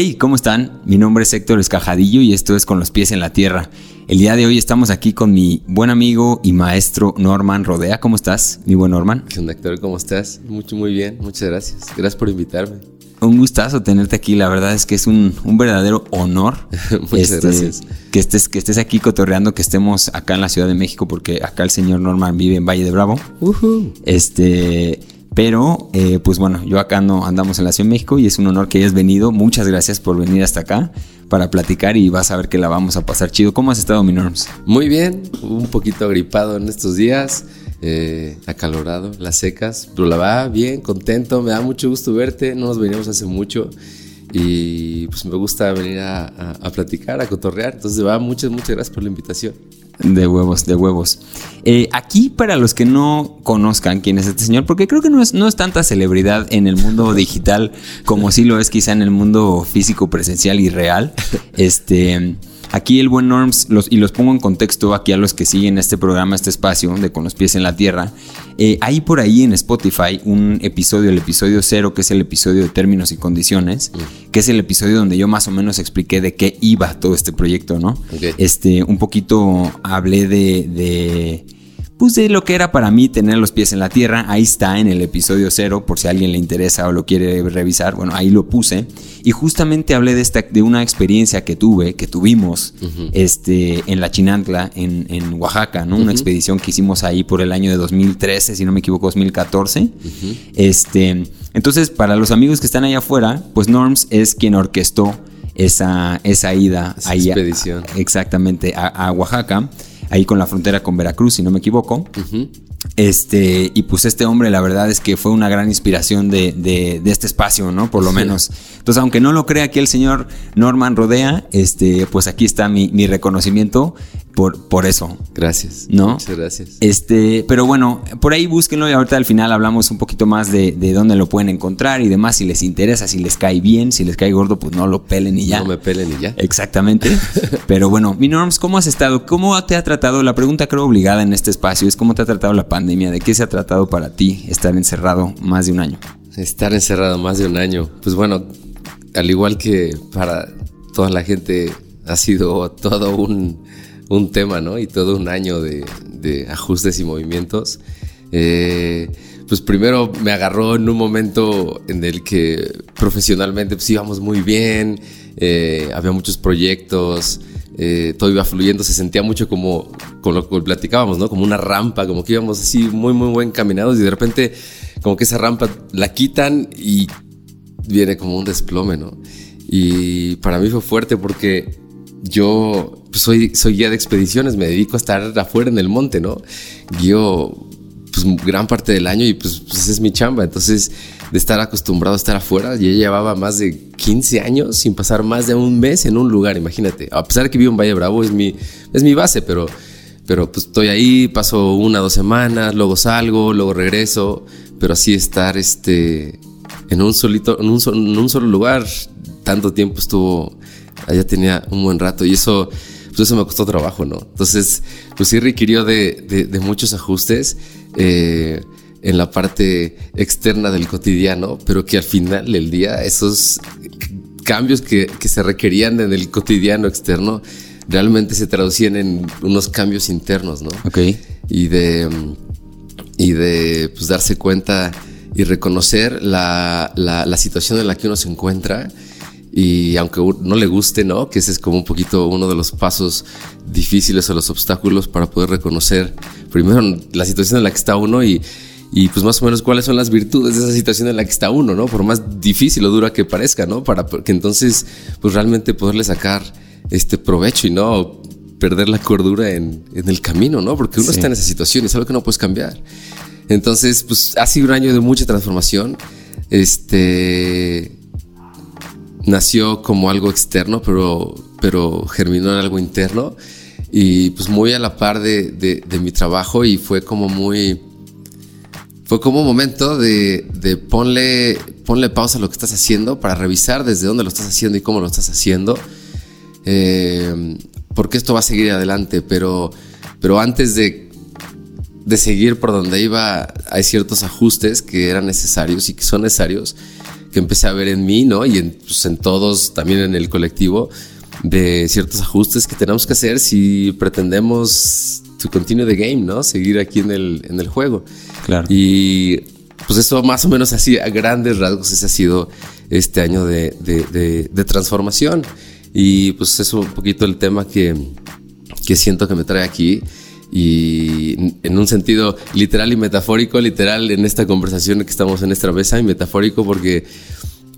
Hey, ¿cómo están? Mi nombre es Héctor Escajadillo y esto es Con los pies en la tierra. El día de hoy estamos aquí con mi buen amigo y maestro Norman Rodea. ¿Cómo estás, mi buen Norman? ¿Qué onda, Héctor? ¿Cómo estás? Mucho, muy bien. Muchas gracias. Gracias por invitarme. Un gustazo tenerte aquí. La verdad es que es un, verdadero honor. Muchas este, gracias. Que estés, que estés aquí cotorreando, que estemos acá en la Ciudad de México, porque acá el señor Norman vive en Valle de Bravo. Este. Pero, eh, pues bueno, yo acá no andamos en la Ciudad de México y es un honor que hayas venido. Muchas gracias por venir hasta acá para platicar y vas a ver que la vamos a pasar chido. ¿Cómo has estado, mi Norms? Muy bien, un poquito agripado en estos días, eh, acalorado, las secas, pero la va bien, contento, me da mucho gusto verte, no nos venimos hace mucho y pues me gusta venir a, platicar, a cotorrear. Entonces, va, muchas, muchas gracias por la invitación. De huevos, de huevos. Eh, aquí, para los que no conozcan quién es este señor, porque creo que no es, no es tanta celebridad en el mundo digital como sí lo es quizá en el mundo físico, presencial y real. Este. Aquí el buen Norms, los, y los pongo en contexto aquí a los que siguen este programa, este espacio de Con los pies en la tierra. Eh, hay por ahí en Spotify un episodio, el episodio cero, que es el episodio de términos y condiciones, que es el episodio donde yo más o menos expliqué de qué iba todo este proyecto, ¿no? Este, un poquito hablé de pues de lo que era para mí tener los pies en la tierra. Ahí está en el episodio cero, por si a alguien le interesa o lo quiere revisar. Bueno, ahí lo puse. Y justamente hablé de, esta, de una experiencia que tuve, que tuvimos este, en la Chinantla, en, en Oaxaca, ¿no? Una expedición que hicimos ahí por el año de 2013, si no me equivoco, 2014. este, entonces, para los amigos que están allá afuera, pues Norms es quien orquestó esa, esa ida esa expedición. exactamente, a Oaxaca ahí con la frontera con Veracruz, si no me equivoco. Este, y pues este hombre, la verdad es que fue una gran inspiración de, de, este espacio, ¿no? Por lo menos. Entonces, aunque no lo crea aquí el señor Norman Rodea, este, pues aquí está mi, mi reconocimiento por, por eso. Gracias. ¿No? Muchas gracias. Este, pero bueno, por ahí búsquenlo y ahorita al final hablamos un poquito más de, de, dónde lo pueden encontrar y demás, si les interesa, si les cae bien, si les cae gordo, pues no lo pelen y ya. No me pelen y ya. Exactamente. pero bueno, mi Norms, ¿cómo has estado? ¿Cómo te ha tratado? La pregunta creo obligada en este espacio es ¿cómo te ha tratado la pandemia? ¿De qué se ha tratado para ti estar encerrado más de un año? Estar encerrado más de un año. Pues bueno, al igual que para toda la gente ha sido todo un un tema, ¿no? Y todo un año de, ajustes y movimientos. Eh, pues primero me agarró en un momento en el que profesionalmente pues íbamos muy bien, eh, había muchos proyectos, eh, todo iba fluyendo, se sentía mucho como con lo que platicábamos, ¿no? Como una rampa, como que íbamos así muy, muy buen caminados y de repente como que esa rampa la quitan y viene como un desplome, ¿no? Y para mí fue fuerte porque yo pues, soy, soy guía de expediciones, me dedico a estar afuera en el monte, ¿no? Guío pues, gran parte del año y pues, pues es mi chamba. Entonces, de estar acostumbrado a estar afuera, yo llevaba más de 15 años sin pasar más de un mes en un lugar, imagínate. A pesar de que vivo en Valle Bravo, es mi, es mi base, pero, pero pues estoy ahí, paso una, dos semanas, luego salgo, luego regreso, pero así estar este, en, un solito, en, un, en un solo lugar, tanto tiempo estuvo allá tenía un buen rato y eso, pues eso me costó trabajo, ¿no? Entonces, pues sí requirió de, muchos ajustes eh, en la parte externa del cotidiano, pero que al final del día esos cambios que, se requerían en el cotidiano externo realmente se traducían en unos cambios internos, ¿no? Ok. Y de, y de pues, darse cuenta y reconocer la, la situación en la que uno se encuentra y aunque no le guste, ¿no? Que ese es como un poquito uno de los pasos difíciles o los obstáculos para poder reconocer primero la situación en la que está uno y, y pues más o menos cuáles son las virtudes de esa situación en la que está uno, ¿no? Por más difícil o dura que parezca, ¿no? Para que entonces pues realmente poderle sacar este provecho y no perder la cordura en, en el camino, ¿no? Porque uno está en esa situación y es algo que no puedes cambiar. Entonces, pues ha sido un año de mucha transformación. Este, nació como algo externo, pero, pero germinó en algo interno y pues muy a la par de, de, mi trabajo y fue como muy... Fue como un momento de, de ponle, ponle pausa a lo que estás haciendo para revisar desde dónde lo estás haciendo y cómo lo estás haciendo. Eh, porque esto va a seguir adelante, pero, pero antes de, de seguir por donde iba, hay ciertos ajustes que eran necesarios y que son necesarios que empecé a ver en mí, ¿no? Y en, pues, en todos, también en el colectivo, de ciertos ajustes que tenemos que hacer si pretendemos to continue the game, ¿no? Seguir aquí en el, en el juego. Claro. Y pues eso más o menos así, a grandes rasgos, ese ha sido este año de, de, de, transformación. Y pues eso un poquito el tema que, que siento que me trae aquí y en un sentido literal y metafórico, literal en esta conversación que estamos en esta mesa y metafórico porque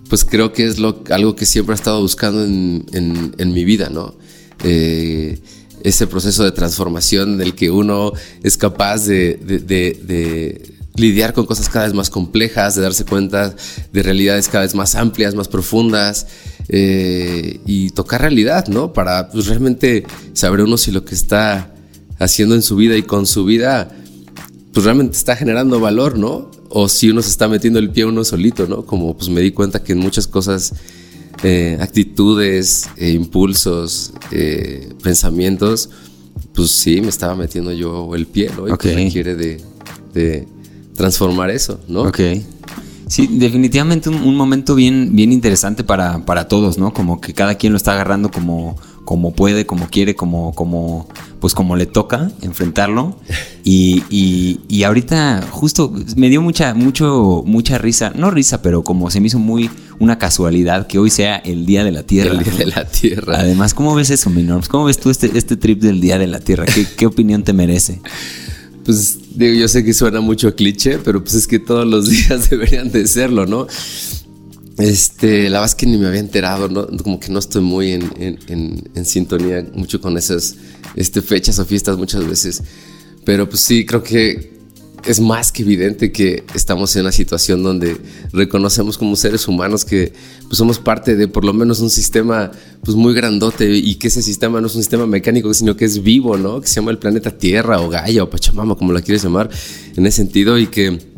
pues creo que es lo, algo que siempre he estado buscando en, en, mi vida, ¿no? Eh, ese proceso de transformación en el que uno es capaz de, de, lidiar con cosas cada vez más complejas, de darse cuenta de realidades cada vez más amplias, más profundas eh, y tocar realidad, ¿no? Para pues, realmente saber uno si lo que está haciendo en su vida y con su vida, pues realmente está generando valor, ¿no? o si uno se está metiendo el pie uno solito, ¿no? Como pues me di cuenta que en muchas cosas, eh, actitudes, eh, impulsos, eh, pensamientos, pues sí, me estaba metiendo yo el pie, ¿no? Y pues, requiere de, de, transformar eso, ¿no? Ok. Sí, definitivamente un, un, momento bien, bien interesante para, para todos, ¿no? Como que cada quien lo está agarrando como como puede, como quiere, como, como, pues como le toca enfrentarlo. Y, y, ahorita justo me dio mucha, mucho, mucha risa, no risa, pero como se me hizo muy una casualidad que hoy sea el Día de la Tierra. El Día de la Tierra. Además, ¿cómo ves eso, mi ¿Cómo ves tú este, este trip del Día de la Tierra? ¿Qué, qué opinión te merece? Pues digo, yo sé que suena mucho cliché, pero pues es que todos los días deberían de serlo, ¿no? Este, la verdad es que ni me había enterado, ¿no? como que no estoy muy en, sintonía mucho con esas este, fechas o fiestas muchas veces. Pero pues sí, creo que es más que evidente que estamos en una situación donde reconocemos como seres humanos que pues, somos parte de por lo menos un sistema pues, muy grandote y que ese sistema no es un sistema mecánico, sino que es vivo, ¿no? Que se llama el planeta Tierra o Gaia o Pachamama, como la quieres llamar, en ese sentido y que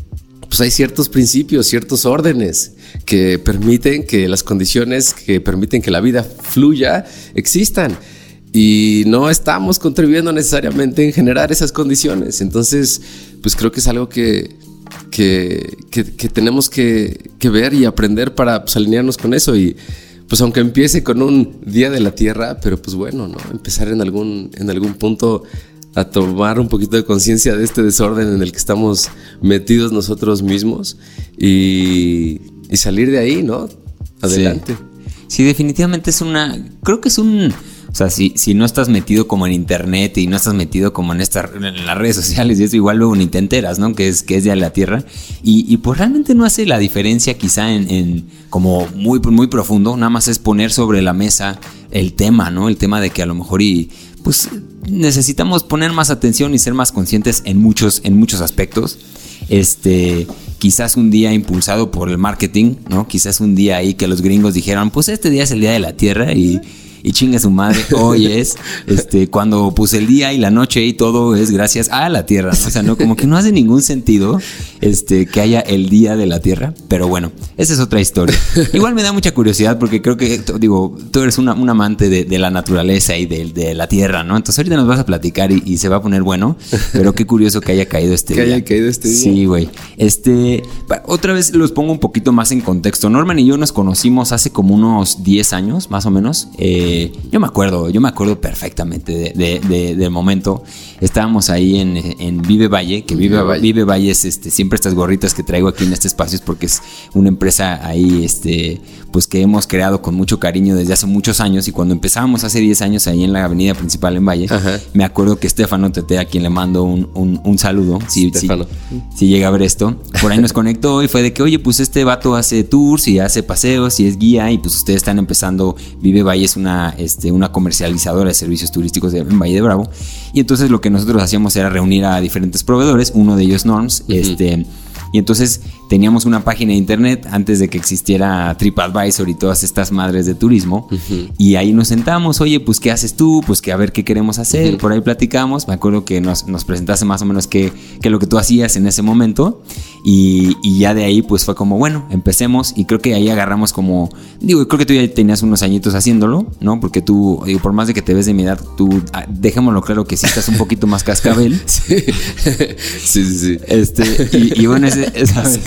pues hay ciertos principios, ciertos órdenes que permiten que las condiciones que permiten que la vida fluya existan. Y no estamos contribuyendo necesariamente en generar esas condiciones. Entonces, pues creo que es algo que, que, tenemos que, ver y aprender para pues, alinearnos con eso. Y pues aunque empiece con un día de la Tierra, pero pues bueno, ¿no? Empezar en algún, en algún punto a tomar un poquito de conciencia de este desorden en el que estamos metidos nosotros mismos y, salir de ahí, ¿no? Adelante. Sí. definitivamente es una, creo que es un, o sea, si, si no estás metido como en internet y no estás metido como en, esta, en las redes sociales y eso igual luego ni te enteras, ¿no? Que es, que es de la Tierra. Y, y pues realmente no hace la diferencia quizá en, en, como muy, muy profundo, nada más es poner sobre la mesa el tema, ¿no? El tema de que a lo mejor y pues necesitamos poner más atención y ser más conscientes en muchos, en muchos aspectos. Este, quizás un día impulsado por el marketing, ¿no? Quizás un día ahí que los gringos dijeran, pues este día es el día de la Tierra y y chinga su madre, hoy es este, cuando puse el día y la noche y todo es gracias a la Tierra. O sea, no, como que no hace ningún sentido este, que haya el día de la Tierra, pero bueno, esa es otra historia. Igual me da mucha curiosidad porque creo que, digo, tú eres una, un amante de, la naturaleza y de, la Tierra, ¿no? Entonces ahorita nos vas a platicar y, se va a poner bueno, pero qué curioso que haya caído este día. Que haya caído este día. Sí, güey. Este, otra vez los pongo un poquito más en contexto. Norman y yo nos conocimos hace como unos 10 años, más o menos. Eh, yo me acuerdo, yo me acuerdo perfectamente del momento. Estábamos ahí en, Vive Valle, que Vive, Vive Valle, es este, siempre estas gorritas que traigo aquí en este espacio es porque es una empresa ahí, este, pues que hemos creado con mucho cariño desde hace muchos años. Y cuando empezábamos hace 10 años ahí en la avenida principal en Valle, me acuerdo que Estefano Tete, a quien le mando un, saludo, si, si, llega a ver esto, por ahí nos conectó y fue de que, oye, pues este vato hace tours y hace paseos y es guía y pues ustedes están empezando, Vive Valle es una este, una comercializadora de servicios turísticos de, en Valle de Bravo. Y entonces lo que nosotros hacíamos era reunir a diferentes proveedores, uno de ellos Norms, este, y entonces teníamos una página de internet antes de que existiera TripAdvisor y todas estas madres de turismo. Y ahí nos sentamos, oye, pues ¿qué haces tú? Pues que a ver qué queremos hacer. Por ahí platicamos. Me acuerdo que nos, nos presentaste más o menos qué, qué, lo que tú hacías en ese momento. Y, y, ya de ahí pues fue como, bueno, empecemos y creo que ahí agarramos como, digo, creo que tú ya tenías unos añitos haciéndolo, ¿no? Porque tú, digo, por más de que te ves de mi edad, tú, ah, dejémoslo claro que sí estás un poquito más cascabel. sí. sí, sí. Este, y, bueno, esa, vez,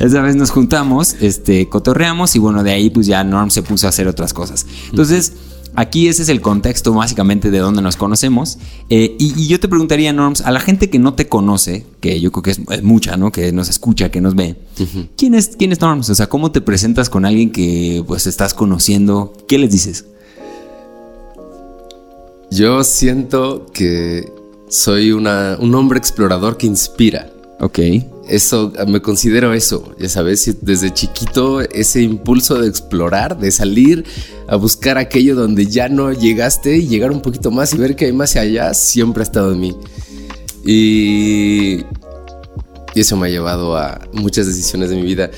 esa, vez, nos juntamos, este, cotorreamos y bueno, de ahí pues ya Norm se puso a hacer otras cosas. Entonces... Aquí ese es el contexto básicamente de donde nos conocemos. Eh, y, yo te preguntaría, Norms, a la gente que no te conoce, que yo creo que es, mucha, ¿no? Que nos escucha, que nos ve. ¿quién, es, ¿Quién es Norms? O sea, ¿cómo te presentas con alguien que pues estás conociendo? ¿Qué les dices? Yo siento que soy una, un hombre explorador que inspira. Ok. Eso, me considero eso, ya sabes, desde chiquito ese impulso de explorar, de salir a buscar aquello donde ya no llegaste y llegar un poquito más y ver que hay más allá, siempre ha estado en mí. Y, y eso me ha llevado a muchas decisiones de mi vida.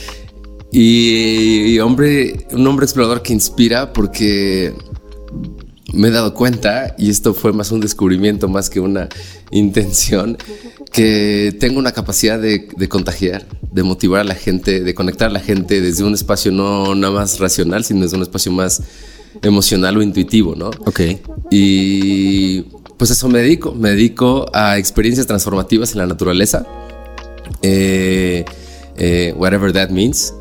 Y, hombre, un hombre explorador que inspira porque me he dado cuenta, y esto fue más un descubrimiento más que una intención, que tengo una capacidad de, contagiar, de motivar a la gente, de conectar a la gente desde un espacio no nada más racional, sino desde un espacio más emocional o intuitivo, ¿no? Ok. Y pues eso me dedico, me dedico a experiencias transformativas en la naturaleza, eh, eh, whatever that means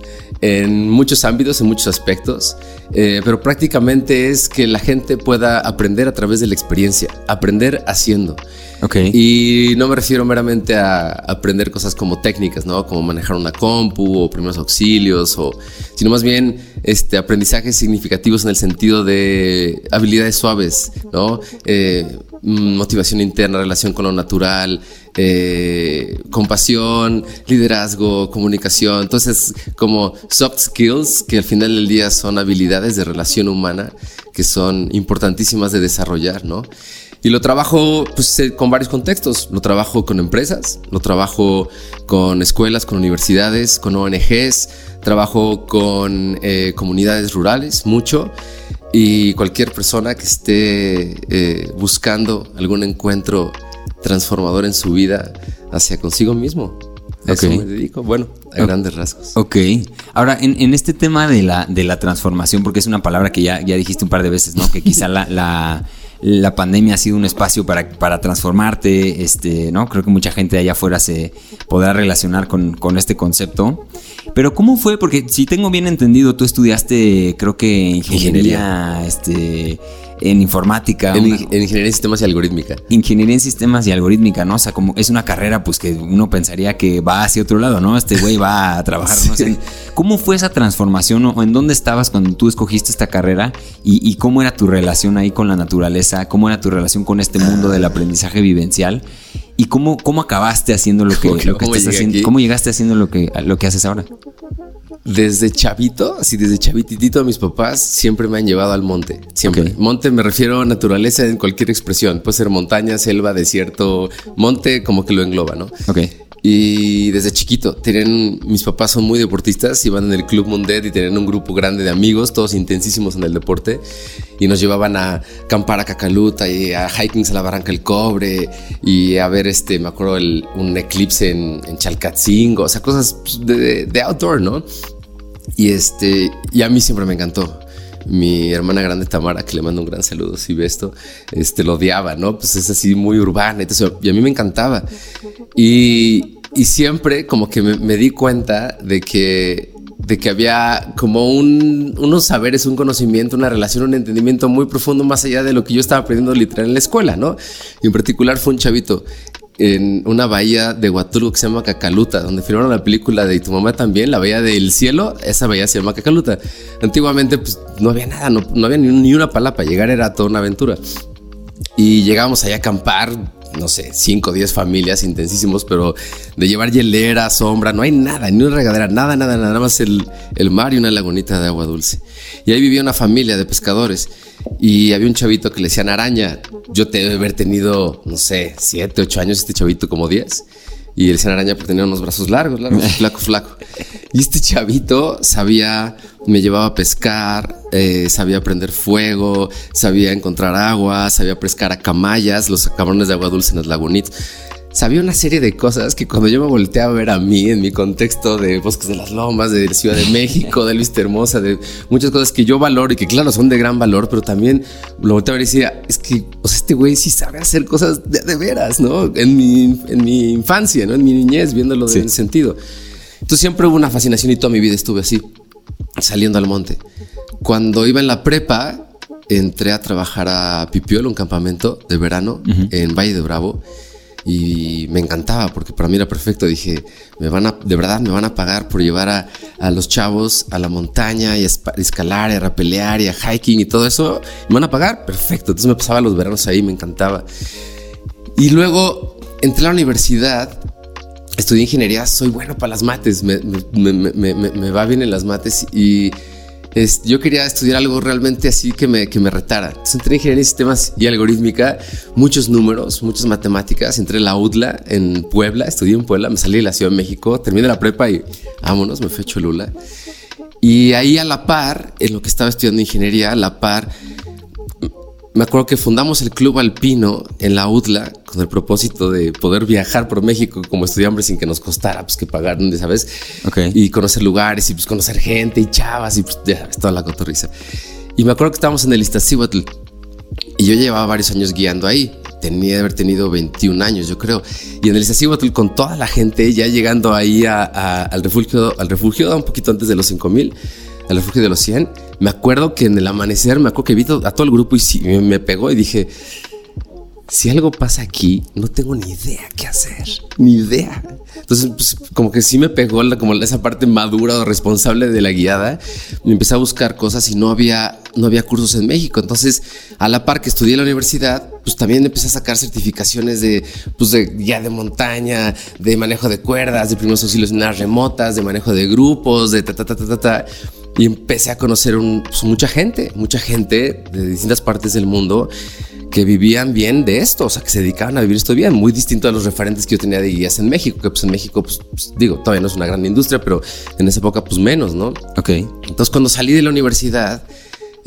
en muchos ámbitos, en muchos aspectos, eh, pero prácticamente es que la gente pueda aprender a través de la experiencia, aprender haciendo. Y no me refiero meramente a aprender cosas como técnicas, ¿no? Como manejar una compu o primeros auxilios, o, sino más bien este, aprendizajes significativos en el sentido de habilidades suaves, ¿no? Eh, motivación interna, relación con lo natural, eh, compasión, liderazgo, comunicación. Entonces, como soft skills, que al final del día son habilidades de relación humana que son importantísimas de desarrollar, ¿no? Y lo trabajo pues, eh, con varios contextos. Lo trabajo con empresas, lo trabajo con escuelas, con universidades, con ONGs, trabajo con eh, comunidades rurales, mucho. Y cualquier persona que esté eh, buscando algún encuentro transformador en su vida hacia consigo mismo. A eso me dedico, bueno, a grandes rasgos. Ok. Ahora, en, este tema de la, de la transformación, porque es una palabra que ya, ya dijiste un par de veces, ¿no? Que quizá la, la la pandemia ha sido un espacio para, para transformarte, este, ¿no? Creo que mucha gente allá afuera se podrá relacionar con, con, este concepto. Pero ¿cómo fue? Porque si tengo bien entendido, tú estudiaste, creo que ingeniería, este en informática. En, ingeniería en sistemas y algorítmica. Ingeniería en sistemas y algorítmica, ¿no? O sea, como es una carrera, pues que uno pensaría que va hacia otro lado, ¿no? Este güey va a trabajar, no sé. ¿Cómo fue esa transformación o en dónde estabas cuando tú escogiste esta carrera y, cómo era tu relación ahí con la naturaleza? ¿Cómo era tu relación con este mundo del aprendizaje vivencial? ¿Y cómo, cómo acabaste haciendo lo que, lo que estás haciendo? ¿Cómo llegaste haciendo lo que, lo que haces ahora? Desde chavito, así desde chavititito, mis papás siempre me han llevado al monte. Siempre. Monte me refiero a naturaleza en cualquier expresión. Puede ser montaña, selva, desierto. Monte como que lo engloba, ¿no? Ok. Y desde chiquito, tienen, mis papás son muy deportistas, iban en el Club Mundet y tenían un grupo grande de amigos, todos intensísimos en el deporte, y nos llevaban a acampar a Cacaluta y a hikings a la Barranca del Cobre y a ver, este, me acuerdo, un eclipse en, en Chalcatzingo, o sea, cosas pues, de, de outdoor, ¿no? Y este, y a mí siempre me encantó. Mi hermana grande Tamara, que le mando un gran saludo si ve esto, este, lo odiaba, ¿no? Pues es así muy urbana, y a mí me encantaba. Y, y siempre como que me, di cuenta de que, de que había como un, unos saberes, un conocimiento, una relación, un entendimiento muy profundo más allá de lo que yo estaba aprendiendo literal en la escuela, ¿no? Y en particular fue un chavito en una bahía de Huatulco que se llama Cacaluta, donde filmaron la película de tu mamá también, la bahía del cielo, esa bahía se llama Cacaluta. Antiguamente pues no había nada, no, había ni, ni, una pala para llegar, era toda una aventura. Y llegábamos allá a acampar, no sé, 5 o 10 familias intensísimos, pero de llevar hielera, sombra, no hay nada, ni una regadera, nada, nada, nada más el, el mar y una lagunita de agua dulce. Y ahí vivía una familia de pescadores y había un chavito que le decían araña. Yo te debe haber tenido, no sé, 7, 8 años, este chavito como 10. Y le decían araña porque tenía unos brazos largos, largos, flaco, flaco. Y este chavito sabía, me llevaba a pescar, eh, sabía prender fuego, sabía encontrar agua, sabía pescar a camayas, los cabrones de agua dulce en las lagunitas sabía una serie de cosas que cuando yo me volteé a ver a mí en mi contexto de Bosques de las Lomas, de Ciudad de México, de Luis Hermosa, de muchas cosas que yo valoro y que claro son de gran valor, pero también lo volteé a ver y decía, es que o sea, este güey sí sabe hacer cosas de, veras, ¿no? En mi, en mi infancia, ¿no? En mi niñez, viéndolo en ese sentido. Entonces siempre hubo una fascinación y toda mi vida estuve así, saliendo al monte. Cuando iba en la prepa, entré a trabajar a Pipiol, un campamento de verano en Valle de Bravo y me encantaba porque para mí era perfecto. Dije, me van a, de verdad me van a pagar por llevar a, los chavos a la montaña y a escalar, y a rapelear y a hiking y todo eso. ¿Me van a pagar? Perfecto. Entonces me pasaba los veranos ahí, me encantaba. Y luego entré a la universidad, estudié ingeniería, soy bueno para las mates, me, me, me, va bien en las mates y yo quería estudiar algo realmente así que me, que me retara. Entonces entré en ingeniería de sistemas y algorítmica, muchos números, muchas matemáticas. Entré en la UDLA en Puebla, estudié en Puebla, me salí de la Ciudad de México, terminé la prepa y vámonos, me fui a Cholula. Y ahí a la par, en lo que estaba estudiando ingeniería, a la par, me acuerdo que fundamos el Club Alpino en la UDLA con el propósito de poder viajar por México como estudiantes sin que nos costara pues que pagar, ¿sabes? Okay. Y conocer lugares y pues conocer gente y chavas y pues ya toda la cotorriza. Y me acuerdo que estábamos en el Iztaccíhuatl y yo llevaba varios años guiando ahí. Tenía de haber tenido 21 años, yo creo. Y en el Iztaccíhuatl con toda la gente ya llegando ahí al refugio, al refugio un poquito antes de los 5000 al refugio de los 100, me acuerdo que en el amanecer me acuerdo que vi a todo el grupo y me pegó y dije, si algo pasa aquí, no tengo ni idea qué hacer, ni idea. Entonces, pues, como que sí me pegó como esa parte madura o responsable de la guiada. Me empecé a buscar cosas y no había, no había cursos en México. Entonces, a la par que estudié en la universidad, pues también empecé a sacar certificaciones de, pues de guía de montaña, de manejo de cuerdas, de primeros auxilios en áreas remotas, de manejo de grupos, de ta, ta, ta, ta, ta. ta y empecé a conocer pues, mucha gente, mucha gente de distintas partes del mundo que vivían bien de esto, o sea, que se dedicaban a vivir esto bien, muy distinto a los referentes que yo tenía de guías en México, que pues en México, pues, pues, digo, todavía no es una gran industria, pero en esa época pues menos, ¿no? Ok. Entonces cuando salí de la universidad,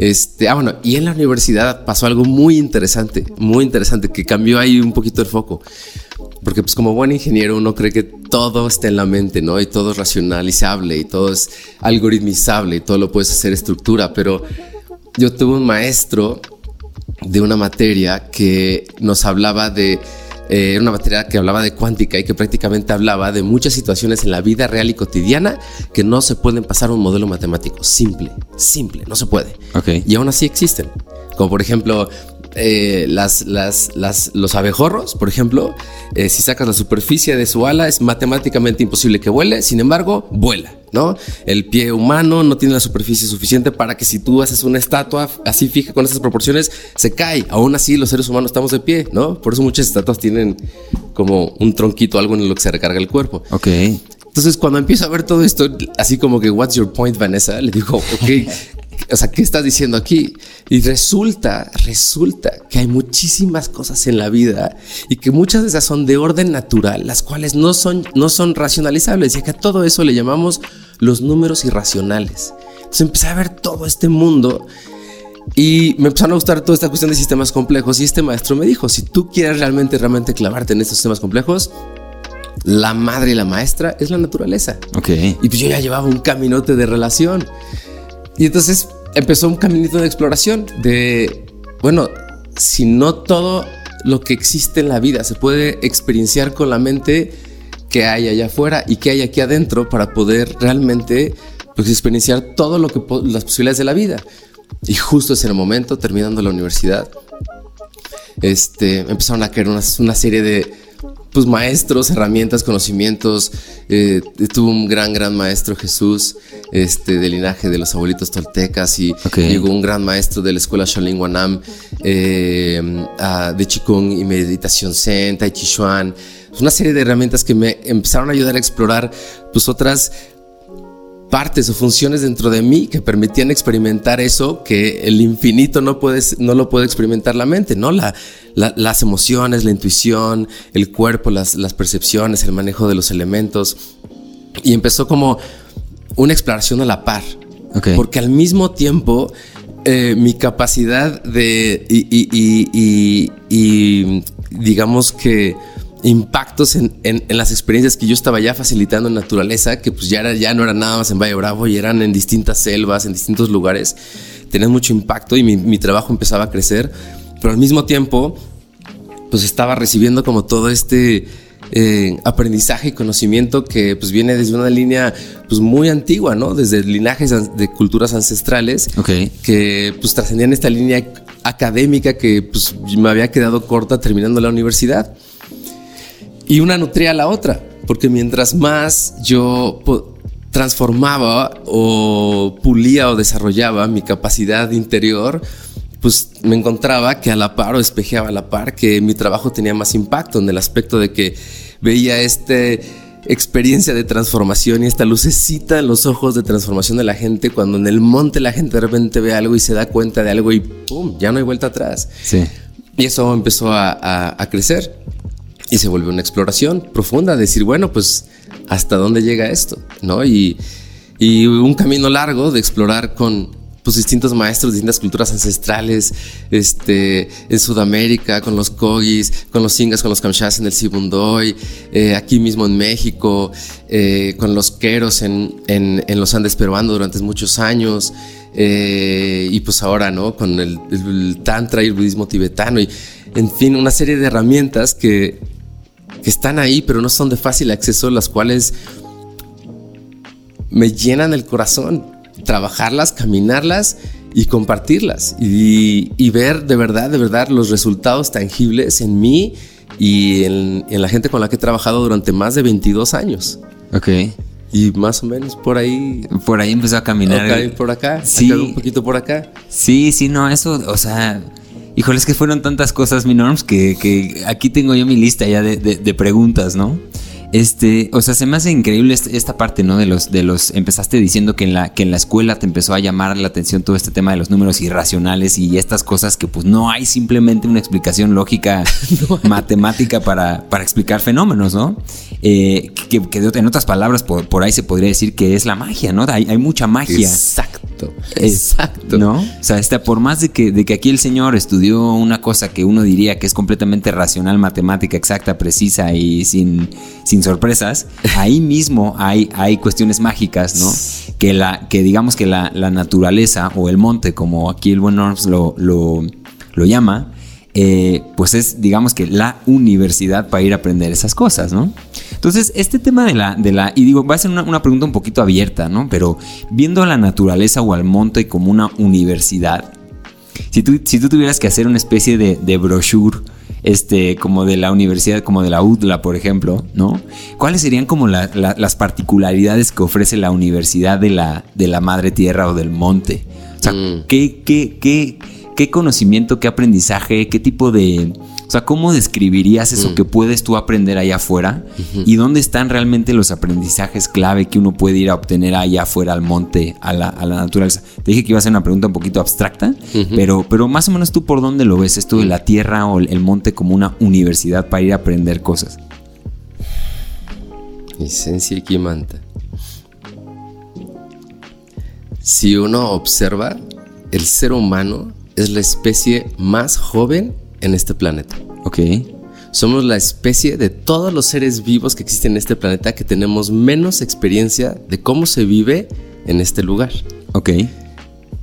este, ah, bueno, y en la universidad pasó algo muy interesante, muy interesante, que cambió ahí un poquito el foco. Porque pues como buen ingeniero uno cree que todo está en la mente, ¿no? Y todo es racionalizable y todo es algoritmizable y todo lo puedes hacer estructura, pero yo tuve un maestro de una materia que nos hablaba de eh, una materia que hablaba de cuántica y que prácticamente hablaba de muchas situaciones en la vida real y cotidiana que no se pueden pasar a un modelo matemático simple, simple, no se puede. Okay. Y aún así existen. Como por ejemplo, eh, las, las, las, los abejorros, por ejemplo, eh, si sacas la superficie de su ala, es matemáticamente imposible que vuele, sin embargo, vuela. ¿No? El pie humano no tiene la superficie suficiente para que si tú haces una estatua así fija con esas proporciones, se cae. Aún así, los seres humanos estamos de pie, ¿no? Por eso muchas estatuas tienen como un tronquito, algo en lo que se recarga el cuerpo. Ok. Entonces, cuando empiezo a ver todo esto, así como que, what's your point, Vanessa? Le digo, ok, o sea, ¿qué estás diciendo aquí? Y resulta, resulta que hay muchísimas cosas en la vida y que muchas de esas son de orden natural, las cuales no son, no son racionalizables y que a todo eso le llamamos los números irracionales. Entonces empecé a ver todo este mundo y me empezaron a gustar toda esta cuestión de sistemas complejos y este maestro me dijo, si tú quieres realmente, realmente clavarte en estos sistemas complejos, la madre y la maestra es la naturaleza. Ok. Y pues yo ya llevaba un caminote de relación. Y entonces empezó un caminito de exploración de, bueno, si no todo lo que existe en la vida se puede experienciar con la mente que hay allá afuera y que hay aquí adentro para poder realmente pues, experienciar todo lo que las posibilidades de la vida. Y justo en el momento, terminando la universidad, este, empezaron a caer una serie de pues maestros, herramientas, conocimientos. Eh, tuvo un gran, gran maestro Jesús, este, del linaje de los abuelitos toltecas y llegó un gran maestro de la escuela Shaolin Wanam, eh, de Qigong y meditación Zen, Tai Chi Chuan. Una serie de herramientas que me empezaron a ayudar a explorar pues otras partes o funciones dentro de mí que permitían experimentar eso que el infinito no, puedes, no lo puede experimentar la mente, ¿no? La, las emociones, la intuición, el cuerpo, las, las percepciones, el manejo de los elementos. Y empezó como una exploración a la par. Porque al mismo tiempo eh, mi capacidad de y, y, y, y, digamos que impactos en, las experiencias que yo estaba ya facilitando en naturaleza, que pues ya, era, ya no eran nada más en Valle Bravo, y eran en distintas selvas, en distintos lugares, tenían mucho impacto y mi, trabajo empezaba a crecer, pero al mismo tiempo, pues estaba recibiendo como todo este... Eh, aprendizaje y conocimiento que pues viene desde una línea pues muy antigua, ¿no? Desde linajes de culturas ancestrales que pues trascendían esta línea académica que pues me había quedado corta terminando la universidad. Y una nutría a la otra, porque mientras más yo transformaba o pulía o desarrollaba mi capacidad interior, pues me encontraba que a la par o espejeaba a la par que mi trabajo tenía más impacto en el aspecto de que veía esta experiencia de transformación y esta lucecita en los ojos de transformación de la gente cuando en el monte la gente de repente ve algo y se da cuenta de algo y ¡pum! ya no hay vuelta atrás. Sí. Y eso empezó a, a crecer. Y se volvió una exploración profunda, decir, bueno, pues, ¿hasta dónde llega esto? ¿No? Y, y un camino largo de explorar con pues, distintos maestros, distintas culturas ancestrales, este, en Sudamérica, con los Kogis, con los Ingas, con los Kamchas en el Sibundoy, eh, aquí mismo en México, eh, con los Queros en, en, en, los Andes peruanos durante muchos años, eh, y pues ahora, ¿no? Con el, el Tantra y el budismo tibetano, y en fin, una serie de herramientas que que están ahí, pero no son de fácil acceso, las cuales me llenan el corazón. Trabajarlas, caminarlas y compartirlas y, ver de verdad, de verdad los resultados tangibles en mí y en, la gente con la que he trabajado durante más de 22 años. Ok. Y más o menos por ahí. Por ahí empezó a caminar. Okay, por acá. Sí. un poquito por acá. Sí, sí, no, eso, o sea, Híjole, es que fueron tantas cosas, mi norms, que, aquí tengo yo mi lista ya de, preguntas, ¿no? Este, o sea, se me hace increíble esta parte, ¿no? De los, de los, empezaste diciendo que en la, que en la escuela te empezó a llamar la atención todo este tema de los números irracionales y estas cosas que pues no hay simplemente una explicación lógica matemática para, para explicar fenómenos, ¿no? Eh, que, en otras palabras, por, ahí se podría decir que es la magia, ¿no? Hay, hay mucha magia. Exacto. Exacto. ¿No? O sea, está, por más de que, de que aquí el señor estudió una cosa que uno diría que es completamente racional, matemática, exacta, precisa y sin, sin sorpresas, ahí mismo hay, hay cuestiones mágicas, ¿no? Que, la, que digamos que la, naturaleza o el monte, como aquí el buen Norms lo, lo, lo llama, eh, pues es, digamos que la universidad para ir a aprender esas cosas, ¿no? Entonces, este tema de la, de la y digo, va a ser una, pregunta un poquito abierta, ¿no? Pero viendo a la naturaleza o al monte como una universidad, si tú, si tú tuvieras que hacer una especie de, de brochure, este, como de la universidad, como de la UDLA, por ejemplo, ¿no? ¿Cuáles serían como las particularidades que ofrece la universidad de la, de la madre tierra o del monte? O sea, mm. ¿qué, qué, qué ¿Qué conocimiento, qué aprendizaje, qué tipo de... O sea, ¿cómo describirías eso mm. que puedes tú aprender allá afuera? ¿Y dónde están realmente los aprendizajes clave que uno puede ir a obtener allá afuera al monte, a la, naturaleza? Te dije que iba a ser una pregunta un poquito abstracta, pero, pero más o menos tú por dónde lo ves, esto de la tierra o el monte como una universidad para ir a aprender cosas. Esencia y Kimanta. Si uno observa, el ser humano es la especie más joven en este planeta. Ok. Somos la especie de todos los seres vivos que existen en este planeta que tenemos menos experiencia de cómo se vive en este lugar. Ok.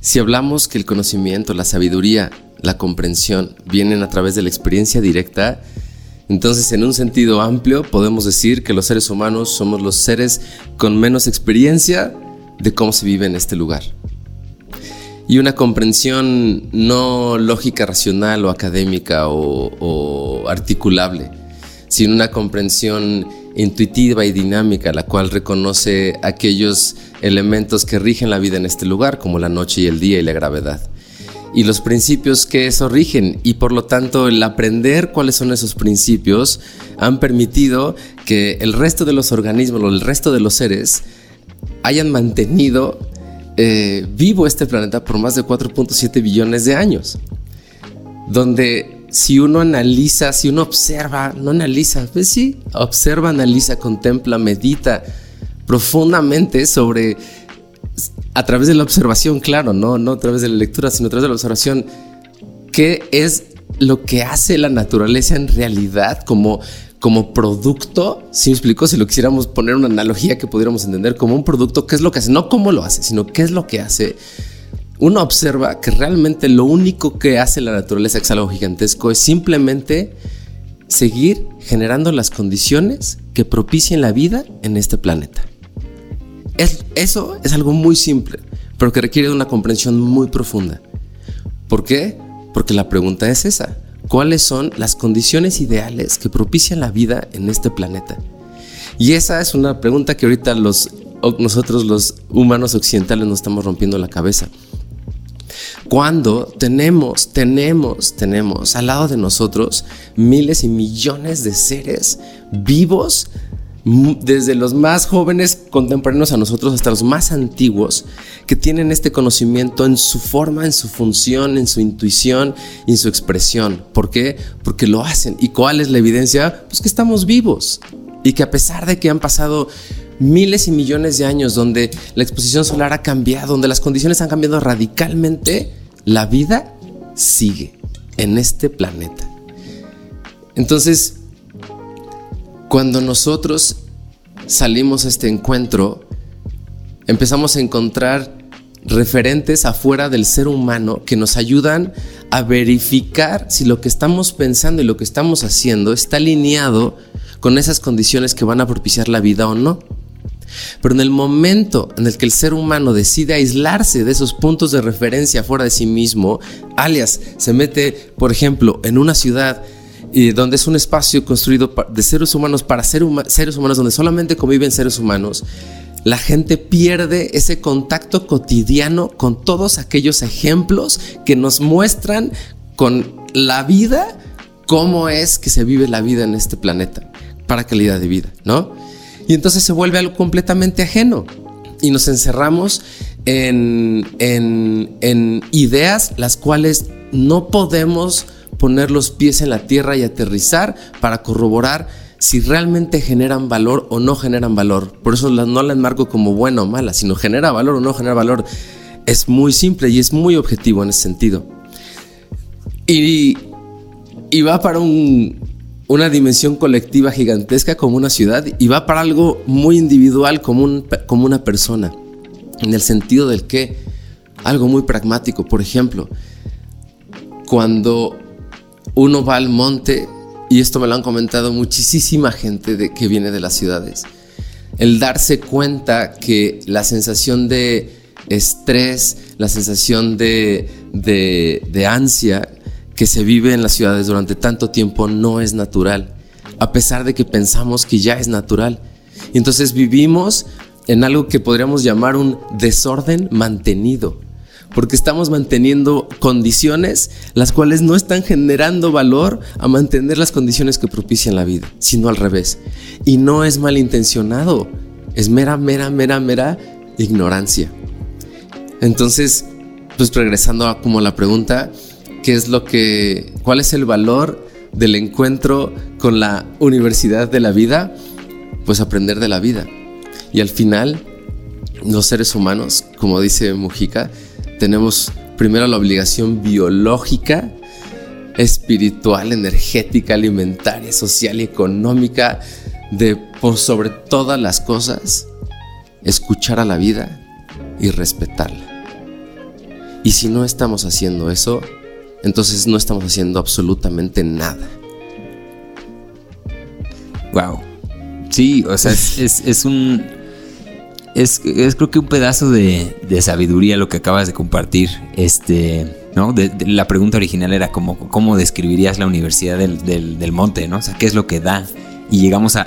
Si hablamos que el conocimiento, la sabiduría, la comprensión vienen a través de la experiencia directa, entonces en un sentido amplio podemos decir que los seres humanos somos los seres con menos experiencia de cómo se vive en este lugar y una comprensión no lógica, racional o académica o, articulable, sino una comprensión intuitiva y dinámica, la cual reconoce aquellos elementos que rigen la vida en este lugar, como la noche y el día y la gravedad. Y los principios que eso rigen, y por lo tanto el aprender cuáles son esos principios han permitido que el resto de los organismos el resto de los seres hayan mantenido eh, vivo este planeta por más de 4.7 billones de años. Donde si uno analiza, si uno observa, no analiza, pues sí, observa, analiza, contempla, medita profundamente sobre, a través de la observación, claro, no, no a través de la lectura, sino a través de la observación, qué es lo que hace la naturaleza en realidad, como como producto, si me explico, si lo quisiéramos poner una analogía que pudiéramos entender como un producto, qué es lo que hace, no cómo lo hace, sino qué es lo que hace, uno observa que realmente lo único que hace la naturaleza, que es algo gigantesco, es simplemente seguir generando las condiciones que propicien la vida en este planeta. eso es algo muy simple, pero que requiere una comprensión muy profunda. ¿Por qué? Porque la pregunta es esa. ¿Cuáles son las condiciones ideales que propician la vida en este planeta? Y esa es una pregunta que ahorita los, nosotros los humanos occidentales nos estamos rompiendo la cabeza. Cuando tenemos, tenemos, tenemos al lado de nosotros miles y millones de seres vivos, desde los más jóvenes contemporáneos a nosotros hasta los más antiguos, que tienen este conocimiento en su forma, en su función, en su intuición y en su expresión. ¿Por qué? Porque lo hacen. ¿Y cuál es la evidencia? Pues que estamos vivos y que a pesar de que han pasado miles y millones de años donde la exposición solar ha cambiado, donde las condiciones han cambiado radicalmente, la vida sigue en este planeta. Entonces, cuando nosotros salimos a este encuentro, empezamos a encontrar referentes afuera del ser humano que nos ayudan a verificar si lo que estamos pensando y lo que estamos haciendo está alineado con esas condiciones que van a propiciar la vida o no. Pero en el momento en el que el ser humano decide aislarse de esos puntos de referencia fuera de sí mismo, alias se mete, por ejemplo, en una ciudad y donde es un espacio construido de seres humanos para seres humanos, donde solamente conviven seres humanos, la gente pierde ese contacto cotidiano con todos aquellos ejemplos que nos muestran con la vida cómo es que se vive la vida en este planeta para calidad de vida, ¿no? Y entonces se vuelve algo completamente ajeno y nos encerramos en, en, ideas las cuales no podemos poner los pies en la tierra y aterrizar para corroborar si realmente generan valor o no generan valor. Por eso no la enmarco como buena o mala, sino genera valor o no genera valor. Es muy simple y es muy objetivo en ese sentido. Y, y va para un, una dimensión colectiva gigantesca como una ciudad y va para algo muy individual como, como una persona. En el sentido del que algo muy pragmático, por ejemplo, cuando uno va al monte, y esto me lo han comentado muchísima gente de, que viene de las ciudades, el darse cuenta que la sensación de estrés, la sensación de, de, de ansia que se vive en las ciudades durante tanto tiempo no es natural, a pesar de que pensamos que ya es natural. Y entonces vivimos en algo que podríamos llamar un desorden mantenido, porque estamos manteniendo condiciones las cuales no están generando valor a mantener las condiciones que propician la vida, sino al revés. Y no es malintencionado, es mera, mera, mera, mera ignorancia. Entonces, pues regresando a como la pregunta, qué es lo que, cuál es el valor del encuentro con la universidad de la vida, pues aprender de la vida. Y al final, los seres humanos, como dice Mujica, tenemos primero la obligación biológica, espiritual, energética, alimentaria, social y económica de, por sobre todas las cosas, escuchar a la vida y respetarla. Y si no estamos haciendo eso, entonces no estamos haciendo absolutamente nada. Wow. Sí, o sea, es, un. Es, creo que un pedazo de, sabiduría lo que acabas de compartir. Este. ¿No? la pregunta original era como, cómo describirías la Universidad del, del, Monte, ¿no? O sea, ¿qué es lo que da? Y llegamos a,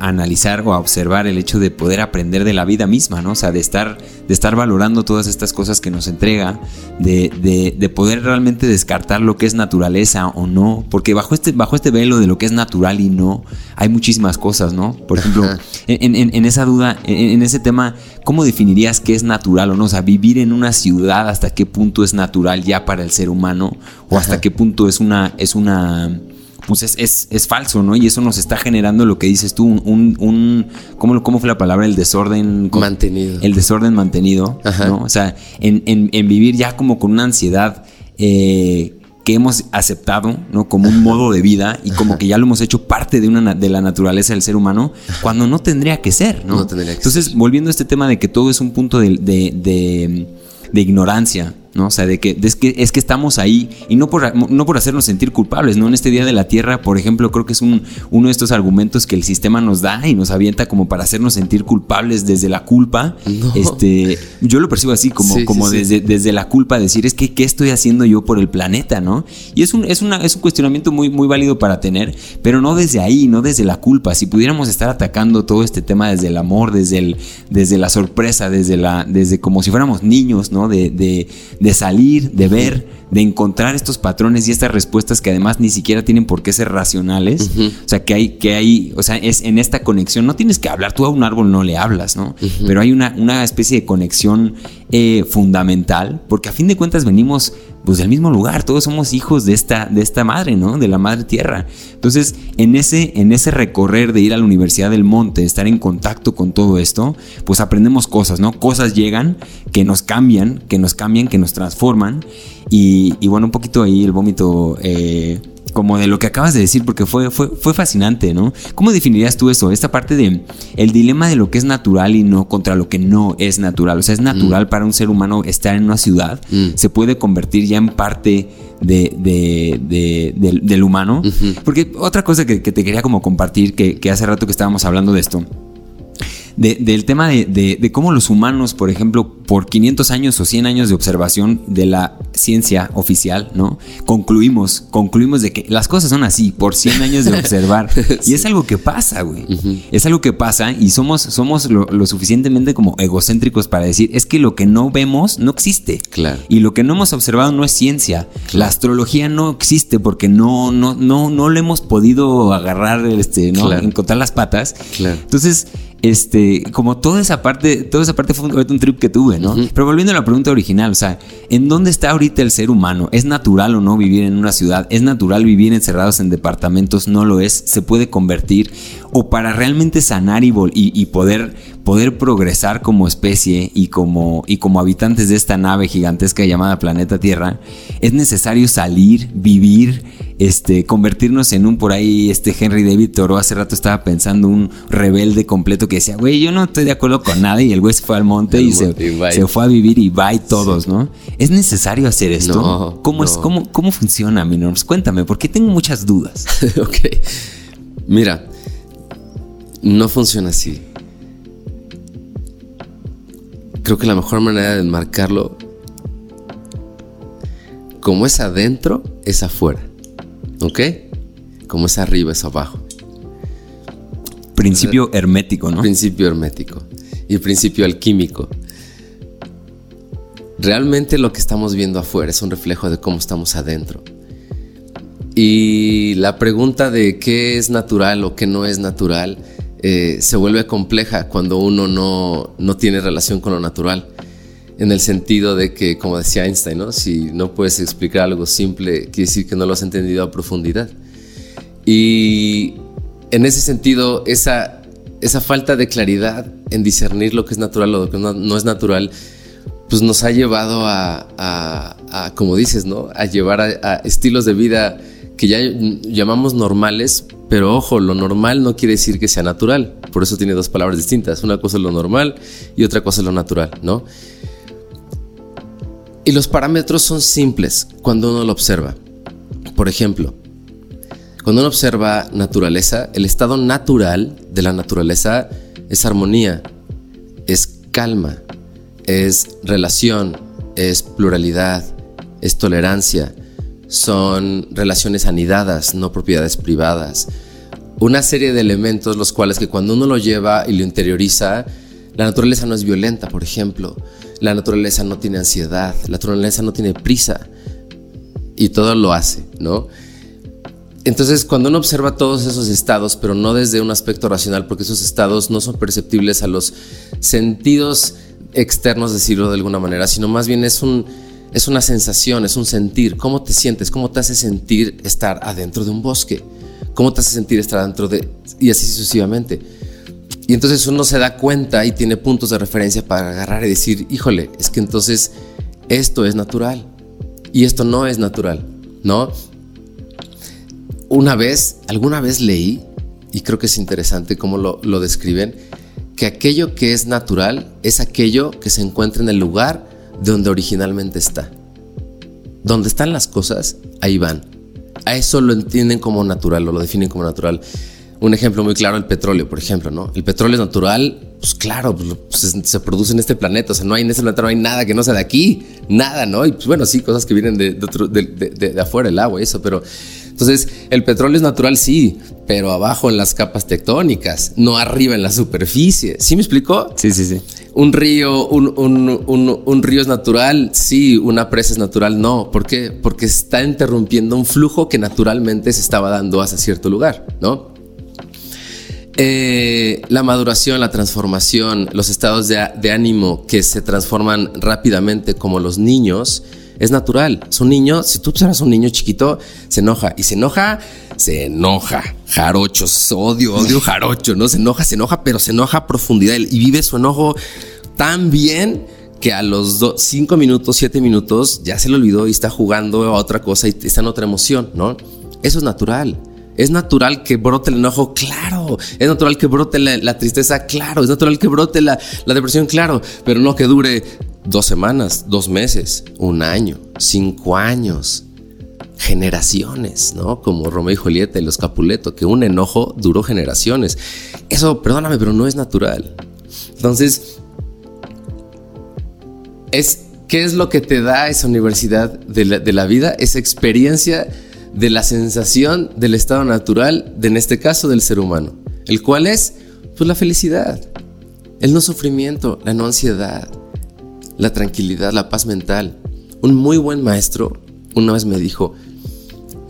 analizar o a observar el hecho de poder aprender de la vida misma, ¿no? O sea, de estar, de estar valorando todas estas cosas que nos entrega, de, de, poder realmente descartar lo que es naturaleza o no, porque bajo este, bajo este velo de lo que es natural y no, hay muchísimas cosas, ¿no? Por ejemplo, en, en, esa duda, en, ese tema, ¿cómo definirías qué es natural o no? O sea, vivir en una ciudad, ¿hasta qué punto es natural ya para el ser humano? ¿O hasta qué punto es una... Es una pues es, falso, ¿no? Y eso nos está generando lo que dices tú, un, un ¿cómo, ¿cómo, fue la palabra? El desorden mantenido. El desorden mantenido, ¿no? O sea, en, vivir ya como con una ansiedad eh, que hemos aceptado, ¿no? Como un modo de vida y como que ya lo hemos hecho parte de, una, de la naturaleza del ser humano, cuando no tendría que ser, ¿no? Entonces, volviendo a este tema de que todo es un punto de, de, de ignorancia, ¿no? O sea, de que es, que es que estamos ahí y no por, no por hacernos sentir culpables, ¿no? En este Día de la Tierra, por ejemplo, creo que es un, uno de estos argumentos que el sistema nos da y nos avienta como para hacernos sentir culpables desde la culpa. Este, yo lo percibo así, como, como desde, desde la culpa, decir, es que, ¿qué estoy haciendo yo por el planeta, no? Y es un, es una, es un cuestionamiento muy, muy válido para tener, pero no desde ahí, no desde la culpa. Si pudiéramos estar atacando todo este tema desde el amor, desde, el, desde la sorpresa, desde, la, desde como si fuéramos niños, ¿no? de, de de salir, de ver, de encontrar estos patrones y estas respuestas que además ni siquiera tienen por qué ser racionales. O sea, que hay, que hay, o sea, es en esta conexión, no tienes que hablar, tú a un árbol no le hablas, ¿no? Pero hay una, una especie de conexión eh, fundamental, porque a fin de cuentas venimos pues del mismo lugar, todos somos hijos de esta, de esta madre, ¿no? De la madre tierra. Entonces, en ese, en ese recorrer de ir a la Universidad del Monte, estar en contacto con todo esto, pues aprendemos cosas, ¿no? Cosas llegan que nos cambian, que nos cambian, que nos transforman. Y, bueno, un poquito ahí el vómito eh, como de lo que acabas de decir, porque fue, fue, fue fascinante, ¿no? ¿Cómo definirías tú eso? Esta parte de el dilema de lo que es natural y no contra lo que no es natural. O sea, es natural mm. para un ser humano estar en una ciudad, mm. se puede convertir ya en parte de, del, humano. Porque otra cosa que, te quería como compartir, que, que hace rato que estábamos hablando de esto, del tema de, cómo los humanos, por ejemplo, por 500 años o 100 años de observación de la ciencia oficial, ¿no? Concluimos, concluimos de que las cosas son así, por 100 años de observar. Y es algo que pasa, güey. Es algo que pasa y somos, somos lo, suficientemente como egocéntricos para decir, es que lo que no vemos no existe. Claro. Y lo que no hemos observado no es ciencia. La astrología no existe porque no, no, no, no le hemos podido agarrar, este, ¿no? Encontrar las patas. Claro. Entonces, este, como toda esa parte, toda esa parte fue un, trip que tuve, ¿no? Pero volviendo a la pregunta original, o sea, ¿en dónde está ahorita el ser humano? ¿Es natural o no vivir en una ciudad? ¿Es natural vivir encerrados en departamentos? No lo es. ¿Se puede convertir? O para realmente sanar y, y, poder, poder progresar como especie y como, y como habitantes de esta nave gigantesca llamada planeta Tierra, es necesario salir, vivir, este, convertirnos en un por ahí, este Henry David Thoreau hace rato estaba pensando un rebelde completo que decía, güey, yo no estoy de acuerdo con nada y el güey se fue al monte y, se, fue a vivir y bye todos, ¿no? ¿Es necesario hacer esto? ¿Cómo, Es, cómo, ¿Cómo funciona, mi Cuéntame, porque tengo muchas dudas. ok. Mira, no funciona así. Creo que la mejor manera de enmarcarlo, como es adentro, es afuera. ¿Ok? Como es arriba, es abajo. Principio hermético, ¿no? Principio hermético. Y principio alquímico. Realmente lo que estamos viendo afuera es un reflejo de cómo estamos adentro. Y la pregunta de qué es natural o qué no es natural eh, se vuelve compleja cuando uno no, no, tiene relación con lo natural. En el sentido de que, como decía Einstein, ¿no? si no puedes explicar algo simple, quiere decir que no lo has entendido a profundidad. Y en ese sentido, esa, esa falta de claridad en discernir lo que es natural o lo que no, es natural, pues nos ha llevado a, a, como dices, ¿no? A llevar a, estilos de vida que ya llamamos normales, pero ojo, lo normal no quiere decir que sea natural. Por eso tiene dos palabras distintas. Una cosa es lo normal y otra cosa es lo natural, ¿no? Y los parámetros son simples cuando uno lo observa. Por ejemplo, cuando uno observa naturaleza, el estado natural de la naturaleza es armonía, es calma, es relación, es pluralidad, es tolerancia, son relaciones anidadas, no propiedades privadas. Una serie de elementos los cuales que cuando uno lo lleva y lo interioriza, la naturaleza no es violenta, por ejemplo. La naturaleza no tiene ansiedad, la naturaleza no tiene prisa. Y todo lo hace, ¿no? Entonces, cuando uno observa todos esos estados, pero no desde un aspecto racional, porque esos estados no son perceptibles a los sentidos externos, decirlo de alguna manera, sino más bien es un, es una sensación, es un sentir. ¿Cómo te sientes? ¿Cómo te hace sentir estar adentro de un bosque? ¿Cómo te hace sentir estar adentro de... y así sucesivamente? Y entonces uno se da cuenta y tiene puntos de referencia para agarrar y decir, híjole, es que entonces esto es natural y esto no es natural. ¿no? Una vez, alguna vez leí, y creo que es interesante cómo lo, lo describen, que aquello que es natural es aquello que se encuentra en el lugar de donde originalmente está. Donde están las cosas, ahí van. A eso lo entienden como natural o lo definen como natural. Un ejemplo muy claro, el petróleo, por ejemplo, ¿no? El petróleo es natural, pues claro, pues, pues se produce en este planeta, o sea, no hay en este planeta, no hay nada que no sea de aquí, nada, ¿no? Y pues bueno, sí, cosas que vienen de, de, de afuera, el agua eso, pero entonces el petróleo es natural, sí, pero abajo en las capas tectónicas, no arriba en la superficie. ¿Sí me explicó? Sí, sí, sí. Un río, un, un, un, río es natural, sí, una presa es natural, no. ¿Por qué? Porque está interrumpiendo un flujo que naturalmente se estaba dando hacia cierto lugar, ¿no? Eh, la maduración, la transformación, los estados de, ánimo que se transforman rápidamente como los niños, es natural. Es un niño, si tú observas un niño chiquito, se enoja. Y se enoja, se enoja. Jarochos, odio, odio jarocho, ¿no? Se enoja, se enoja, pero se enoja a profundidad. Y vive su enojo tan bien que a los cinco minutos, siete minutos, ya se le olvidó y está jugando a otra cosa y está en otra emoción, ¿no? Eso es natural. Es natural que brote el enojo, claro. Es natural que brote la, tristeza, claro. Es natural que brote la, la, depresión, claro. Pero no que dure dos semanas, dos meses, un año, cinco años, generaciones, ¿no? Como Romeo y Julieta y los Capuleto, que un enojo duró generaciones. Eso, perdóname, pero no es natural. Entonces, es, ¿qué es lo que te da esa universidad de la, vida? Esa experiencia de la sensación del estado natural, de, en este caso del ser humano, el cual es pues la felicidad, el no sufrimiento, la no ansiedad, la tranquilidad, la paz mental. Un muy buen maestro una vez me dijo,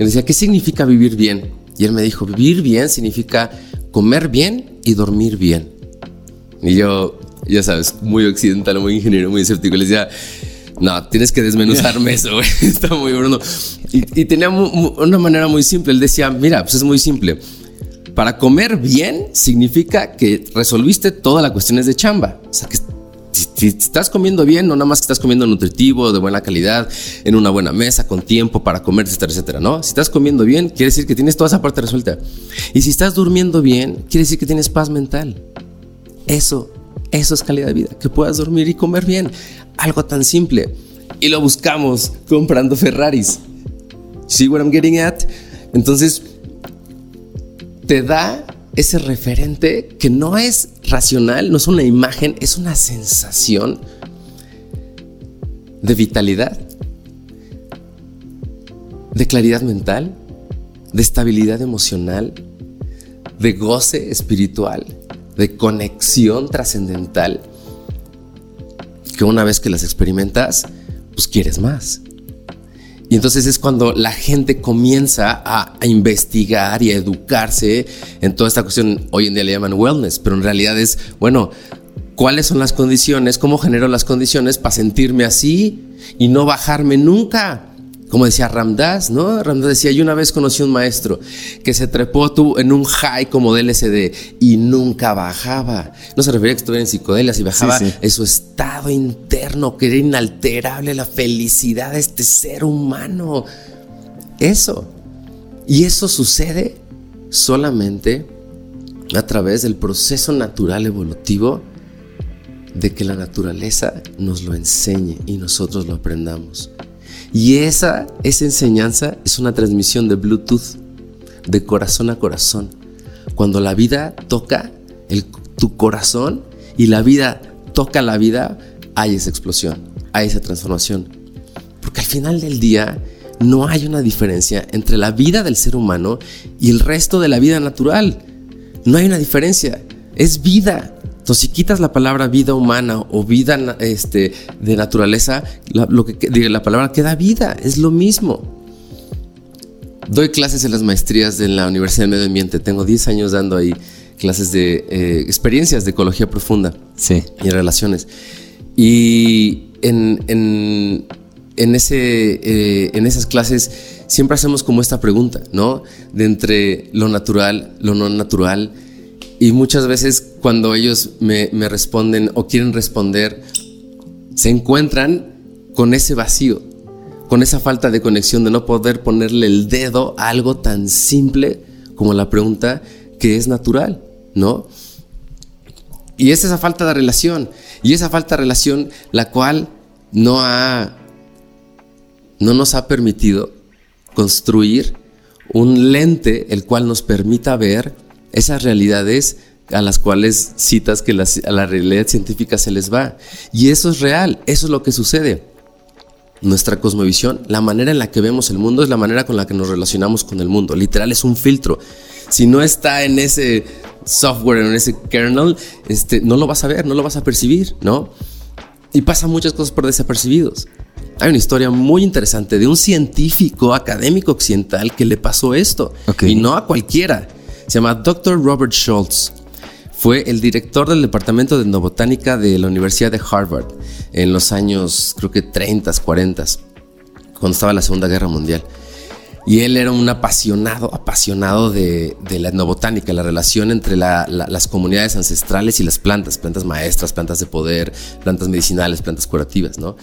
me decía, ¿qué significa vivir bien? Y él me dijo, vivir bien significa comer bien y dormir bien. Y yo, ya sabes, muy occidental, muy ingeniero, muy escéptico, le decía, no, tienes que desmenuzarme eso, güey. Está muy bueno. Y, tenía una manera muy simple. Él decía, mira, pues es muy simple. Para comer bien significa que resolviste todas las cuestiones de chamba. O sea, que si, estás comiendo bien, no nada más que estás comiendo nutritivo, de buena calidad, en una buena mesa, con tiempo para comer, etcétera, etcétera, ¿no? Si estás comiendo bien, quiere decir que tienes toda esa parte resuelta. Y si estás durmiendo bien, quiere decir que tienes paz mental. Eso, eso es calidad de vida, que puedas dormir y comer bien. Algo tan simple. Y lo buscamos comprando Ferraris. See what I'm getting at? Entonces, te da ese referente que no es racional, no es una imagen, es una sensación de vitalidad, de claridad mental, de estabilidad emocional, de goce espiritual, de conexión trascendental que una vez que las experimentas, pues quieres más. Y entonces es cuando la gente comienza a, investigar y a educarse en toda esta cuestión. Hoy en día le llaman wellness, pero en realidad es, bueno, ¿cuáles son las condiciones? ¿Cómo genero las condiciones para sentirme así y no bajarme nunca? Como decía Ramdas, ¿no? Ramdas decía, yo una vez conocí a un maestro que se trepó tú en un high como de LSD y nunca bajaba. No se refería a que estuviera en psicodelias y bajaba en su estado interno, que era inalterable la felicidad de este ser humano. Eso. Y eso sucede solamente a través del proceso natural evolutivo de que la naturaleza nos lo enseñe y nosotros lo aprendamos. Y esa, esa enseñanza es una transmisión de Bluetooth, de corazón a corazón. Cuando la vida toca el, tu corazón y la vida toca la vida, hay esa explosión, hay esa transformación. Porque al final del día no hay una diferencia entre la vida del ser humano y el resto de la vida natural. No hay una diferencia, es vida. Entonces, si quitas la palabra vida humana o vida este, de naturaleza, la, lo que, la palabra queda vida, es lo mismo. Doy clases en las maestrías de la Universidad de Medio Ambiente. Tengo 10 años dando ahí clases de eh, experiencias de ecología profunda sí. y relaciones. Y en, en, en ese, eh, en esas clases siempre hacemos como esta pregunta, ¿no? De entre lo natural, lo no natural y muchas veces cuando ellos me, responden o quieren responder, se encuentran con ese vacío. con esa falta de conexión de no poder ponerle el dedo a algo tan simple como la pregunta que es natural, ¿no? Y es esa falta de relación, y esa falta de relación la cual no ha no nos ha permitido construir un lente el cual nos permita ver esas realidades a las cuales citas que a la realidad científica se les va. Y eso es real, eso es lo que sucede. Nuestra cosmovisión, la manera en la que vemos el mundo es la manera con la que nos relacionamos con el mundo. Literal es un filtro. Si no está en ese software, en ese kernel, este, no lo vas a ver, no lo vas a percibir, ¿no? Y pasan muchas cosas por desapercibidos. Hay una historia muy interesante de un científico académico occidental que le pasó esto. Y no a cualquiera. Se llama Dr. Robert Schultz. Fue el director del departamento de etnobotánica de la Universidad de Harvard en los años, creo que 30, 40, cuando estaba la Segunda Guerra Mundial. Y él era un apasionado, apasionado de, la etnobotánica, la relación entre las comunidades ancestrales y las plantas, plantas maestras, plantas de poder, plantas medicinales, plantas curativas, ¿no?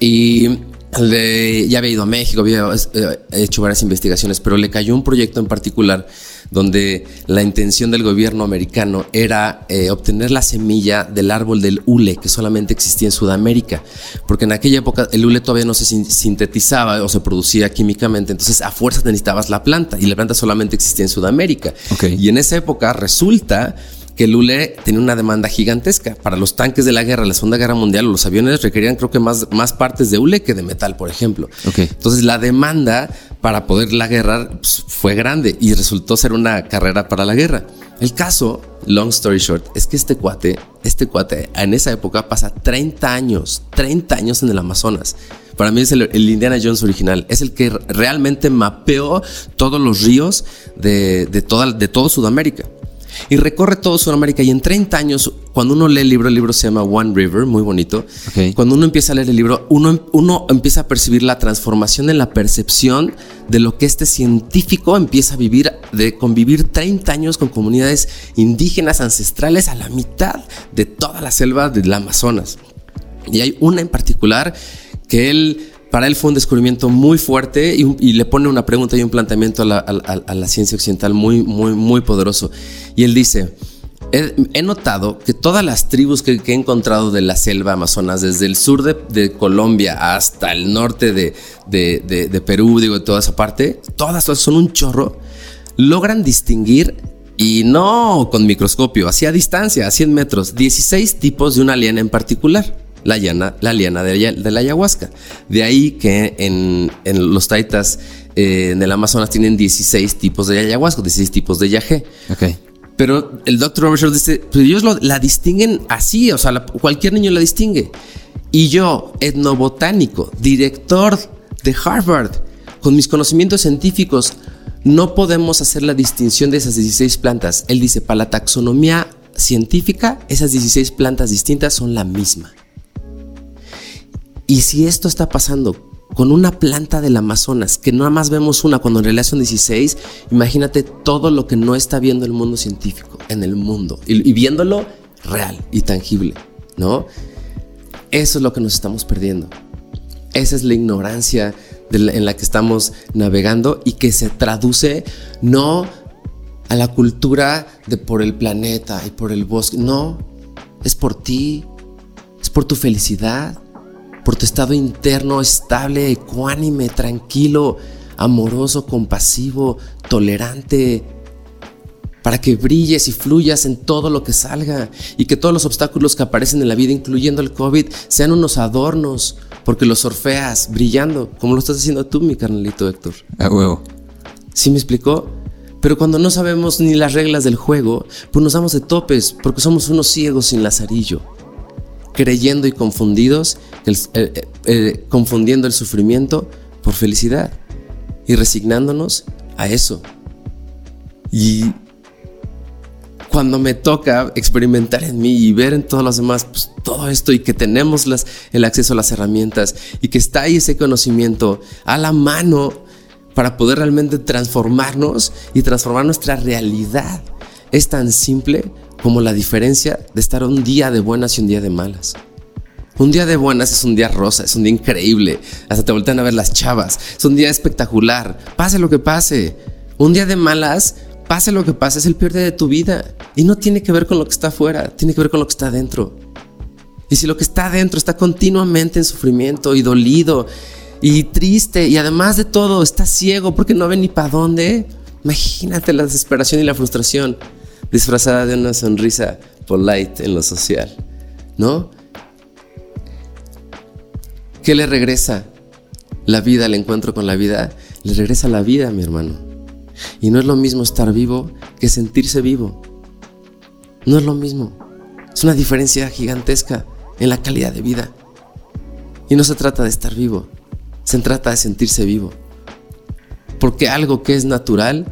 Y ya había ido a México, había eh, hecho varias investigaciones, pero le cayó un proyecto en particular donde la intención del gobierno americano era eh, obtener la semilla del árbol del hule, que solamente existía en Sudamérica, porque en aquella época el hule todavía no se sintetizaba o se producía químicamente, entonces a fuerza necesitabas la planta y la planta solamente existía en Sudamérica. Y en esa época resulta que el hule tenía una demanda gigantesca. Para los tanques de la guerra, la Segunda Guerra Mundial, los aviones requerían creo que más, más partes de hule que de metal, por ejemplo. Entonces la demanda para poder la guerra pues, fue grande y resultó ser una carrera para la guerra. El caso, long story short, es que este cuate, este cuate en esa época pasa 30 años, 30 años en el Amazonas. Para mí es el, Indiana Jones original. Es el que realmente mapeó todos los ríos de, de, toda, de todo Sudamérica y recorre todo Sudamérica. Y en 30 años, cuando uno lee el libro, el libro se llama One River, muy bonito, cuando uno empieza a leer el libro, uno, uno empieza a percibir la transformación en la percepción de lo que este científico empieza a vivir, de convivir 30 años con comunidades indígenas ancestrales a la mitad de toda la selva del Amazonas. Y hay una en particular que él para él fue un descubrimiento muy fuerte y, le pone una pregunta y un planteamiento a la, ciencia occidental muy, muy, muy poderoso. Y él dice, he, notado que todas las tribus que, he encontrado de la selva amazonas, desde el sur de, Colombia hasta el norte de, Perú, digo, de toda esa parte, todas, todas son un chorro, logran distinguir y no con microscopio, así a distancia, a 100 metros, 16 tipos de una liana en particular la, la liana de, la ayahuasca. De ahí que en, los taitas eh, en el Amazonas tienen 16 tipos de ayahuasca, 16 tipos de yagé. Okay. Pero el doctor Robert dice, pues ellos la distinguen así, o sea, cualquier niño la distingue. Y yo, etnobotánico, director de Harvard, con mis conocimientos científicos, no podemos hacer la distinción de esas 16 plantas. Él dice, para la taxonomía científica, esas 16 plantas distintas son la misma. Y si esto está pasando con una planta del Amazonas, que nada más vemos una cuando en realidad son 16, imagínate todo lo que no está viendo el mundo científico en el mundo y, viéndolo real y tangible, ¿no? Eso es lo que nos estamos perdiendo. Esa es la ignorancia en la que estamos navegando y que se traduce no a la cultura de por el planeta y por el bosque, no, es por ti, es por tu felicidad, por tu estado interno estable, ecuánime, tranquilo, amoroso, compasivo, tolerante, para que brilles y fluyas en todo lo que salga y que todos los obstáculos que aparecen en la vida, incluyendo el COVID, sean unos adornos, porque los orfeas brillando, como lo estás haciendo tú, mi carnalito Héctor. A huevo. ¿Sí me explicó? Pero cuando no sabemos ni las reglas del juego, pues nos damos de topes, porque somos unos ciegos sin lazarillo creyendo y confundidos, eh, eh, eh, confundiendo el sufrimiento por felicidad y resignándonos a eso. Y cuando me toca experimentar en mí y ver en todos los demás pues, todo esto y que tenemos las, el acceso a las herramientas y que está ahí ese conocimiento a la mano para poder realmente transformarnos y transformar nuestra realidad. Es tan simple como la diferencia de estar un día de buenas y un día de malas. Un día de buenas es un día rosa, es un día increíble. Hasta te voltean a ver las chavas. Es un día espectacular. Pase lo que pase. Un día de malas, pase lo que pase, es el peor día de tu vida. Y no tiene que ver con lo que está afuera, tiene que ver con lo que está adentro. Y si lo que está adentro está continuamente en sufrimiento y dolido y triste y además de todo está ciego porque no ve ni para dónde, imagínate la desesperación y la frustración disfrazada de una sonrisa polite en lo social, ¿no? ¿Qué le regresa la vida, el encuentro con la vida? Le regresa la vida, mi hermano. Y no es lo mismo estar vivo que sentirse vivo. No es lo mismo. Es una diferencia gigantesca en la calidad de vida. Y no se trata de estar vivo, se trata de sentirse vivo. Porque algo que es natural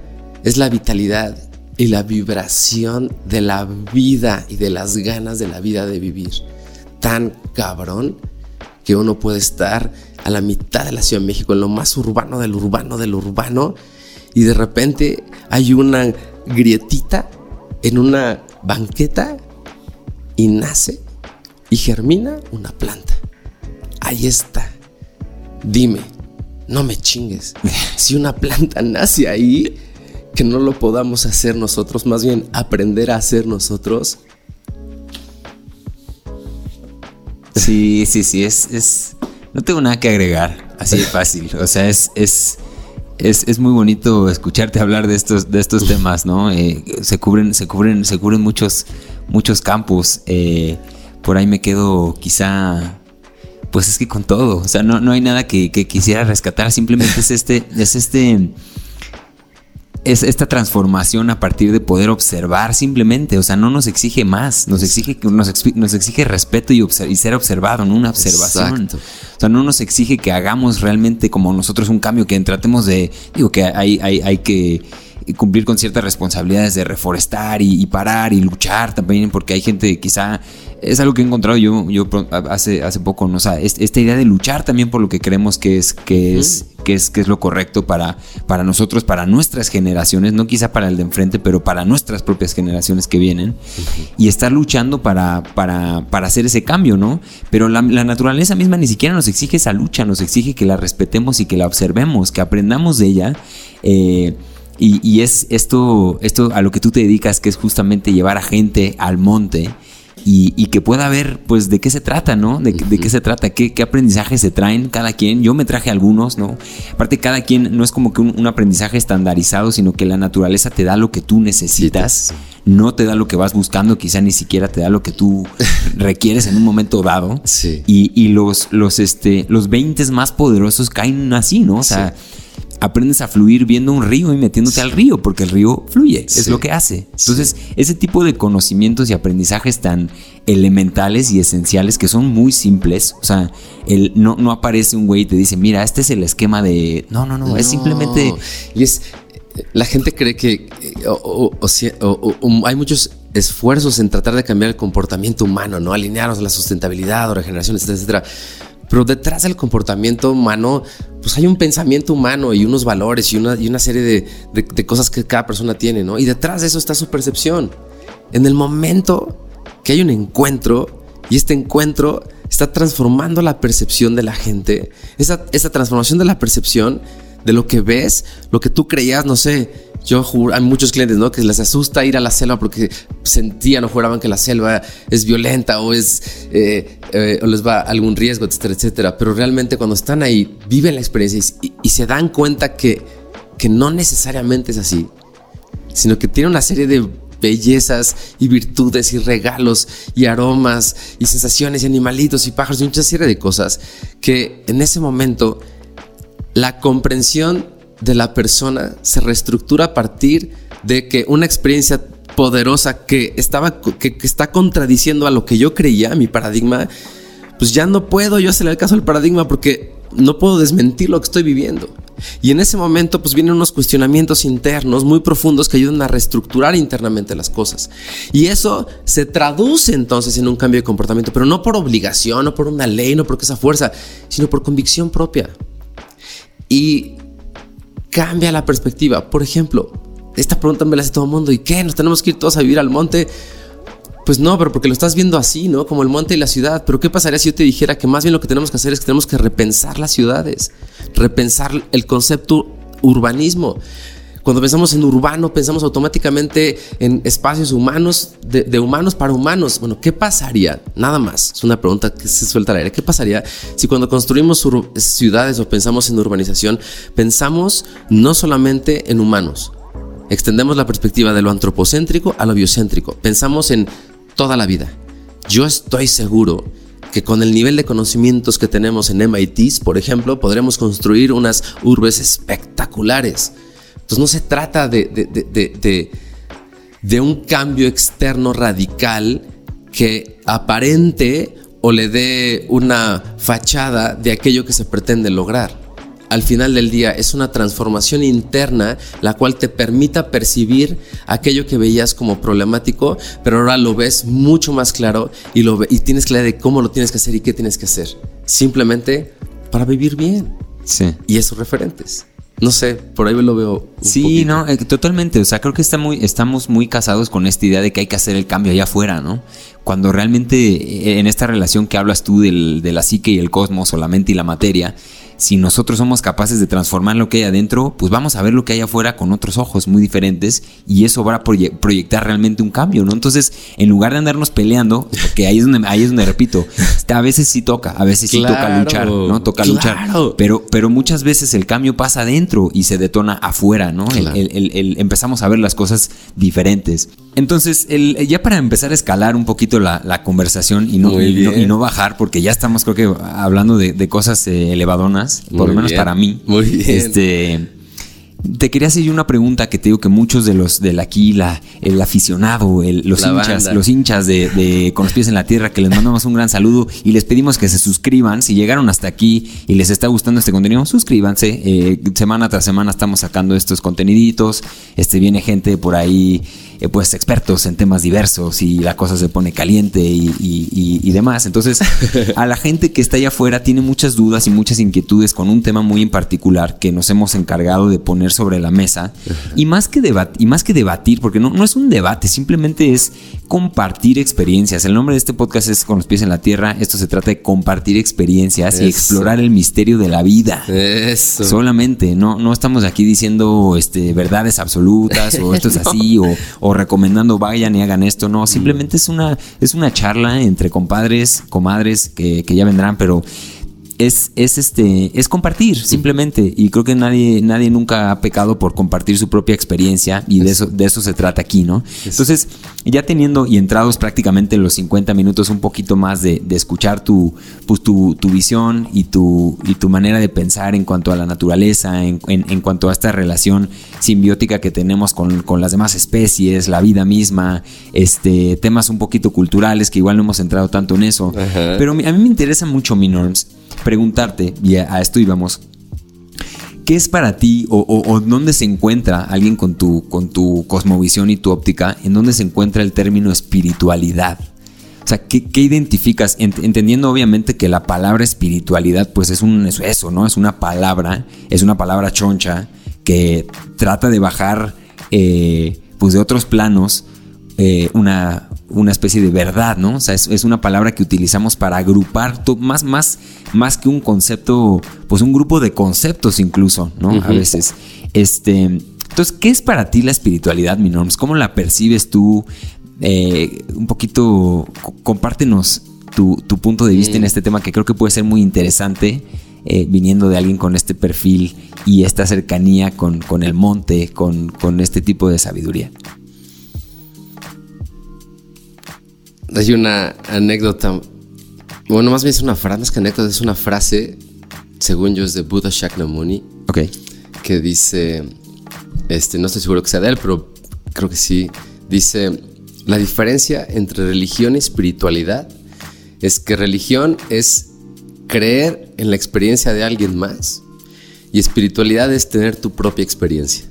es la vitalidad y la vibración de la vida y de las ganas de la vida de vivir. Tan cabrón que uno puede estar a la mitad de la Ciudad de México, en lo más urbano del urbano del urbano, y de repente hay una grietita en una banqueta y nace y germina una planta. Ahí está. Dime, no me chingues. Si una planta nace ahí, que no lo podamos hacer nosotros, más bien aprender a hacer nosotros, Sí, sí, sí, es, es, no tengo nada que agregar, así de fácil. O sea, es, es, es, muy bonito escucharte hablar de estos, de estos temas, ¿no? Eh, se cubren, se cubren, se cubren muchos, muchos campos. Eh, por ahí me quedo quizá, pues es que con todo. O sea, no, no hay nada que, que quisiera rescatar. Simplemente es este, es este es esta transformación a partir de poder observar simplemente, o sea, no nos exige más, nos exige, nos, nos exige respeto y, y, ser observado, no una observación. O sea, no nos exige que hagamos realmente como nosotros un cambio, que tratemos de, digo que hay, hay, hay que cumplir con ciertas responsabilidades de reforestar y, parar y luchar también, porque hay gente quizá es algo que he encontrado yo, yo hace, hace poco, ¿no? o sea, esta idea de luchar también por lo que creemos que es, que es, que es, que es lo correcto para, para nosotros, para nuestras generaciones, no quizá para el de enfrente, pero para nuestras propias generaciones que vienen, y estar luchando para, para, para, hacer ese cambio, ¿no? Pero la, la, naturaleza misma ni siquiera nos exige esa lucha, nos exige que la respetemos y que la observemos, que aprendamos de ella. Eh, y, es esto, esto a lo que tú te dedicas, que es justamente llevar a gente al monte y, que pueda ver, pues, de qué se trata, ¿no? De, qué se trata, qué, qué aprendizajes se traen cada quien. Yo me traje algunos, ¿no? Aparte, cada quien no es como que un, aprendizaje estandarizado, sino que la naturaleza te da lo que tú necesitas, no te da lo que vas buscando, quizá ni siquiera te da lo que tú requieres en un momento dado. Sí. Y, los, los, este, los 20 más poderosos caen así, ¿no? O sea aprendes a fluir viendo un río y metiéndote al río, porque el río fluye, es lo que hace. Entonces, ese tipo de conocimientos y aprendizajes tan elementales y esenciales que son muy simples, o sea, el, no, no aparece un güey y te dice, mira, este es el esquema de... No, no, no, es simplemente... Y es... La gente cree que o, hay muchos esfuerzos en tratar de cambiar el comportamiento humano, ¿no? Alinearnos a la sustentabilidad o regeneración, etcétera, etcétera. Pero detrás del comportamiento humano, pues hay un pensamiento humano y unos valores y una, y una serie de, cosas que cada persona tiene, ¿no? Y detrás de eso está su percepción. En el momento que hay un encuentro y este encuentro está transformando la percepción de la gente, esa, esa transformación de la percepción de lo que ves, lo que tú creías, no sé, yo hay muchos clientes, ¿no? Que les asusta ir a la selva porque sentían o juraban que la selva es violenta o es eh, eh, o les va algún riesgo, etcétera, etcétera. Pero realmente cuando están ahí, viven la experiencia y, se dan cuenta que, que no necesariamente es así, sino que tiene una serie de bellezas y virtudes y regalos y aromas y sensaciones y animalitos y pájaros y mucha serie de cosas que en ese momento la comprensión de la persona se reestructura a partir de que una experiencia poderosa que estaba que, está contradiciendo a lo que yo creía, mi paradigma, pues ya no puedo yo hacerle el caso al paradigma porque no puedo desmentir lo que estoy viviendo. Y en ese momento pues vienen unos cuestionamientos internos muy profundos que ayudan a reestructurar internamente las cosas. Y eso se traduce entonces en un cambio de comportamiento, pero no por obligación, no por una ley, no porque esa fuerza, sino por convicción propia. Y cambia la perspectiva. Por ejemplo, esta pregunta me la hace todo el mundo. ¿Y qué? ¿Nos tenemos que ir todos a vivir al monte? Pues no, pero porque lo estás viendo así, ¿no? Como el monte y la ciudad. Pero ¿qué pasaría si yo te dijera que más bien lo que tenemos que hacer es que tenemos que repensar las ciudades, repensar el concepto urbanismo? Cuando pensamos en urbano, pensamos automáticamente en espacios humanos, de, humanos para humanos. Bueno, ¿qué pasaría? Nada más, es una pregunta que se suelta al aire. ¿Qué pasaría si cuando construimos ciudades o pensamos en urbanización, pensamos no solamente en humanos? Extendemos la perspectiva de lo antropocéntrico a lo biocéntrico. Pensamos en toda la vida. Yo estoy seguro que con el nivel de conocimientos que tenemos en MIT, por ejemplo, podremos construir unas urbes espectaculares entonces no se trata de, de, un cambio externo radical que aparente o le dé una fachada de aquello que se pretende lograr. Al final del día es una transformación interna la cual te permita percibir aquello que veías como problemático, pero ahora lo ves mucho más claro y, lo, y tienes claridad de cómo lo tienes que hacer y qué tienes que hacer. Simplemente para vivir bien. Sí. Y esos referentes. No sé, por ahí lo veo. sí, no, eh, totalmente. O sea, creo que está muy, estamos muy casados con esta idea de que hay que hacer el cambio allá afuera, ¿no? Cuando realmente eh, en esta relación que hablas tú del, de la psique y el cosmos o la mente y la materia, si nosotros somos capaces de transformar lo que hay adentro, pues vamos a ver lo que hay afuera con otros ojos muy diferentes y eso va a proyectar realmente un cambio, ¿no? Entonces, en lugar de andarnos peleando, que ahí es donde, ahí es donde repito, a veces sí toca, a veces sí toca luchar, ¿no? Toca luchar. Pero, pero muchas veces el cambio pasa adentro y se detona afuera, ¿no? empezamos a ver las cosas diferentes. Entonces, ya para empezar a escalar un poquito la, conversación y no, y no, bajar, porque ya estamos, creo que, hablando de, cosas eh, elevadonas, por lo menos para mí. Muy bien. Este, te quería hacer una pregunta que te digo que muchos de los del aquí, la, el aficionado, los, hinchas, los hinchas de, Con los pies en la tierra, que les mandamos un gran saludo y les pedimos que se suscriban. Si llegaron hasta aquí y les está gustando este contenido, suscríbanse. Eh, semana tras semana estamos sacando estos conteniditos. Este viene gente por ahí eh, pues expertos en temas diversos y la cosa se pone caliente y, demás. Entonces, a la gente que está allá afuera tiene muchas dudas y muchas inquietudes con un tema muy en particular que nos hemos encargado de poner sobre la mesa. Y más que, y más que debatir, porque no, no es un debate, simplemente es compartir experiencias. El nombre de este podcast es Con los pies en la tierra. Esto se trata de compartir experiencias y explorar el misterio de la vida. Eso. Solamente, no, no estamos aquí diciendo este, verdades absolutas o esto es así o recomendando vayan y hagan esto, no, simplemente es una, es una charla entre compadres, comadres que, que ya vendrán, pero es, es, este, es compartir, simplemente. Y creo que nadie, nadie nunca ha pecado por compartir su propia experiencia y de eso, de eso se trata aquí, ¿no? Entonces, ya teniendo y entrados prácticamente los 50 minutos, un poquito más de, escuchar tu, pues, tu, visión y tu, y tu manera de pensar en cuanto a la naturaleza, en, cuanto a esta relación simbiótica que tenemos con, las demás especies, la vida misma, este, temas un poquito culturales, que igual no hemos entrado tanto en eso. Pero a mí me interesa mucho mi norms preguntarte, y a, esto íbamos, ¿qué es para ti o, dónde se encuentra alguien con tu, con tu cosmovisión y tu óptica? ¿En dónde se encuentra el término espiritualidad? O sea, ¿qué, identificas? Entendiendo obviamente que la palabra espiritualidad pues es un eso, ¿no? Es una palabra, es una palabra choncha que trata de bajar eh, pues de otros planos eh, una, una especie de verdad, ¿no? O sea, es, una palabra que utilizamos para agrupar más, más, más que un concepto, pues un grupo de conceptos incluso, ¿no? A veces. Este, entonces, ¿qué es para ti la espiritualidad, mi Norms? ¿Cómo la percibes tú? Eh, un poquito, compártenos tu, punto de vista en mm. este tema que creo que puede ser muy interesante. Eh, viniendo de alguien con este perfil y esta cercanía con, con el monte, con, con este tipo de sabiduría. Hay una anécdota, bueno, más bien es una frase, más que anécdota, es una frase, según yo es de Buddha Shakyamuni, ok que dice, este, no estoy seguro que sea de él, pero creo que sí, dice, la diferencia entre religión y espiritualidad es que religión es creer en la experiencia de alguien más y espiritualidad es tener tu propia experiencia.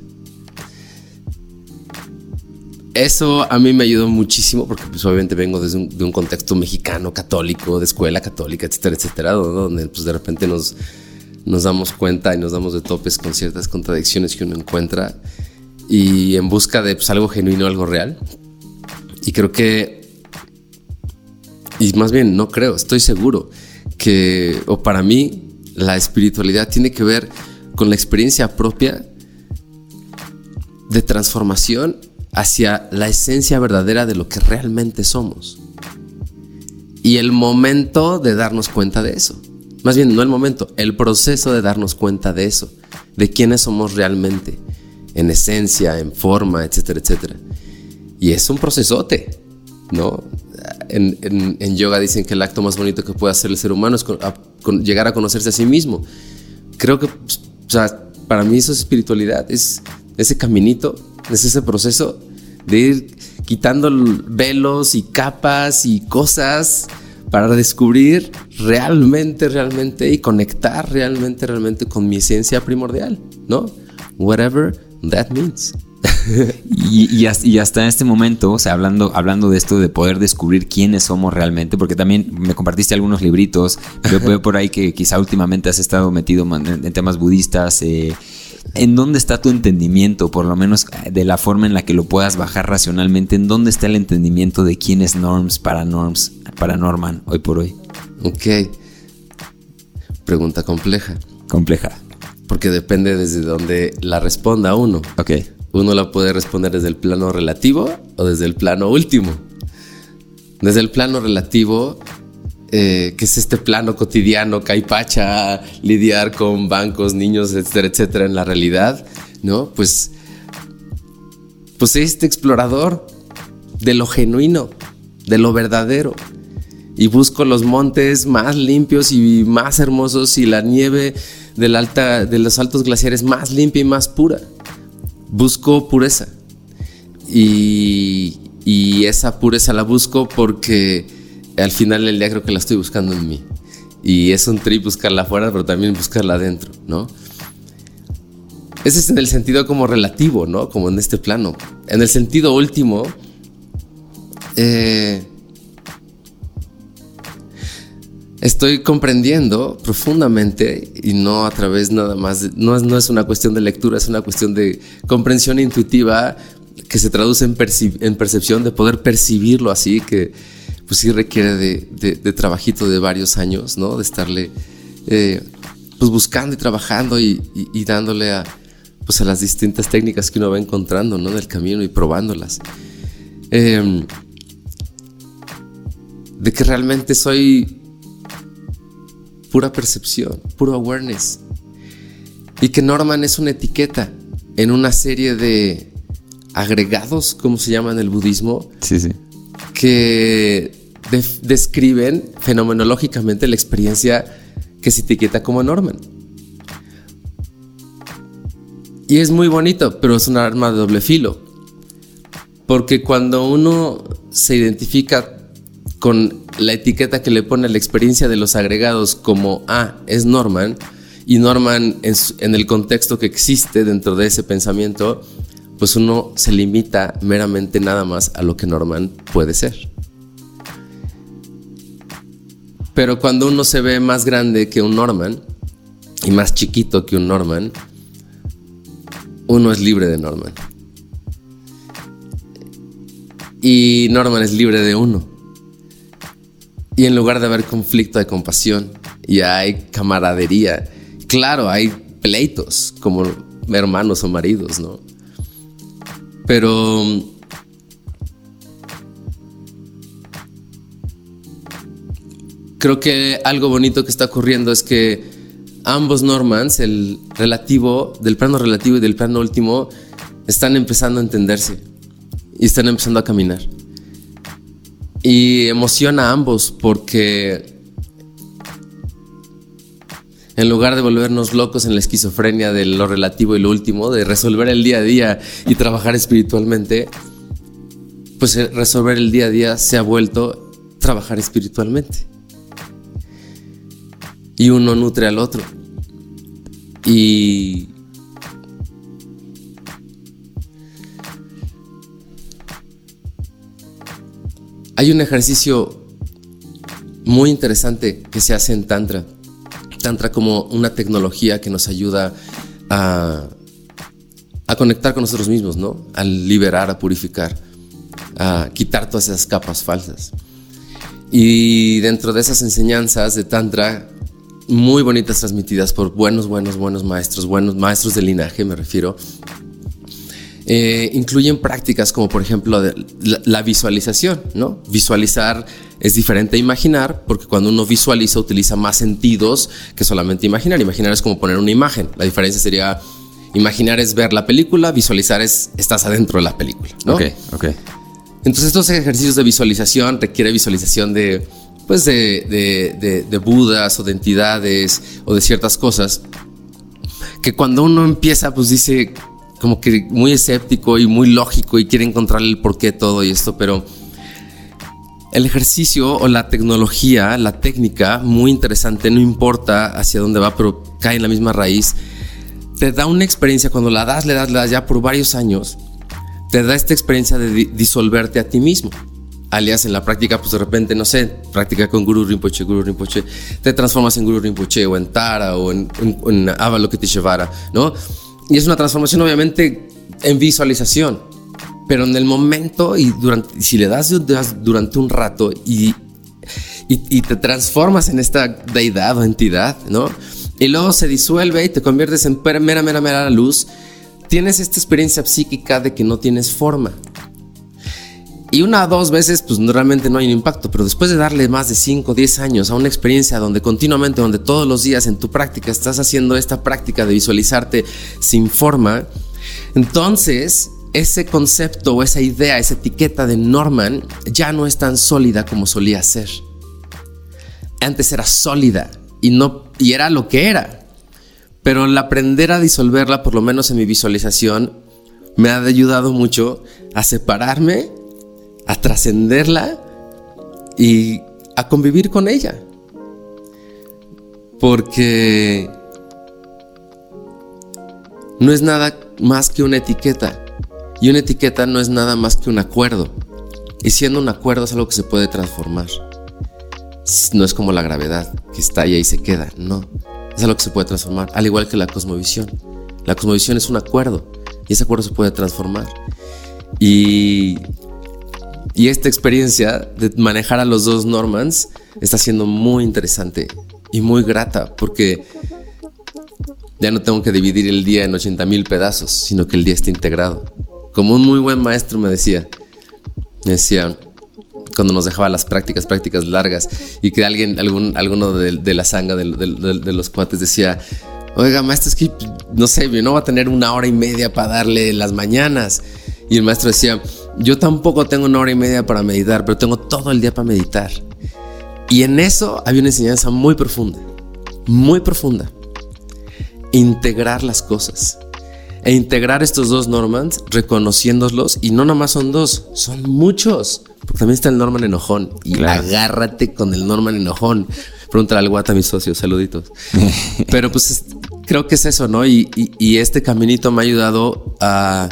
Eso a mí me ayudó muchísimo porque pues obviamente vengo desde un, de un contexto mexicano, católico, de escuela católica, etcétera, etcétera, donde pues de repente nos, damos cuenta y nos damos de topes con ciertas contradicciones que uno encuentra y en busca de pues, algo genuino, algo real. Y creo que y más bien no creo, estoy seguro que, o para mí, la espiritualidad tiene que ver con la experiencia propia de transformación hacia la esencia verdadera de lo que realmente somos. Y el momento de darnos cuenta de eso. Más bien, no el momento, el proceso de darnos cuenta de eso, de quiénes somos realmente, en esencia, en forma, etcétera, etcétera. Y es un procesote, ¿no? En, yoga dicen que el acto más bonito que puede hacer el ser humano es llegar a conocerse a sí mismo. Creo que, pues, o sea, para mí eso es espiritualidad, es ese caminito, es ese proceso de ir quitando velos y capas y cosas para descubrir realmente, realmente y conectar realmente, realmente con mi esencia primordial, ¿no? Whatever that means. y, y, hasta este momento, o sea, hablando, hablando de esto de poder descubrir quiénes somos realmente, porque también me compartiste algunos libritos, veo, por ahí que quizá últimamente has estado metido en, temas budistas. Eh, ¿En dónde está tu entendimiento, por lo menos de la forma en la que lo puedas bajar racionalmente? ¿En dónde está el entendimiento de quién es Norms para Norms, para Norman, hoy por hoy? Ok. Pregunta compleja. Compleja. Porque depende desde donde la responda uno. Ok uno la puede responder desde el plano relativo o desde el plano último. Desde el plano relativo, eh, que es este plano cotidiano, caipacha, lidiar con bancos, niños, etcétera, etcétera, en la realidad, ¿no? Pues, pues este explorador de lo genuino, de lo verdadero. Y busco los montes más limpios y más hermosos y la nieve del alta, de los altos glaciares más limpia y más pura busco pureza. Y, esa pureza la busco porque al final del día creo que la estoy buscando en mí. Y es un trip buscarla afuera, pero también buscarla adentro, ¿no? Ese es en el sentido como relativo, ¿no? Como en este plano. En el sentido último, eh, estoy comprendiendo profundamente y no a través nada más, no, no es una cuestión de lectura, es una cuestión de comprensión intuitiva que se traduce en, en percepción, de poder percibirlo así, que pues sí requiere de, de, trabajito de varios años, ¿no? De estarle eh, pues buscando y trabajando y, dándole a, pues a las distintas técnicas que uno va encontrando, ¿no? Del camino y probándolas. Em, de que realmente soy pura percepción, puro awareness. Y que Norman es una etiqueta en una serie de agregados, como se llama en el budismo, sí, sí. que describen fenomenológicamente la experiencia que se etiqueta como Norman. Y es muy bonito, pero es un arma de doble filo. Porque cuando uno se identifica con la etiqueta que le pone la experiencia de los agregados como, ah, es Norman, y Norman en, el contexto que existe dentro de ese pensamiento, pues uno se limita meramente nada más a lo que Norman puede ser. Pero cuando uno se ve más grande que un Norman y más chiquito que un Norman, uno es libre de Norman. Y Norman es libre de uno. Y en lugar de haber conflicto de compasión y hay camaradería, claro, hay pleitos como hermanos o maridos, ¿no? Pero creo que algo bonito que está ocurriendo es que ambos Normans, el relativo, del plano relativo y del plano último, están empezando a entenderse y están empezando a caminar. Y emociona a ambos porque en lugar de volvernos locos en la esquizofrenia de lo relativo y lo último, de resolver el día a día y trabajar espiritualmente, pues resolver el día a día se ha vuelto trabajar espiritualmente. Y uno nutre al otro. Y Hay un ejercicio muy interesante que se hace en Tantra. Tantra como una tecnología que nos ayuda a, conectar con nosotros mismos, ¿no? A liberar, a purificar, a quitar todas esas capas falsas. Y dentro de esas enseñanzas de Tantra, muy bonitas transmitidas por buenos, buenos, buenos maestros, buenos maestros de linaje, me refiero, eh, incluyen prácticas como por ejemplo la, visualización, ¿no? Visualizar es diferente a imaginar porque cuando uno visualiza utiliza más sentidos que solamente imaginar. Imaginar es como poner una imagen. La diferencia sería imaginar es ver la película, visualizar es estás adentro de la película, ¿no? Ok, ok. Entonces estos ejercicios de visualización requiere visualización de pues de, de, de budas o de entidades o de ciertas cosas que cuando uno empieza pues dice como que muy escéptico y muy lógico y quiere encontrar el porqué de todo y esto, pero el ejercicio o la tecnología, la técnica, muy interesante, no importa hacia dónde va, pero cae en la misma raíz, te da una experiencia, cuando la das, le das, le das ya por varios años, te da esta experiencia de disolverte a ti mismo. Alias en la práctica, pues de repente, no sé, práctica con Guru Rinpoche, Guru Rinpoche, te transformas en Guru Rinpoche o en Tara o en, en, en Avalokiteshvara, ¿no? Y es una transformación obviamente en visualización, pero en el momento y durante, si le das, durante un rato y, y, te transformas en esta deidad o entidad, ¿no? Y luego se disuelve y te conviertes en mera, mera, mera luz, tienes esta experiencia psíquica de que no tienes forma. Y una o dos veces, pues realmente no hay un impacto, pero después de darle más de 5 o 10 años a una experiencia donde continuamente, donde todos los días en tu práctica estás haciendo esta práctica de visualizarte sin forma, entonces ese concepto o esa idea, esa etiqueta de Norman ya no es tan sólida como solía ser. Antes era sólida y no y era lo que era. Pero el aprender a disolverla, por lo menos en mi visualización, me ha ayudado mucho a separarme a trascenderla y a convivir con ella. Porque no es nada más que una etiqueta. Y una etiqueta no es nada más que un acuerdo. Y siendo un acuerdo es algo que se puede transformar. No es como la gravedad, que está ahí y se queda. No. Es algo que se puede transformar. Al igual que la cosmovisión. La cosmovisión es un acuerdo. Y ese acuerdo se puede transformar. Y y esta experiencia de manejar a los dos Normans está siendo muy interesante y muy grata porque ya no tengo que dividir el día en 80 mil pedazos, sino que el día está integrado. Como un muy buen maestro me decía, me decía, cuando nos dejaba las prácticas, prácticas largas, y que alguien, algún, alguno de, la sanga de, los cuates decía, oiga, maestro, es que no sé, no va a tener una hora y media para darle las mañanas. Y el maestro decía, yo tampoco tengo una hora y media para meditar, pero tengo todo el día para meditar. Y en eso había una enseñanza muy profunda, muy profunda. Integrar las cosas. E integrar estos dos Normans, reconociéndolos, y no nomás son dos, son muchos. Porque también está el Norman enojón. Y agárrate con el Norman enojón. Pregúntale al guata, mi socio, saluditos. Pero pues creo que es eso, ¿no? y este caminito me ha ayudado a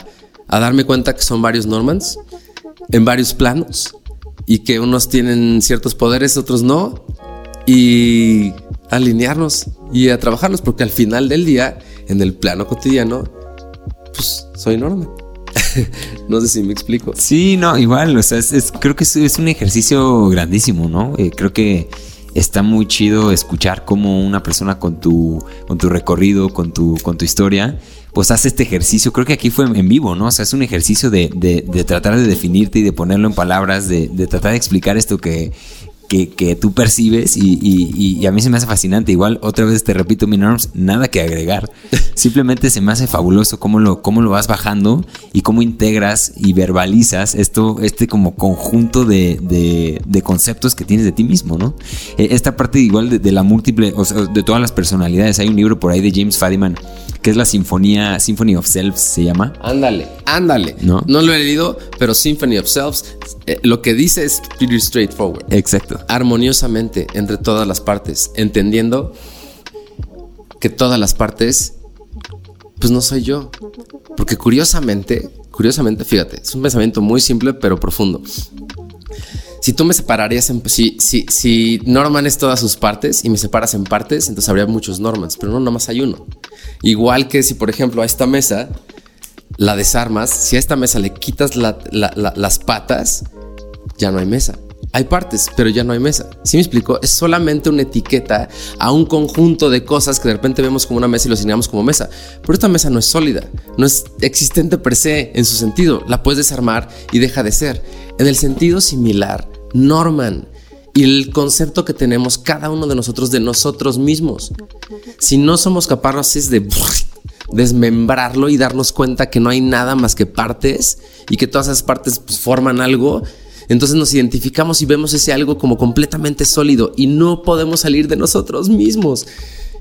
a darme cuenta que son varios Normans en varios planos y que unos tienen ciertos poderes, otros no, y alinearnos y a trabajarlos, porque al final del día, en el plano cotidiano, pues soy Norman. no sé si me explico. Sí, no, igual, o sea, es, creo que es, un ejercicio grandísimo, ¿no? Eh, creo que está muy chido escuchar cómo una persona con tu, con tu recorrido, con tu, con tu historia, pues hace este ejercicio. Creo que aquí fue en vivo, ¿no? O sea, es un ejercicio de, de, tratar de definirte y de ponerlo en palabras, de, de tratar de explicar esto que, que, tú percibes y, a mí se me hace fascinante. Igual, otra vez te repito, mi norms, nada que agregar. Simplemente se me hace fabuloso cómo lo, cómo lo vas bajando y cómo integras y verbalizas esto, este como conjunto de, conceptos que tienes de ti mismo, ¿no? Eh, esta parte igual de, la múltiple, o sea, de todas las personalidades. Hay un libro por ahí de James Fadiman que es la Sinfonía, Symphony of Selves se llama. Ándale, ándale. No, no lo he leído, pero Symphony of Selves, eh, lo que dice es pretty straightforward. Exacto armoniosamente entre todas las partes, entendiendo que todas las partes, pues no soy yo. Porque curiosamente, curiosamente, fíjate, es un pensamiento muy simple pero profundo. Si tú me separarías en... Si, si, si Norman es todas sus partes y me separas en partes, entonces habría muchos Normans, pero no, nomás hay uno. Igual que si, por ejemplo, a esta mesa la desarmas, si a esta mesa le quitas las patas, ya no hay mesa hay partes, pero ya no hay mesa. ¿Sí me explico? Es solamente una etiqueta a un conjunto de cosas que de repente vemos como una mesa y lo asignamos como mesa. Pero esta mesa no es sólida, no es existente per se en su sentido. La puedes desarmar y deja de ser. En el sentido similar, Norman y el concepto que tenemos cada uno de nosotros de nosotros mismos. Si no somos capaces de desmembrarlo y darnos cuenta que no hay nada más que partes y que todas esas partes pues, forman algo, entonces nos identificamos y vemos ese algo como completamente sólido y no podemos salir de nosotros mismos.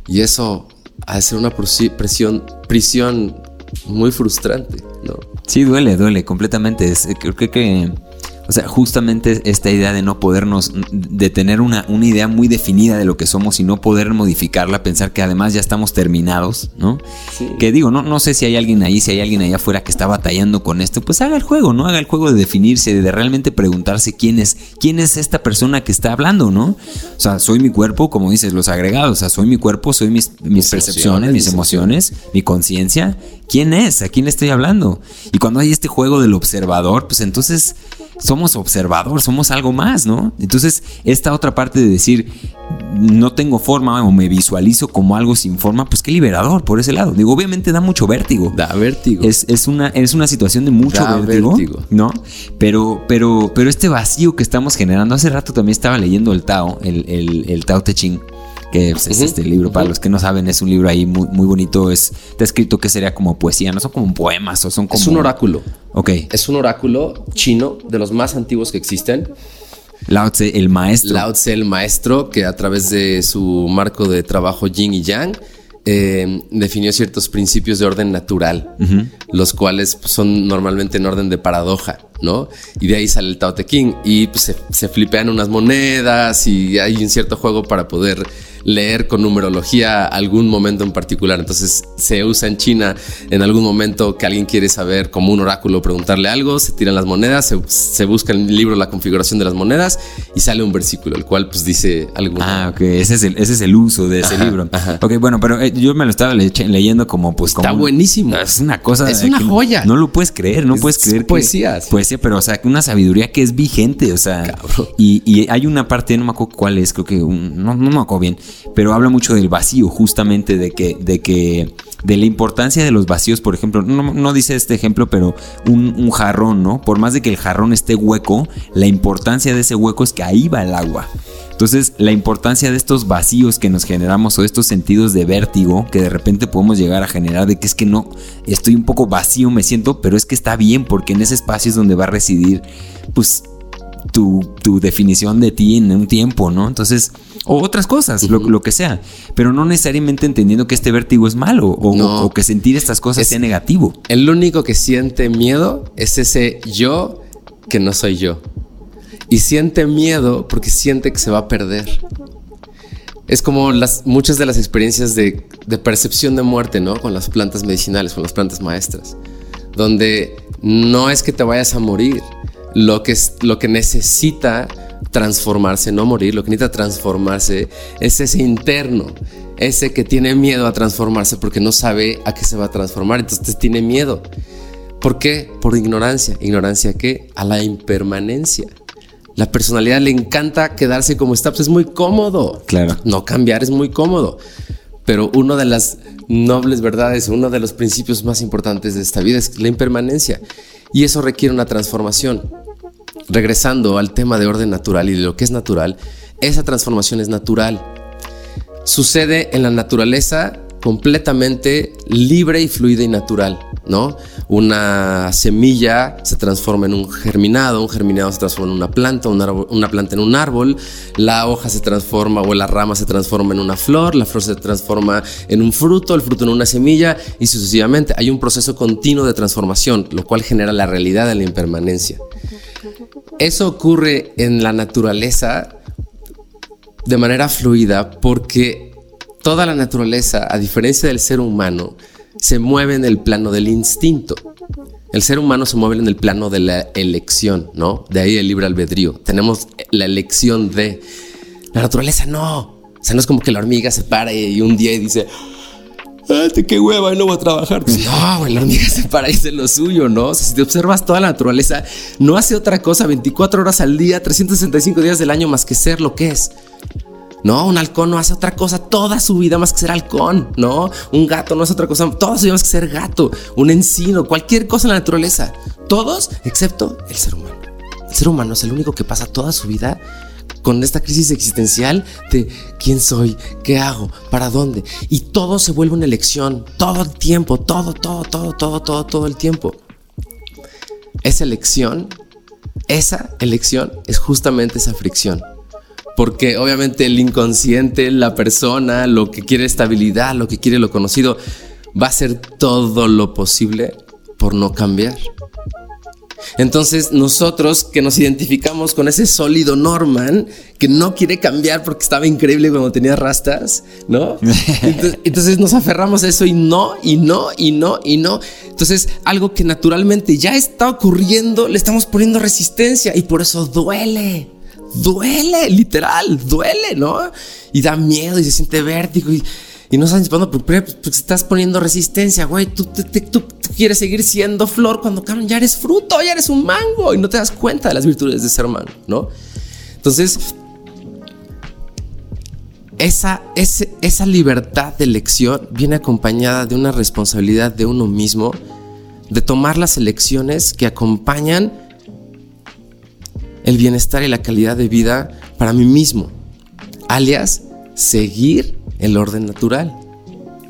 Y eso ha de ser una presión, prisión muy frustrante, ¿no? Sí, duele, duele completamente. creo que o sea, justamente esta idea de no podernos, de tener una, una idea muy definida de lo que somos y no poder modificarla, pensar que además ya estamos terminados, ¿no? Que digo, no, no sé si hay alguien ahí, si hay alguien allá afuera que está batallando con esto, pues haga el juego, ¿no? Haga el juego de definirse, de realmente preguntarse quién es, quién es esta persona que está hablando, ¿no? O sea, soy mi cuerpo, como dices, los agregados, o sea, soy mi cuerpo, soy mis, mis, percepciones, mis emociones, mi conciencia. ¿Quién es? ¿A quién le estoy hablando? Y cuando hay este juego del observador, pues entonces somos observador, somos algo más, ¿no? Entonces, esta otra parte de decir, no tengo forma o me visualizo como algo sin forma, pues qué liberador por ese lado. Digo, obviamente da mucho vértigo. Da vértigo. Es, una, es una situación de mucho vértigo, ¿no? Pero, pero, pero este vacío que estamos generando, hace rato también estaba leyendo el Tao, el, el, el Tao Te Ching que pues, es este libro, para los que no saben, es un libro ahí muy, muy bonito, es, está escrito que sería como poesía, no son como poemas o son como... Es un oráculo. Ok. Es un oráculo chino, de los más antiguos que existen. Lao Tse, el maestro. Lao Tse, el maestro, que a través de su marco de trabajo yin y yang, eh, definió ciertos principios de orden natural, los cuales pues, son normalmente en orden de paradoja, ¿no? Y de ahí sale el Tao Te King y pues, se, se flipean unas monedas y hay un cierto juego para poder leer con numerología algún momento en particular. Entonces se usa en China en algún momento que alguien quiere saber como un oráculo, preguntarle algo, se tiran las monedas, se, busca en el libro la configuración de las monedas y sale un versículo, el cual pues dice algo. Ah, ok, ese es el, ese es el uso de ese libro. Ok, bueno, pero eh, yo me lo estaba leyendo como pues... Está buenísimo. Es una cosa... Es una joya. No lo puedes creer, no puedes creer. Poesía. Poesía, pero o sea, una sabiduría que es vigente, o sea... Y, y, hay una parte, no me acuerdo cuál es, creo que no, no me acuerdo bien, pero habla mucho del vacío, justamente de que, de que, de la importancia de los vacíos, por ejemplo, no, dice este ejemplo, pero un, un, jarrón, ¿no? Por más de que el jarrón esté hueco, la importancia de ese hueco es que ahí va el agua. Entonces, la importancia de estos vacíos que nos generamos o estos sentidos de vértigo que de repente podemos llegar a generar de que es que no, estoy un poco vacío, me siento, pero es que está bien porque en ese espacio es donde va a residir, pues, tu, tu definición de ti en un tiempo, ¿no? Entonces, o otras cosas, lo, que sea, pero no necesariamente entendiendo que este vértigo es malo o, que sentir estas cosas sea negativo. El único que siente miedo es ese yo que no soy yo. Y siente miedo porque siente que se va a perder. Es como las, muchas de las experiencias de, de percepción de muerte, ¿no? Con las plantas medicinales, con las plantas maestras, donde no es que te vayas a morir, lo que, es, lo que necesita transformarse, no morir, lo que necesita transformarse es ese interno, ese que tiene miedo a transformarse porque no sabe a qué se va a transformar, entonces tiene miedo. ¿Por qué? Por ignorancia. ¿Ignorancia qué? A la impermanencia. La personalidad le encanta quedarse como está, pues es muy cómodo. Claro. No cambiar es muy cómodo. Pero una de las nobles verdades, uno de los principios más importantes de esta vida es la impermanencia. Y eso requiere una transformación regresando al tema de orden natural y de lo que es natural, esa transformación es natural. Sucede en la naturaleza completamente libre y fluida y natural, ¿no? Una semilla se transforma en un germinado, un germinado se transforma en una planta, una planta en un árbol, la hoja se transforma o la rama se transforma en una flor, la flor se transforma en un fruto, el fruto en una semilla y sucesivamente. Hay un proceso continuo de transformación, lo cual genera la realidad de la impermanencia. Eso ocurre en la naturaleza de manera fluida porque toda la naturaleza, a diferencia del ser humano, se mueve en el plano del instinto. El ser humano se mueve en el plano de la elección, ¿no? De ahí el libre albedrío. Tenemos la elección de... La naturaleza no. O sea, no es como que la hormiga se pare y un día dice, qué hueva, no voy a trabajar. Pues, no, güey, la hormiga se para y lo suyo, ¿no? O sea, si te observas toda la naturaleza, no hace otra cosa 24 horas al día, 365 días del año más que ser lo que es. No, un halcón no hace otra cosa toda su vida más que ser halcón, ¿no? Un gato no hace otra cosa toda su vida más que ser gato, un encino, cualquier cosa en la naturaleza. Todos, excepto el ser humano. El ser humano es el único que pasa toda su vida con esta crisis existencial de quién soy, qué hago, para dónde. Y todo se vuelve una elección, todo el tiempo, todo, todo, todo, todo, todo, todo el tiempo. Esa elección, esa elección es justamente esa fricción. Porque obviamente el inconsciente, la persona, lo que quiere estabilidad, lo que quiere lo conocido, va a hacer todo lo posible por no cambiar. Entonces nosotros que nos identificamos con ese sólido Norman, que no quiere cambiar porque estaba increíble cuando tenía rastas, ¿no? Entonces, nos aferramos a eso y no, y no, y no, y no. Entonces algo que naturalmente ya está ocurriendo, le estamos poniendo resistencia y por eso duele. Duele, literal, duele, ¿no? Y da miedo y se siente vértigo y y no estás disparando porque, porque estás poniendo resistencia, güey. Tú, quieres seguir siendo flor cuando ya eres fruto, ya eres un mango y no te das cuenta de las virtudes de ser mango, ¿no? Entonces, esa, esa libertad de elección viene acompañada de una responsabilidad de uno mismo, de tomar las elecciones que acompañan el bienestar y la calidad de vida para mí mismo, alias seguir el orden natural.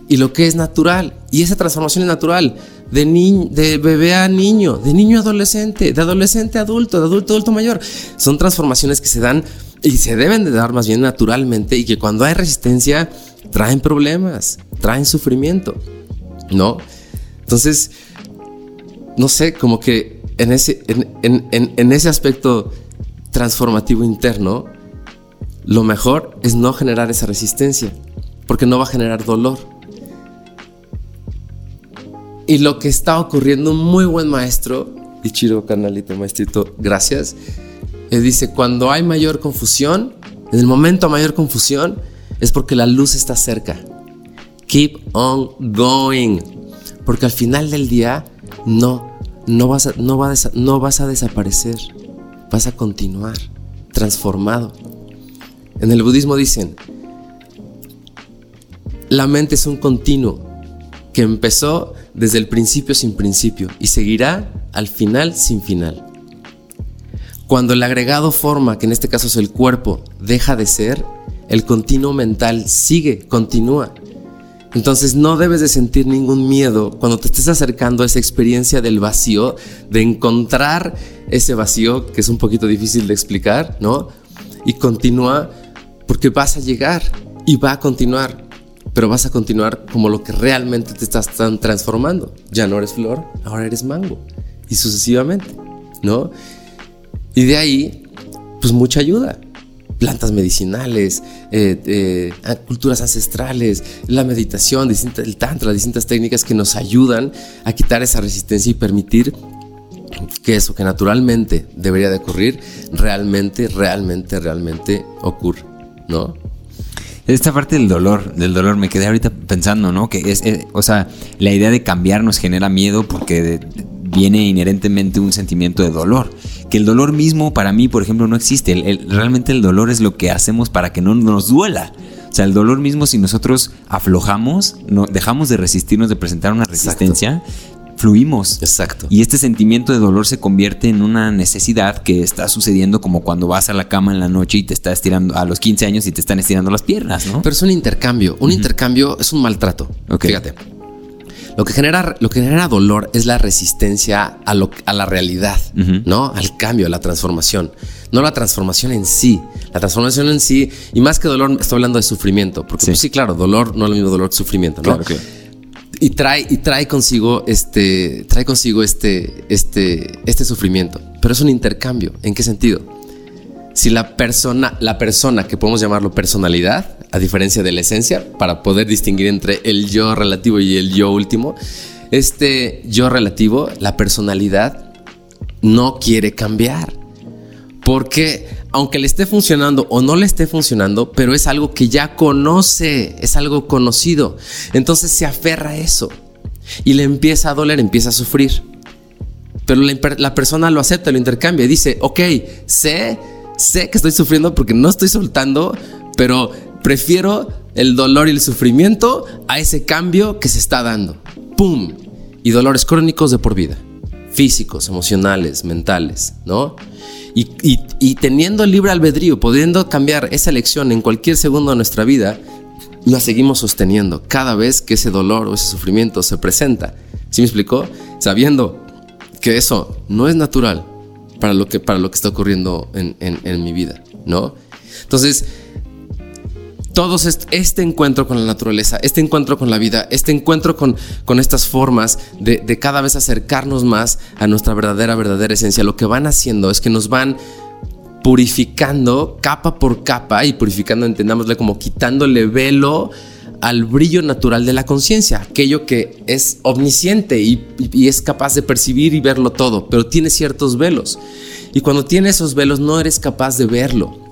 Y lo que es natural, y esa transformación es natural, de, de bebé a niño, de niño a adolescente, de adolescente a adulto, de adulto a adulto mayor, son transformaciones que se dan y se deben de dar más bien naturalmente y que cuando hay resistencia traen problemas, traen sufrimiento, ¿no? Entonces, no sé, como que en ese, en, en ese aspecto transformativo interno, lo mejor es no generar esa resistencia porque no va a generar dolor. Y lo que está ocurriendo, un muy buen maestro, Ichiro Canalito, maestrito, gracias, dice, cuando hay mayor confusión, en el momento de mayor confusión, es porque la luz está cerca. Keep on going. Porque al final del día, no, no vas a, no no vas a desaparecer. Vas a continuar transformado. En el budismo dicen, la mente es un continuo que empezó desde el principio sin principio y seguirá al final sin final. Cuando el agregado forma, que en este caso es el cuerpo, deja de ser, el continuo mental sigue, continúa. Entonces no debes de sentir ningún miedo cuando te estés acercando a esa experiencia del vacío, de encontrar ese vacío que es un poquito difícil de explicar, ¿no? Y continúa porque vas a llegar y va a continuar pero vas a continuar como lo que realmente te estás transformando. Ya no eres flor, ahora eres mango. Y sucesivamente, ¿no? Y de ahí, pues mucha ayuda. Plantas medicinales, eh, eh, culturas ancestrales, la meditación, el tantra, distintas técnicas que nos ayudan a quitar esa resistencia y permitir que eso que naturalmente debería de ocurrir, realmente, realmente, realmente ocurre, ¿no? Esta parte del dolor, del dolor, me quedé ahorita pensando, ¿no? Que es, o sea, la idea de cambiar nos genera miedo porque viene inherentemente un sentimiento de dolor. Que el dolor mismo para mí, por ejemplo, no existe. realmente el dolor es lo que hacemos para que no nos duela. O sea, el dolor mismo, si nosotros aflojamos, no, dejamos de resistirnos, de presentar una resistencia, fluimos. Exacto. Y este sentimiento de dolor se convierte en una necesidad que está sucediendo como cuando vas a la cama en la noche y te está estirando a los 15 años y te están estirando las piernas, ¿no? Pero es un intercambio. Un intercambio es un maltrato. Fíjate. Lo que, genera, lo que genera dolor es la resistencia a, lo, a la realidad, ¿no? Al cambio, a la transformación. No la transformación en sí. La transformación en sí, y más que dolor, estoy hablando de sufrimiento. Porque sí, pues claro, dolor no es lo mismo dolor que sufrimiento, ¿no? Claro, y trae, y trae consigo este, trae consigo este, este, este sufrimiento. Pero es un intercambio. ¿En qué sentido? Si la persona, la persona que podemos llamarlo personalidad, a diferencia de la esencia, para poder distinguir entre el yo relativo y el yo último, este yo relativo, la personalidad, no quiere cambiar. Porque aunque le esté funcionando o no le esté funcionando, pero es algo que ya conoce, es algo conocido. Entonces se aferra a eso y le empieza a doler, empieza a sufrir. Pero la, persona lo acepta, lo intercambia y dice, ok, sé, sé que estoy sufriendo porque no estoy soltando, pero prefiero el dolor y el sufrimiento a ese cambio que se está dando. ¡Pum! Y dolores crónicos de por vida, físicos, emocionales, mentales, ¿no? Y, teniendo libre albedrío, pudiendo cambiar esa elección en cualquier segundo de nuestra vida, la seguimos sosteniendo cada vez que ese dolor o ese sufrimiento se presenta. ¿Sí me explicó? Sabiendo que eso no es natural para lo que, para lo que está ocurriendo en, en mi vida, ¿no? Entonces, todos este encuentro con la naturaleza, este encuentro con la vida, este encuentro con, con estas formas de, cada vez acercarnos más a nuestra verdadera, verdadera esencia, lo que van haciendo es que nos van purificando capa por capa y purificando, entendámosle como quitándole velo al brillo natural de la conciencia, aquello que es omnisciente y, y, es capaz de percibir y verlo todo, pero tiene ciertos velos. Y cuando tiene esos velos no eres capaz de verlo.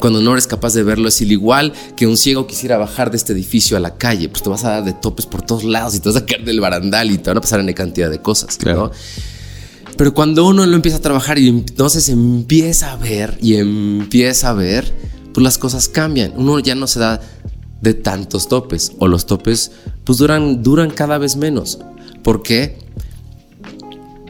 Cuando no eres capaz de verlo, es igual que un ciego quisiera bajar de este edificio a la calle, pues te vas a dar de topes por todos lados y te vas a caer del barandal y te van a pasar en cantidad de cosas. Claro. Pero cuando uno lo empieza a trabajar y entonces empieza a ver y empieza a ver, pues las cosas cambian. Uno ya no se da de tantos topes o los topes pues duran, duran cada vez menos. ¿Por qué?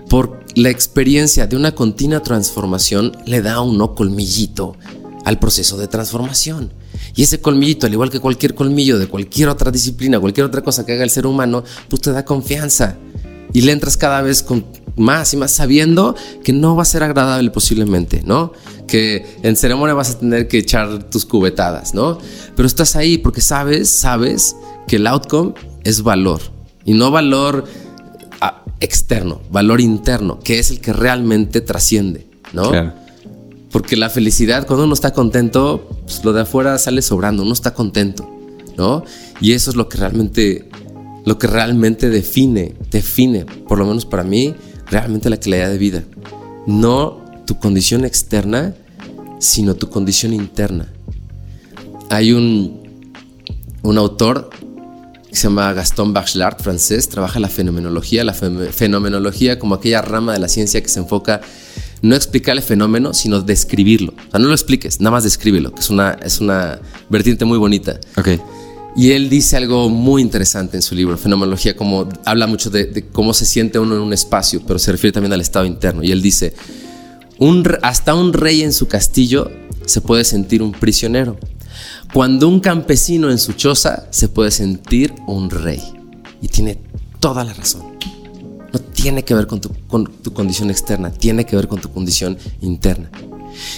Por la experiencia de una continua transformación le da a uno colmillito al proceso de transformación. Y ese colmillito, al igual que cualquier colmillo de cualquier otra disciplina, cualquier otra cosa que haga el ser humano, pues te da confianza. Y le entras cada vez con más y más sabiendo que no va a ser agradable posiblemente, ¿no? Que en ceremonia vas a tener que echar tus cubetadas, ¿no? Pero estás ahí porque sabes, sabes que el outcome es valor. Y no valor ah, externo, valor interno, que es el que realmente trasciende, ¿no? Porque la felicidad, cuando uno está contento, pues lo de afuera sale sobrando, uno está contento, ¿no? Y eso es lo que realmente, lo que realmente define, define, por lo menos para mí, realmente la calidad de vida. No tu condición externa, sino tu condición interna. Hay un, un autor que se llama Gaston Bachelard, francés, trabaja la fenomenología, la fenomenología como aquella rama de la ciencia que se enfoca no explicar el fenómeno, sino describirlo. O sea, no lo expliques, nada más descríbelo, que es una, es una vertiente muy bonita. Ok. Y él dice algo muy interesante en su libro, Fenomenología, como habla mucho de, cómo se siente uno en un espacio, pero se refiere también al estado interno. Y él dice, un, hasta un rey en su castillo se puede sentir un prisionero. Cuando un campesino en su choza se puede sentir un rey. Y tiene toda la razón tiene que ver con tu, condición externa, tiene que ver con tu condición interna.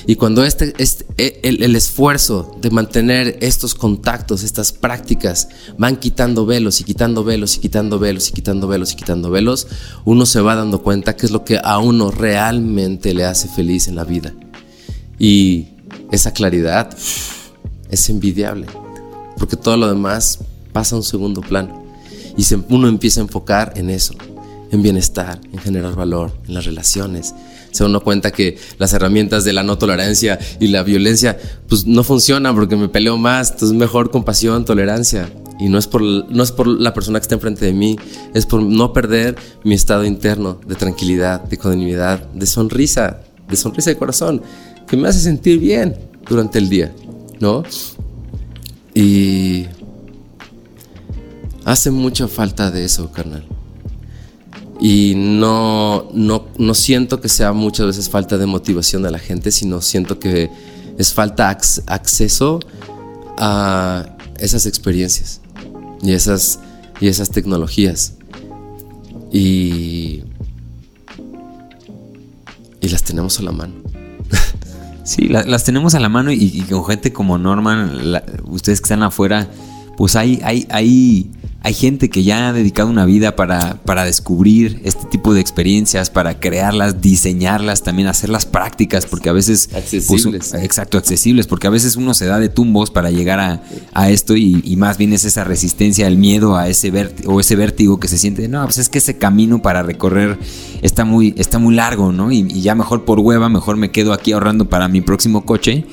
Y cuando este, este el, el, esfuerzo de mantener estos contactos, estas prácticas, van quitando velos y quitando velos y quitando velos y quitando velos y quitando velos, uno se va dando cuenta que es lo que a uno realmente le hace feliz en la vida. Y esa claridad es envidiable, porque todo lo demás pasa a un segundo plano. Y uno empieza a enfocar en eso en bienestar, en generar valor, en las relaciones. Se uno cuenta que las herramientas de la no tolerancia y la violencia pues no funcionan porque me peleo más, entonces mejor compasión, tolerancia. Y no es, por, no es por la persona que está enfrente de mí, es por no perder mi estado interno de tranquilidad, de ecuanimidad, de sonrisa, de sonrisa de corazón, que me hace sentir bien durante el día, ¿no? Y hace mucha falta de eso, carnal. Y no, no, no siento que sea muchas veces falta de motivación de la gente, sino siento que es falta acceso a esas experiencias y esas, y esas tecnologías. Y, y las tenemos a la mano. Sí, las tenemos a la mano y, con gente como Norman, ustedes que están afuera, pues hay, hay, hay hay gente que ya ha dedicado una vida para, para descubrir este tipo de experiencias, para crearlas, diseñarlas, también hacerlas prácticas, porque a veces... Pues, accesibles. exacto, accesibles, porque a veces uno se da de tumbos para llegar a, a esto y, más bien es esa resistencia, el miedo a ese vértigo, o ese vértigo que se siente, no, pues es que ese camino para recorrer está muy, está muy largo, ¿no? Y, y ya mejor por hueva, mejor me quedo aquí ahorrando para mi próximo coche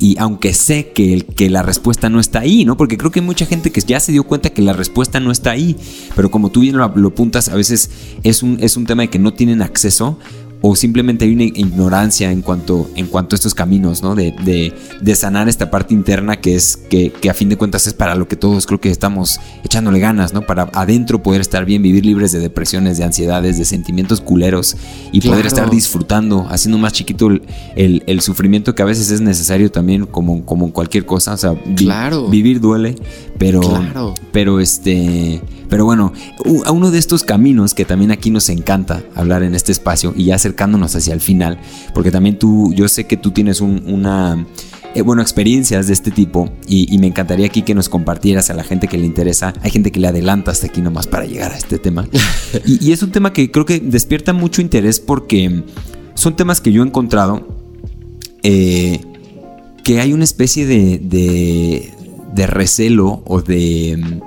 y aunque sé que, que la respuesta no está ahí, ¿no? Porque creo que hay mucha gente que ya se dio cuenta que la respuesta no está ahí, pero como tú bien lo, lo apuntas, a veces es un, es un tema de que no tienen acceso o simplemente hay una ignorancia en cuanto, en cuanto a estos caminos, ¿no? De, de, sanar esta parte interna que es que, que, a fin de cuentas es para lo que todos creo que estamos echándole ganas, ¿no? Para adentro poder estar bien, vivir libres de depresiones, de ansiedades, de sentimientos culeros y poder estar disfrutando, haciendo más chiquito el, el, sufrimiento que a veces es necesario también como, como cualquier cosa, o sea, vivir duele, pero, pero este, pero bueno, a uno de estos caminos que también aquí nos encanta hablar en este espacio y ya acercándonos hacia el final, porque también tú, yo sé que tú tienes una, eh, bueno, experiencias de este tipo y, me encantaría aquí que nos compartieras a la gente que le interesa. Hay gente que le adelanta hasta aquí nomás para llegar a este tema. y, es un tema que creo que despierta mucho interés porque son temas que yo he encontrado eh, que hay una especie de de recelo o de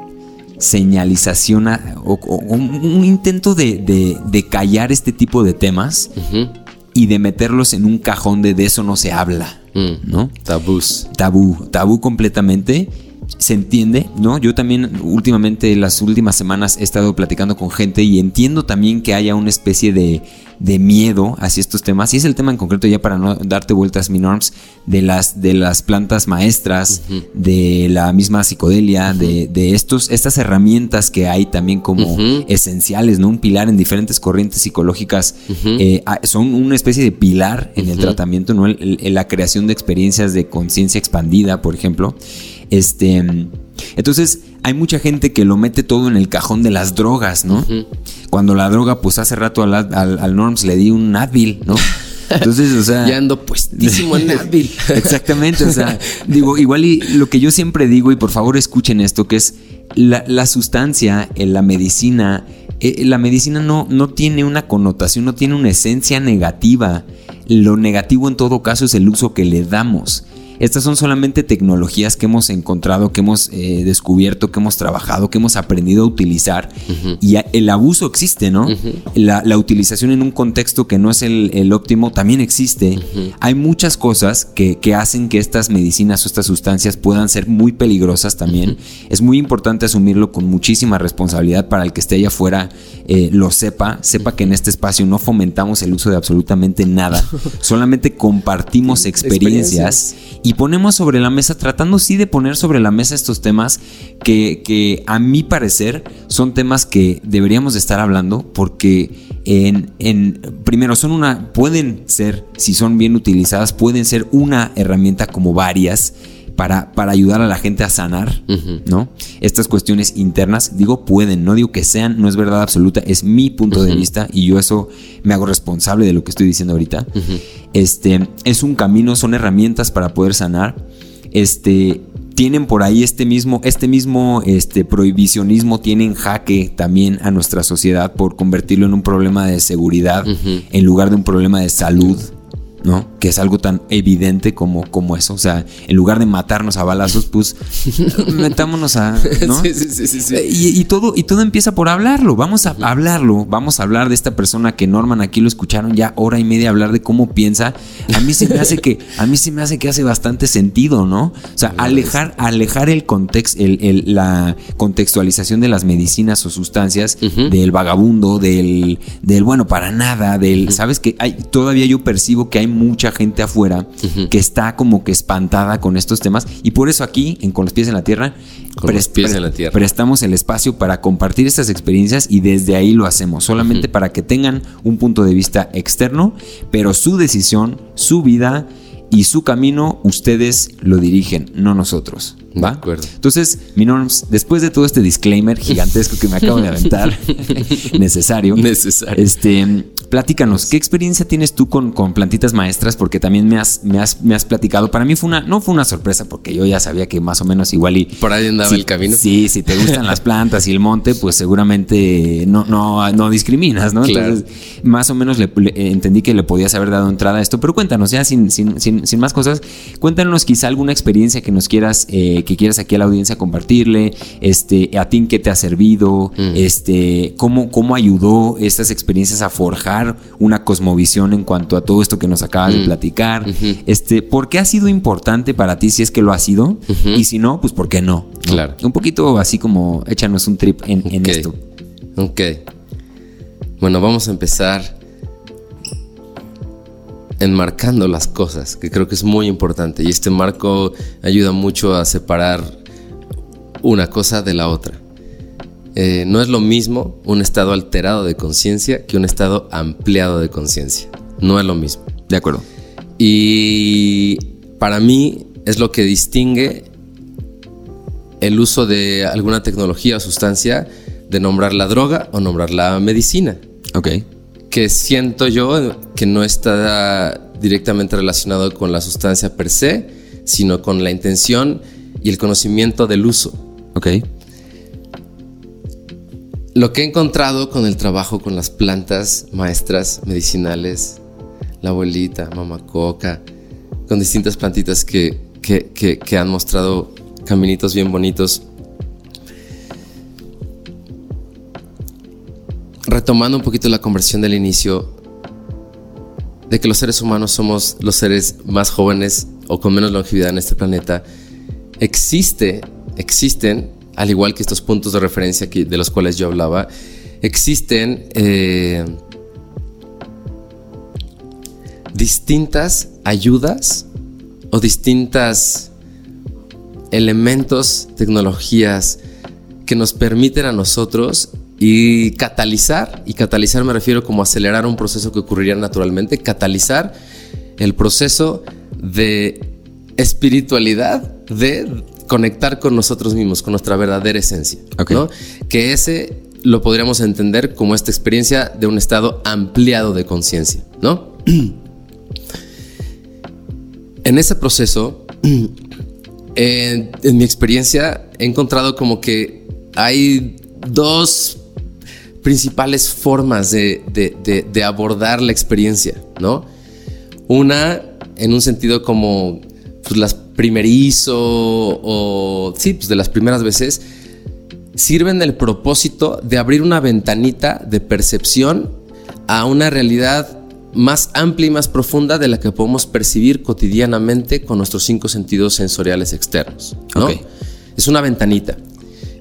señalización o, un, intento de, callar este tipo de temas y de meterlos en un cajón de de eso no se habla, mm. ¿no? Tabús. Tabú, tabú completamente se entiende, ¿no? Yo también últimamente, las últimas semanas he estado platicando con gente y entiendo también que haya una especie de, de miedo hacia estos temas. Y es el tema en concreto, ya para no darte vueltas, mi norms, de las, de las plantas maestras, de la misma psicodelia, de, de, estos, estas herramientas que hay también como esenciales, ¿no? Un pilar en diferentes corrientes psicológicas. Eh, son una especie de pilar en el tratamiento, ¿no? En la creación de experiencias de conciencia expandida, por ejemplo. Este, entonces, hay mucha gente que lo mete todo en el cajón de las drogas, ¿no? Cuando la droga, pues hace rato al, al, Norms le di un Advil, ¿no? Entonces, o sea. Ya ando puestísimo en Advil. Exactamente, o sea, digo, igual y lo que yo siempre digo, y por favor escuchen esto, que es la, sustancia, en la medicina, eh, la medicina no, no tiene una connotación, no tiene una esencia negativa. Lo negativo en todo caso es el uso que le damos. Estas son solamente tecnologías que hemos encontrado, que hemos eh, descubierto, que hemos trabajado, que hemos aprendido a utilizar. Y el abuso existe, ¿no? la, utilización en un contexto que no es el, óptimo también existe. Hay muchas cosas que, hacen que estas medicinas o estas sustancias puedan ser muy peligrosas también. Es muy importante asumirlo con muchísima responsabilidad para el que esté allá afuera eh, lo sepa, sepa que en este espacio no fomentamos el uso de absolutamente nada, solamente compartimos experiencias y ponemos sobre la mesa, tratando sí de poner sobre la mesa estos temas que, que a mi parecer son temas que deberíamos de estar hablando porque en, en, primero son una, pueden ser, si son bien utilizadas, pueden ser una herramienta como varias para, para ayudar a la gente a sanar, ¿no? Estas cuestiones internas, digo pueden, no digo que sean, no es verdad absoluta, es mi punto de vista y yo eso me hago responsable de lo que estoy diciendo ahorita. Este, es un camino, son herramientas para poder sanar. Este, tienen por ahí este mismo, este mismo este, prohibicionismo tiene en jaque también a nuestra sociedad por convertirlo en un problema de seguridad en lugar de un problema de salud. ¿No? Que es algo tan evidente como, como eso. O sea, en lugar de matarnos a balazos, pues metámonos a. ¿no? Sí, sí, sí, y, todo, y todo empieza por hablarlo. Vamos a hablarlo. Vamos a hablar de esta persona que Norman aquí lo escucharon ya hora y media hablar de cómo piensa. A mí se me hace que, a mí se me hace que hace bastante sentido, ¿no? O sea, alejar, alejar el contexto, el, la contextualización de las medicinas o sustancias, del vagabundo, del, del bueno, para nada, del. ¿Sabes que hay, todavía yo percibo que hay mucha gente afuera que está como que espantada con estos temas. Y por eso aquí, en Con los pies en la tierra, prestamos el espacio para compartir estas experiencias y desde ahí lo hacemos, solamente para que tengan un punto de vista externo, pero su decisión, su vida y su camino ustedes lo dirigen, no nosotros. ¿Va? De acuerdo. Entonces, mi norms, después de todo este disclaimer gigantesco que me acabo de aventar, necesario. Necesario. Este, platícanos, ¿qué experiencia tienes tú con, con plantitas maestras? Porque también me has, me, has, me has platicado. Para mí fue una, no fue una sorpresa, porque yo ya sabía que más o menos igual y. Por ahí andaba el camino. Sí, si te gustan las plantas y el monte, pues seguramente no, no, no discriminas, ¿no? Entonces, más o menos le, entendí que le podías haber dado entrada a esto. Pero cuéntanos, ya sin, sin, sin, más cosas, cuéntanos quizá alguna experiencia que nos quieras, eh, que quieras aquí a la audiencia compartirle, este, a ti qué te ha servido, mm. este, cómo, cómo ayudó estas experiencias a forjar una cosmovisión en cuanto a todo esto que nos acabas de mm. platicar. Este, ¿por qué ha sido importante para ti si es que lo ha sido? Y si no, pues ¿por qué no? Claro. Un poquito así como échanos un trip en, en esto. Ok. Bueno, vamos a empezar enmarcando las cosas, que creo que es muy importante. Y este marco ayuda mucho a separar una cosa de la otra. Eh, no es lo mismo un estado alterado de conciencia que un estado ampliado de conciencia. No es lo mismo. De acuerdo. Y para mí es lo que distingue el uso de alguna tecnología o sustancia de nombrar la droga o nombrar la medicina. Ok. Que siento yo que no está directamente relacionado con la sustancia per se, sino con la intención y el conocimiento del uso. Ok. Lo que he encontrado con el trabajo con las plantas maestras medicinales, la abuelita, mamacoca, con distintas plantitas que, que, han mostrado caminitos bien bonitos. Retomando un poquito la conversión del inicio, de que los seres humanos somos los seres más jóvenes o con menos longevidad en este planeta, existe, existen al igual que estos puntos de referencia de los cuales yo hablaba, existen eh, distintas ayudas o distintas elementos, tecnologías que nos permiten a nosotros y catalizar, y catalizar me refiero como acelerar un proceso que ocurriría naturalmente, catalizar el proceso de espiritualidad de conectar con nosotros mismos, con nuestra verdadera esencia. Que ese lo podríamos entender como esta experiencia de un estado ampliado de conciencia, ¿no? en ese proceso, en, mi experiencia, he encontrado como que hay dos principales formas de, abordar la experiencia, ¿no? Una, en un sentido como pues, las primerizo o sí, pues de las primeras veces, sirven del propósito de abrir una ventanita de percepción a una realidad más amplia y más profunda de la que podemos percibir cotidianamente con nuestros cinco sentidos sensoriales externos. Es una ventanita.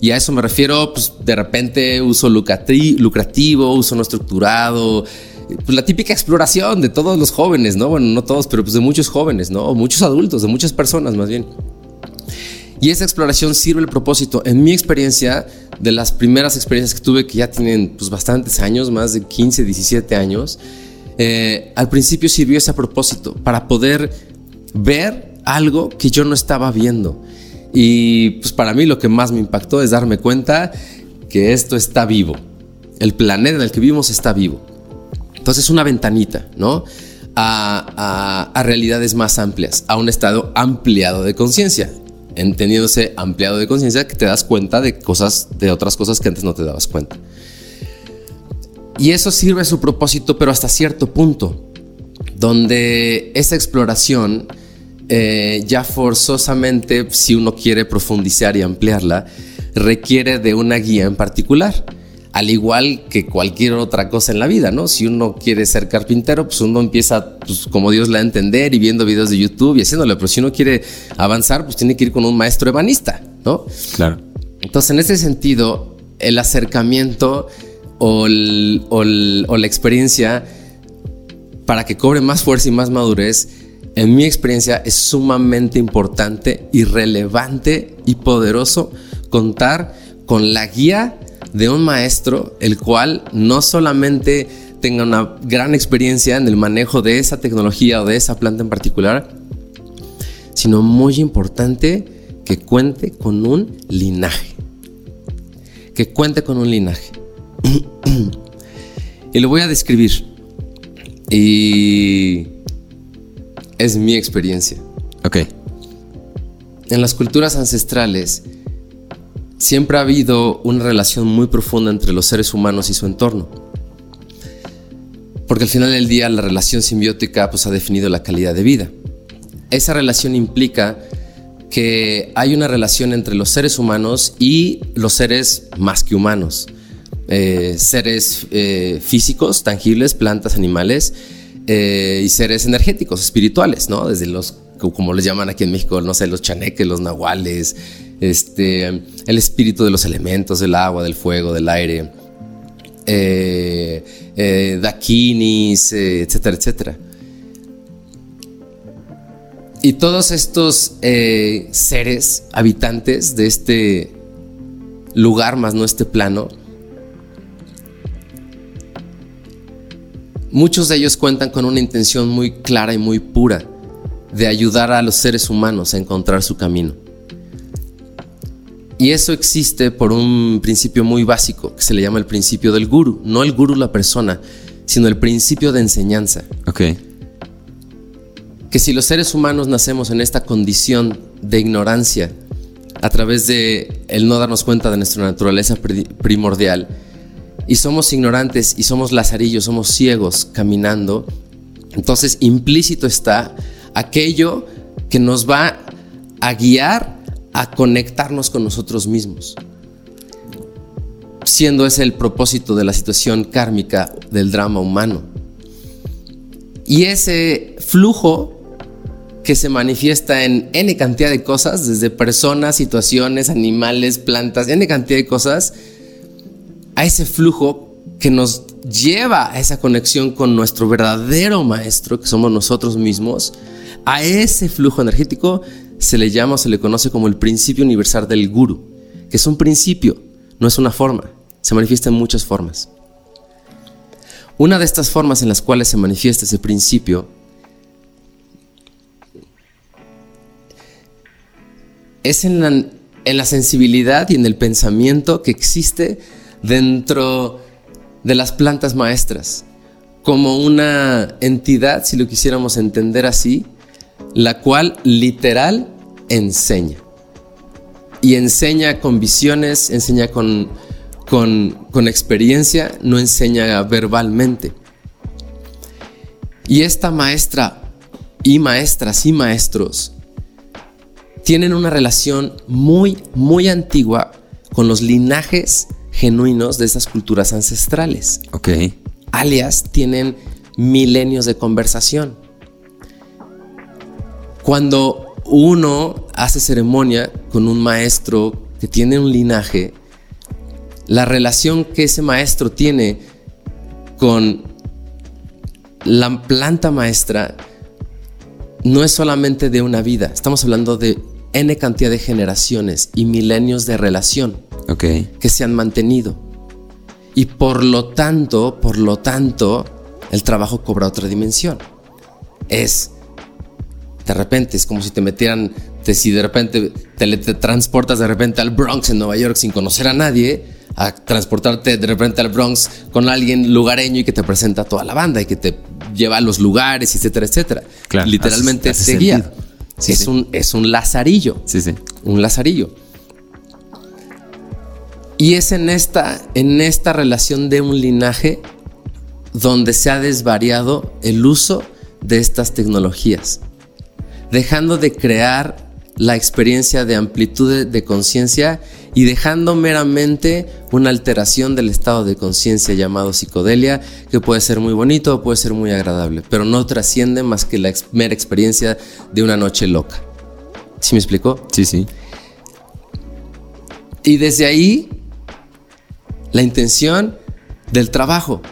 Y a eso me refiero, pues de repente uso lucrativo, uso no estructurado, pues, la típica exploración de todos los jóvenes, ¿no? Bueno, no todos, pero pues de muchos jóvenes, ¿no? muchos adultos, de muchas personas más bien. Y esa exploración sirve el propósito, en mi experiencia, de las primeras experiencias que tuve, que ya tienen pues bastantes años, más de 15, 17 años, eh, al principio sirvió ese propósito, para poder ver algo que yo no estaba viendo. Y pues para mí lo que más me impactó es darme cuenta que esto está vivo. El planeta en el que vivimos está vivo. Entonces, una ventanita, ¿no? A, realidades más amplias, a un estado ampliado de conciencia. Entendiéndose ampliado de conciencia que te das cuenta de cosas, de otras cosas que antes no te dabas cuenta. Y eso sirve a su propósito, pero hasta cierto punto, donde esa exploración eh, ya forzosamente, si uno quiere profundizar y ampliarla, requiere de una guía en particular al igual que cualquier otra cosa en la vida, ¿no? Si uno quiere ser carpintero, pues uno empieza pues, como Dios le da a entender y viendo videos de YouTube y haciéndolo, pero si uno quiere avanzar, pues tiene que ir con un maestro ebanista, ¿no? Claro. Entonces, en ese sentido, el acercamiento o, o la experiencia para que cobre más fuerza y más madurez, en mi experiencia es sumamente importante y relevante y poderoso contar con la guía de un maestro el cual no solamente tenga una gran experiencia en el manejo de esa tecnología o de esa planta en particular, sino muy importante que cuente con un linaje. Que cuente con un linaje. y lo voy a describir. Y es mi experiencia. Ok. En las culturas ancestrales siempre ha habido una relación muy profunda entre los seres humanos y su entorno. Porque al final del día la relación simbiótica pues, ha definido la calidad de vida. Esa relación implica que hay una relación entre los seres humanos y los seres más que humanos. Eh, seres eh, físicos, tangibles, plantas, animales eh, y seres energéticos, espirituales, ¿no? Desde los, como les llaman aquí en México, no sé, los chaneques, los nahuales, este, el espíritu de los elementos, del agua, del fuego, del aire, dakinis, etcétera, etcétera. Y todos estos seres habitantes de este lugar, más no este plano, Muchos de ellos cuentan con una intención muy clara y muy pura de ayudar a los seres humanos a encontrar su camino. Y eso existe por un principio muy básico que se le llama el principio del guru. No el guru la persona, sino el principio de enseñanza. Ok. Que si los seres humanos nacemos en esta condición de ignorancia a través de el no darnos cuenta de nuestra naturaleza primordial, y somos ignorantes y somos lazarillos, somos ciegos caminando, entonces implícito está aquello que nos va a guiar a conectarnos con nosotros mismos. Siendo ese el propósito de la situación kármica del drama humano. Y ese flujo que se manifiesta en N cantidad de cosas, desde personas, situaciones, animales, plantas, N cantidad de cosas, a ese flujo que nos lleva a esa conexión con nuestro verdadero maestro, que somos nosotros mismos, a ese flujo energético se le llama o se le conoce como el principio universal del guru, que es un principio, no es una forma, se manifiesta en muchas formas. Una de estas formas en las cuales se manifiesta ese principio es en la, en la sensibilidad y en el pensamiento que existe dentro de las plantas maestras, como una entidad, si lo quisiéramos entender así, la cual literal enseña. Y enseña con visiones, enseña con, con, experiencia, no enseña verbalmente. Y esta maestra y maestras y maestros tienen una relación muy, muy antigua con los linajes genuinos de esas culturas ancestrales. Ok. Alias tienen milenios de conversación. Cuando uno hace ceremonia con un maestro que tiene un linaje, la relación que ese maestro tiene con la planta maestra no es solamente de una vida, estamos hablando de N cantidad de generaciones y milenios de relación que se han mantenido. Y por lo tanto, por lo tanto, el trabajo cobra otra dimensión. Es, de repente, es como si te metieran, te, si de repente te, transportas de repente al Bronx en Nueva York sin conocer a nadie, a transportarte de repente al Bronx con alguien lugareño y que te presenta toda la banda y que te lleva a los lugares, etcétera, etcétera. Literalmente te guía. es, Un, es un lazarillo. Sí, sí. Un lazarillo. Y es en esta, en esta relación de un linaje donde se ha desvariado el uso de estas tecnologías, dejando de crear la experiencia de amplitud de, conciencia y dejando meramente una alteración del estado de conciencia llamado psicodelia, que puede ser muy bonito o puede ser muy agradable, pero no trasciende más que la mera experiencia de una noche loca. ¿Sí me explicó? Sí, sí. Y desde ahí la intención del trabajo.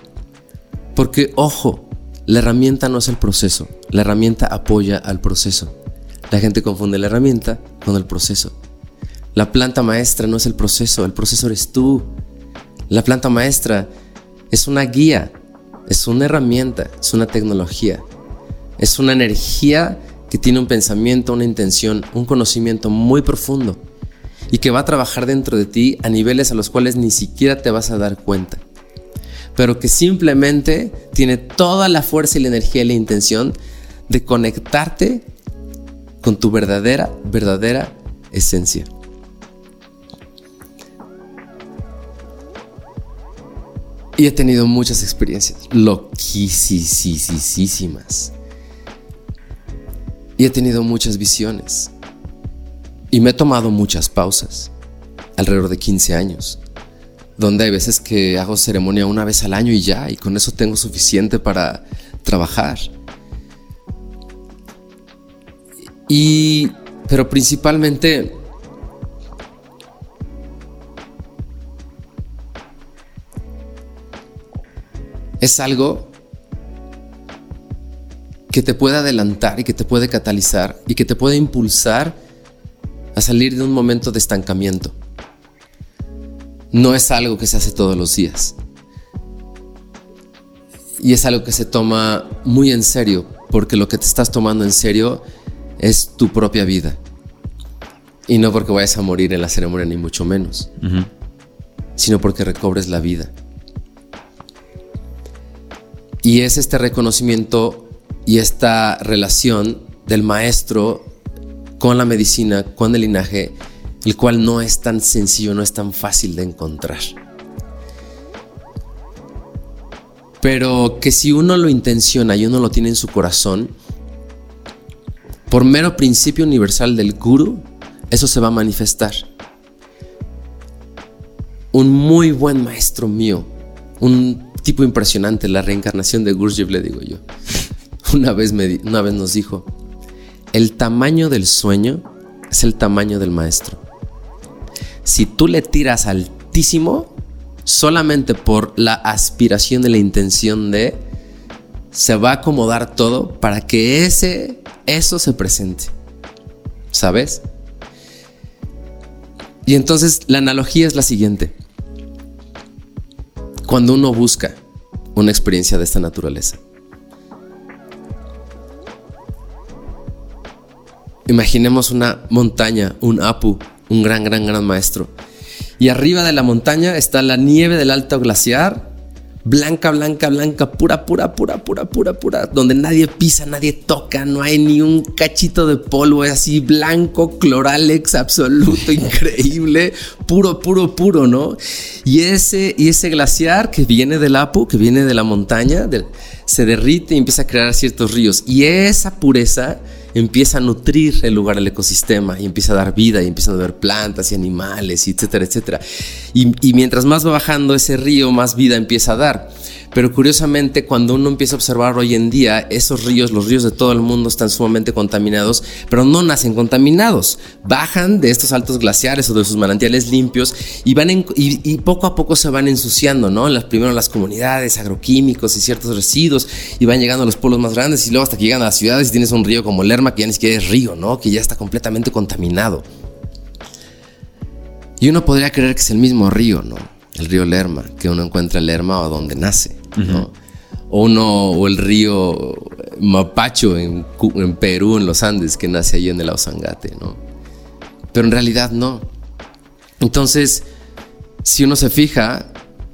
Porque, ojo, la herramienta no es el proceso, la herramienta apoya al proceso. La gente confunde la herramienta con el proceso. La planta maestra no es el proceso, el proceso eres tú. La planta maestra es una guía, es una herramienta, es una tecnología, es una energía que tiene un pensamiento, una intención, un conocimiento muy profundo y que va a trabajar dentro de ti a niveles a los cuales ni siquiera te vas a dar cuenta. pero que simplemente tiene toda la fuerza y la energía y la intención de conectarte con tu verdadera, verdadera esencia. Y he tenido muchas experiencias loquísimas. Y he tenido muchas visiones. Y me he tomado muchas pausas, alrededor de 15 años, donde hay veces que hago ceremonia una vez al año y ya, y con eso tengo suficiente para trabajar. Y, pero principalmente es algo que te puede adelantar y que te puede catalizar y que te puede impulsar a salir de un momento de estancamiento. No es algo que se hace todos los días. Y es algo que se toma muy en serio, porque lo que te estás tomando en serio es tu propia vida. Y no porque vayas a morir en la ceremonia, ni mucho menos, sino porque recobres la vida. Y es este reconocimiento y esta relación del maestro con la medicina, con el linaje, el cual no es tan sencillo, no es tan fácil de encontrar. Pero que si uno lo intenciona y uno lo tiene en su corazón, por mero principio universal del guru, eso se va a manifestar. Un muy buen maestro mío, un tipo impresionante, la reencarnación de Gurdjieff, le digo yo. Una vez, me, una vez nos dijo, el tamaño del sueño es el tamaño del maestro. Si tú le tiras altísimo, solamente por la aspiración y la intención de, se va a acomodar todo para que ese, eso se presente. ¿Sabes? Y entonces la analogía es la siguiente. Cuando uno busca una experiencia de esta naturaleza, Imaginemos una montaña, un Apu, un gran, gran, gran maestro. Y arriba de la montaña está la nieve del alto glaciar, blanca, blanca, blanca, pura, pura, pura, pura, pura, pura, donde nadie pisa, nadie toca, no hay ni un cachito de polvo, es así blanco, cloralex absoluto, increíble, puro, puro, puro, ¿no? Y ese, y ese glaciar que viene del Apu, que viene de la montaña, se derrite y empieza a crear ciertos ríos. Y esa pureza empieza a nutrir el lugar, el ecosistema, y empieza a dar vida, y empiezan a ver plantas y animales, etcétera, etcétera. Y, y mientras más va bajando ese río, más vida empieza a dar. Pero curiosamente, cuando uno empieza a observar hoy en día, esos ríos, los ríos de todo el mundo están sumamente contaminados, pero no nacen contaminados. Bajan de estos altos glaciares o de sus manantiales limpios y, van y, poco a poco se van ensuciando, ¿no? Las, primero las comunidades, agroquímicos y ciertos residuos, y van llegando a los pueblos más grandes y luego hasta que llegan a las ciudades y tienes un río como Lerma que ya ni siquiera es río, ¿no? Que ya está completamente contaminado. Y uno podría creer que es el mismo río, ¿no? El río Lerma, que uno encuentra Lerma o donde nace. O uno, o el río Mapacho en, Perú, en los Andes, que nace ahí en el Ausangate, ¿no? Pero en realidad no. Entonces, si uno se fija,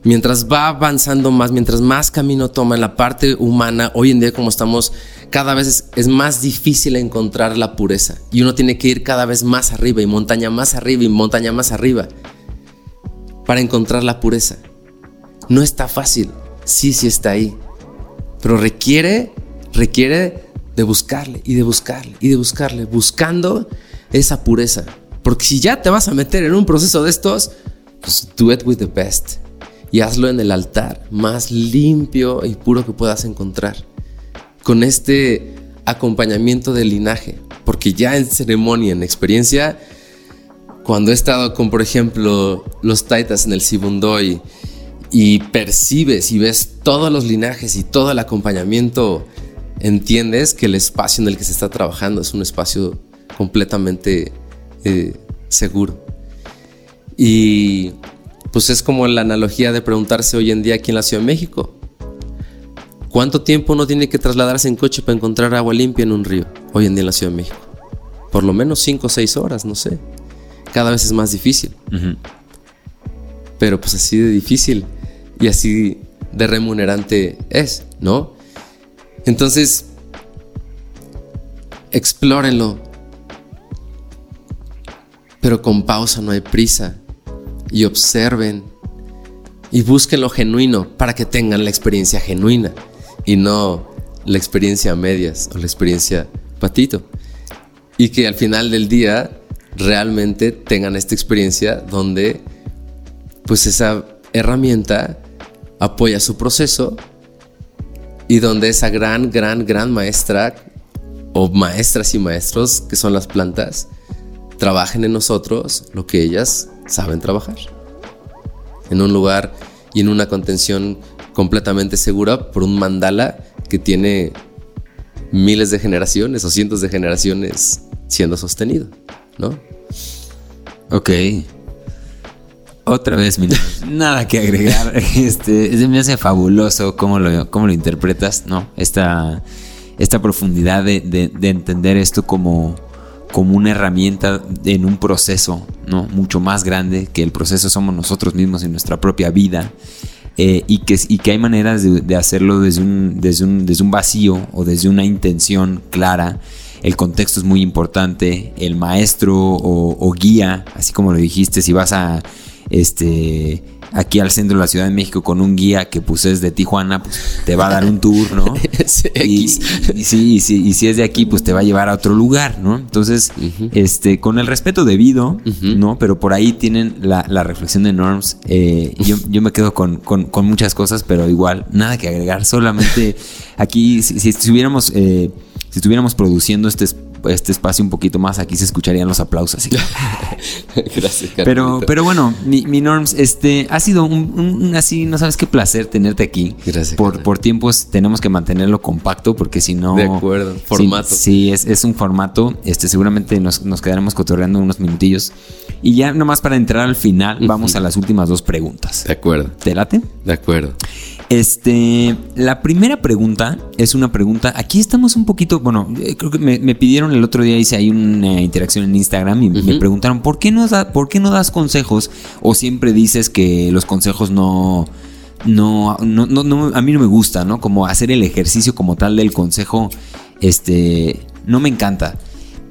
mientras va avanzando más, mientras más camino toma en la parte humana, hoy en día como estamos, cada vez es, más difícil encontrar la pureza. Y uno tiene que ir cada vez más arriba y montaña más arriba y montaña más arriba para encontrar la pureza. No está fácil sí, sí está ahí. Pero requiere, requiere de buscarle y de buscarle y de buscarle, buscando esa pureza. Porque si ya te vas a meter en un proceso de estos, pues do it with the best. Y hazlo en el altar más limpio y puro que puedas encontrar. Con este acompañamiento del linaje. Porque ya en ceremonia, en experiencia, cuando he estado con, por ejemplo, los taitas en el Sibundoy y percibes y ves todos los linajes y todo el acompañamiento, entiendes que el espacio en el que se está trabajando es un espacio completamente eh, seguro. Y pues es como la analogía de preguntarse hoy en día aquí en la Ciudad de México, ¿cuánto tiempo uno tiene que trasladarse en coche para encontrar agua limpia en un río hoy en día en la Ciudad de México? Por lo menos 5 o 6 horas, no sé. Cada vez es más difícil. Pero pues así de difícil y así de remunerante es, ¿no? Entonces, explórenlo, pero con pausa, no hay prisa, y observen y busquen lo genuino para que tengan la experiencia genuina y no la experiencia a medias o la experiencia patito. Y que al final del día realmente tengan esta experiencia donde pues esa herramienta apoya su proceso y donde esa gran, gran, gran maestra o maestras y maestros que son las plantas trabajen en nosotros lo que ellas saben trabajar. En un lugar y en una contención completamente segura por un mandala que tiene miles de generaciones o cientos de generaciones siendo sostenido, ¿no? Ok. Otra vez, nada que agregar. Este, me hace fabuloso cómo lo, cómo lo interpretas, ¿no? Esta, esta profundidad de, de, entender esto como, como una herramienta en un proceso, ¿no? Mucho más grande que el proceso somos nosotros mismos en nuestra propia vida. Eh, y, que, y que hay maneras de, hacerlo desde un, desde, un, desde un vacío o desde una intención clara el contexto es muy importante, el maestro o, guía, así como lo dijiste, si vas a este aquí al centro de la Ciudad de México con un guía que pues es de Tijuana, pues te va a dar un tour, ¿no? y, sí, y, si es de aquí, pues te va a llevar a otro lugar, ¿no? Entonces, este, con el respeto debido, ¿no? Pero por ahí tienen la, reflexión de Norms. Eh, yo, me quedo con, muchas cosas, pero igual, nada que agregar. Solamente aquí, si, estuviéramos, eh, si estuviéramos produciendo este este espacio un poquito más, aquí se escucharían los aplausos. Gracias, Pero, pero bueno, mi, Norms, este, ha sido un, así, no sabes qué placer tenerte aquí. Gracias. Por, por tiempos tenemos que mantenerlo compacto porque si no... De acuerdo, formato. Sí, es, es, un formato, este, seguramente nos, nos, quedaremos cotorreando unos minutillos. Y ya nomás para entrar al final, vamos a las últimas dos preguntas. De acuerdo. ¿Te late? De acuerdo. Este, la primera pregunta es una pregunta. Aquí estamos un poquito, bueno, eh, creo que me, pidieron el otro día, hice ahí una interacción en Instagram y me preguntaron, ¿por qué, no da, ¿por qué no das consejos? O siempre dices que los consejos no, no, no, no, a mí no me gusta, ¿no? Como hacer el ejercicio como tal del consejo, este, no me encanta.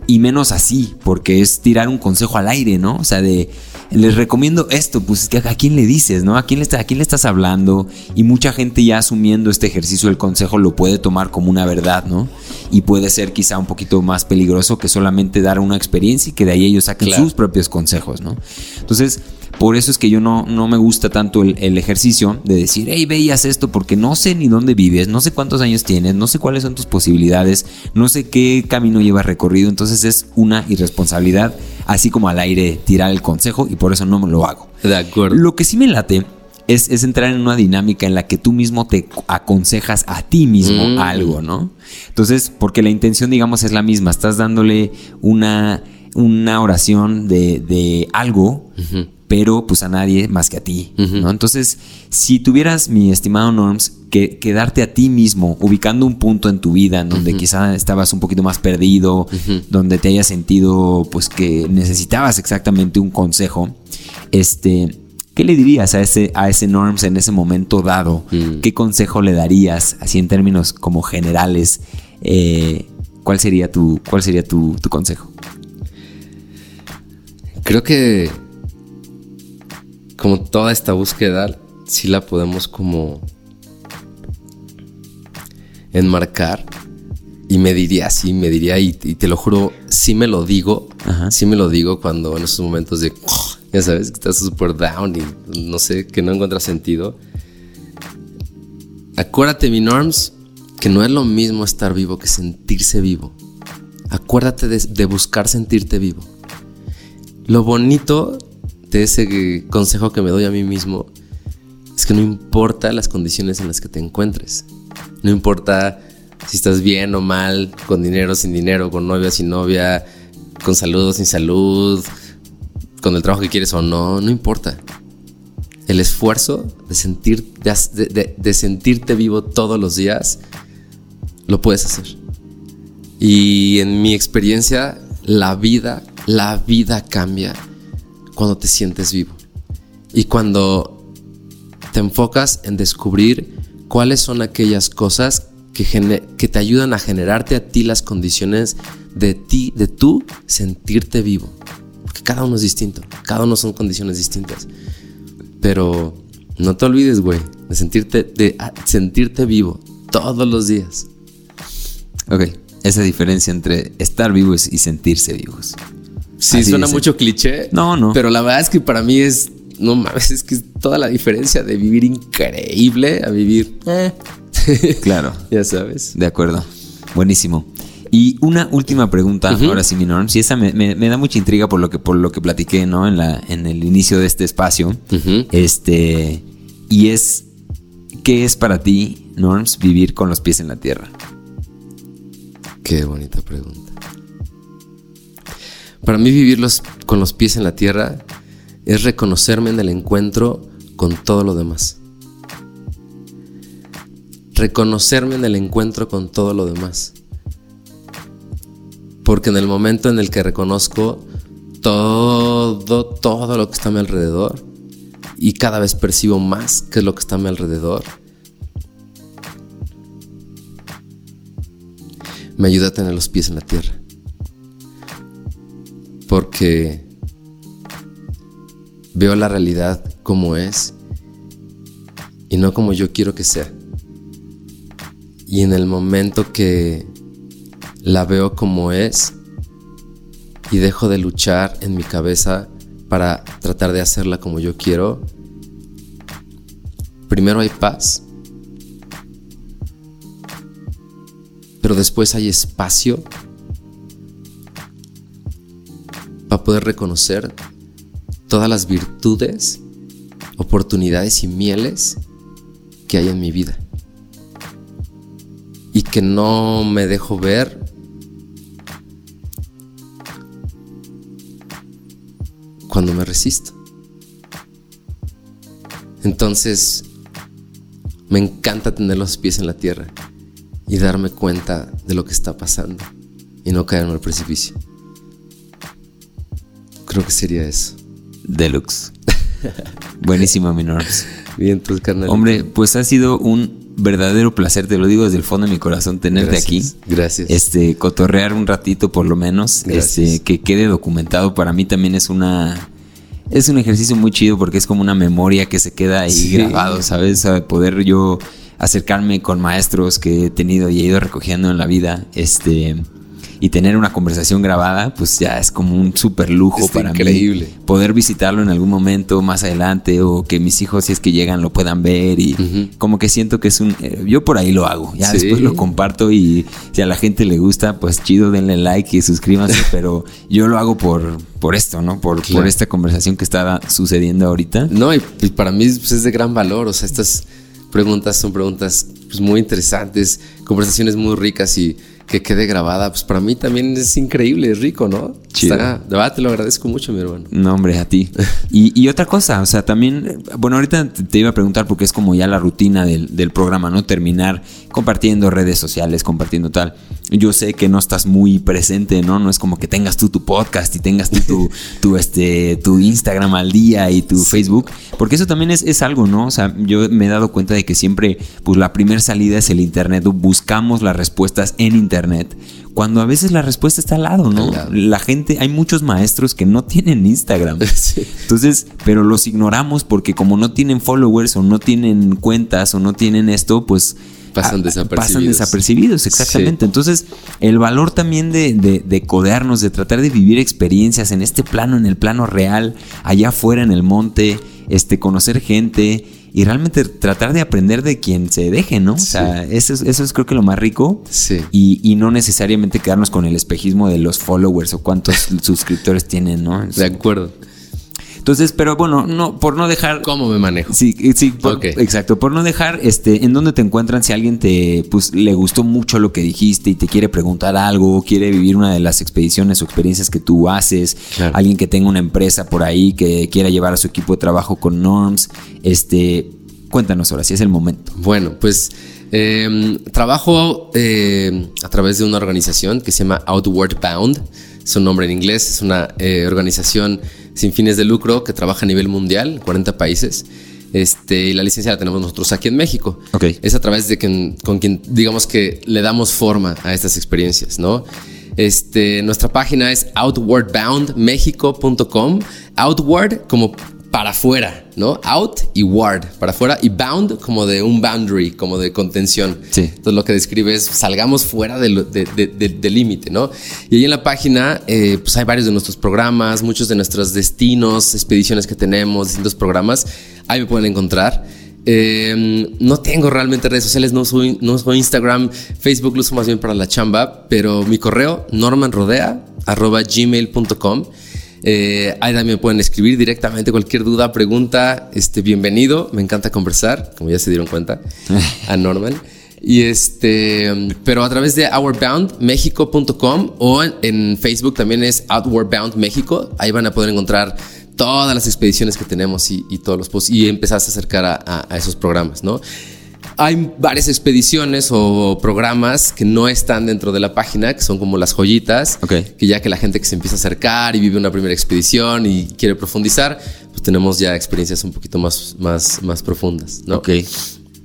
Y menos así, porque es tirar un consejo al aire, ¿no? O sea, de les recomiendo esto, pues que a quién le dices, ¿no? ¿A quién le, ¿A quién le estás hablando? Y mucha gente ya asumiendo este ejercicio del consejo lo puede tomar como una verdad, ¿no? Y puede ser quizá un poquito más peligroso que solamente dar una experiencia y que de ahí ellos saquen sus propios consejos, ¿no? Entonces, por eso es que yo no, no me gusta tanto el, ejercicio de decir, hey, veías esto porque no sé ni dónde vives, no sé cuántos años tienes, no sé cuáles son tus posibilidades, no sé qué camino llevas recorrido. Entonces es una irresponsabilidad, así como al aire tirar el consejo y por eso no me lo hago. De acuerdo. Lo que sí me late es, entrar en una dinámica en la que tú mismo te aconsejas a ti mismo mm. algo, ¿no? Entonces, porque la intención, digamos, es la misma, estás dándole una, una oración de, de algo pero pues a nadie más que a ti, ¿no? Entonces, si tuvieras, mi estimado Norms, que quedarte a ti mismo, ubicando un punto en tu vida en donde quizá estabas un poquito más perdido, donde te hayas sentido pues que necesitabas exactamente un consejo, este, ¿qué le dirías a ese, a ese Norms en ese momento dado? Mm. ¿Qué consejo le darías, así en términos como generales? Eh, ¿Cuál sería tu, cuál sería tu, tu consejo? Creo que como toda esta búsqueda, sí la podemos como enmarcar y me diría, sí, me diría, y, te lo juro, sí me lo digo, sí me lo digo cuando en esos momentos de, ya sabes, que estás súper down y no sé, que no encuentras sentido. Acuérdate, mi Norms, que no es lo mismo estar vivo que sentirse vivo. Acuérdate de buscar sentirte vivo. Lo bonito ese consejo que me doy a mí mismo es que no importa las condiciones en las que te encuentres. No importa si estás bien o mal, con dinero, sin dinero, con novia, sin novia, con salud sin salud, con el trabajo que quieres o no, no importa. El esfuerzo de, sentir, de sentirte vivo todos los días, lo puedes hacer. Y en mi experiencia, la vida, la vida cambia cuando te sientes vivo y cuando te enfocas en descubrir cuáles son aquellas cosas que, te ayudan a generarte a ti las condiciones de ti, de tú sentirte vivo. Porque cada uno es distinto, cada uno son condiciones distintas. Pero no te olvides, güey, de sentirte, de sentirte vivo todos los días. Ok, esa diferencia entre estar vivos y sentirse vivos. Sí, suena mucho cliché. No, no. Pero la verdad es que para mí es, no mames, es que es toda la diferencia de vivir increíble a vivir. Eh. claro. ya sabes. De acuerdo. Buenísimo. Y una última pregunta, ahora sí, mi norm. Si esa me, da mucha intriga por lo que, por lo que platiqué, ¿no? En, la, en el inicio de este espacio. Este. Y es. ¿Qué es para ti, Norms, vivir con los pies en la tierra? Qué bonita pregunta. Para mí vivir con los pies en la tierra es reconocerme en el encuentro con todo lo demás. Reconocerme en el encuentro con todo lo demás. Porque en el momento en el que reconozco todo, todo lo que está a mi alrededor y cada vez percibo más qué es lo que está a mi alrededor, me ayuda a tener los pies en la tierra. Porque veo la realidad como es y no como yo quiero que sea. Y en el momento que la veo como es y dejo de luchar en mi cabeza para tratar de hacerla como yo quiero, primero hay paz, pero después hay espacio para poder reconocer todas las virtudes, oportunidades y mieles que hay en mi vida. Y que no me dejo ver cuando me resisto. Entonces, me encanta tener los pies en la tierra y darme cuenta de lo que está pasando y no caer en el precipicio. Creo que sería eso. Deluxe. Buenísima, mi Norms. Bien, pues, carnal. Hombre, pues ha sido un verdadero placer, te lo digo desde el fondo de mi corazón, tenerte aquí. Gracias. Este, cotorrear un ratito por lo menos. Este, que quede documentado. Para mí también es una. Es un ejercicio muy chido porque es como una memoria que se queda ahí grabado, ¿sabes? poder yo acercarme con maestros que he tenido y he ido recogiendo en la vida. Este y tener una conversación grabada, pues ya es como un súper lujo para increíble. mí. Poder visitarlo en algún momento más adelante o que mis hijos, si es que llegan, lo puedan ver y como que siento que es un... Eh, yo por ahí lo hago, ya después lo comparto y si a la gente le gusta, pues chido, denle like y suscríbanse, pero yo lo hago por, por esto, ¿no? Por, por esta conversación que está sucediendo ahorita. No, y, para mí pues, es de gran valor, o sea, estas preguntas son preguntas pues, muy interesantes, conversaciones muy ricas y que quede grabada, pues para mí también es increíble, es rico, ¿no? Chido. de verdad, te lo agradezco mucho, mi hermano. No, hombre, a ti. y, otra cosa, o sea, también, bueno, ahorita te iba a preguntar porque es como ya la rutina del, del, programa, ¿no? Terminar compartiendo redes sociales, compartiendo tal. Yo sé que no estás muy presente, ¿no? No es como que tengas tú tu podcast y tengas tú tu, tu, este, tu Instagram al día y tu Facebook, porque eso también es, es algo, ¿no? O sea, yo me he dado cuenta de que siempre, pues la primera salida es el Internet, buscamos las respuestas en Internet internet, cuando a veces la respuesta está al lado, ¿no? La gente, hay muchos maestros que no tienen Instagram. Entonces, pero los ignoramos porque como no tienen followers o no tienen cuentas o no tienen esto, pues pasan desapercibidos. Pasan desapercibidos, exactamente. Entonces, el valor también de, de, de, codearnos, de tratar de vivir experiencias en este plano, en el plano real, allá afuera en el monte, este, conocer gente y realmente tratar de aprender de quien se deje, ¿no? O sea, eso es, eso es creo que lo más rico. Sí. Y, y, no necesariamente quedarnos con el espejismo de los followers o cuántos suscriptores tienen, ¿no? De acuerdo. Entonces, pero bueno, no, por no dejar. ¿Cómo me manejo? Sí, sí, exacto. Por no dejar, este, en dónde te encuentran si alguien te, pues, le gustó mucho lo que dijiste y te quiere preguntar algo, quiere vivir una de las expediciones o experiencias que tú haces, alguien que tenga una empresa por ahí que quiera llevar a su equipo de trabajo con Norms, este, cuéntanos ahora, si es el momento. Bueno, pues. Em, trabajo eh, a través de una organización que se llama Outward Bound. Es un nombre en inglés, es una eh, organización sin fines de lucro que trabaja a nivel mundial, 40 países. Este, y la licencia la tenemos nosotros aquí en México. Ok. Es a través de quien, con quien, digamos que le damos forma a estas experiencias, ¿no? Este, nuestra página es outwardboundmexico.com. Outward como para afuera, ¿no? Out y ward, para afuera, y bound como de un boundary, como de contención. Sí. Entonces lo que describe es salgamos fuera del límite, ¿no? Y ahí en la página, eh, pues hay varios de nuestros programas, muchos de nuestros destinos, expediciones que tenemos, distintos programas. Ahí me pueden encontrar. Eh, no tengo realmente redes sociales, no soy, no soy Instagram, Facebook lo uso más bien para la chamba, pero mi correo normanrodea.gmail.com eh, ahí también pueden escribir directamente cualquier duda, pregunta, este, bienvenido, me encanta conversar, como ya se dieron cuenta, a Norman. Y este, pero a través de outwardboundmexico.com o en, Facebook también es Outward México. Ahí van a poder encontrar todas las expediciones que tenemos y, todos los posts y empezar a acercar a, a esos programas, ¿no? Hay varias expediciones o programas que no están dentro de la página, que son como las joyitas, que ya que la gente que se empieza a acercar y vive una primera expedición y quiere profundizar, pues tenemos ya experiencias un poquito más, más, más profundas, ¿no? Ok.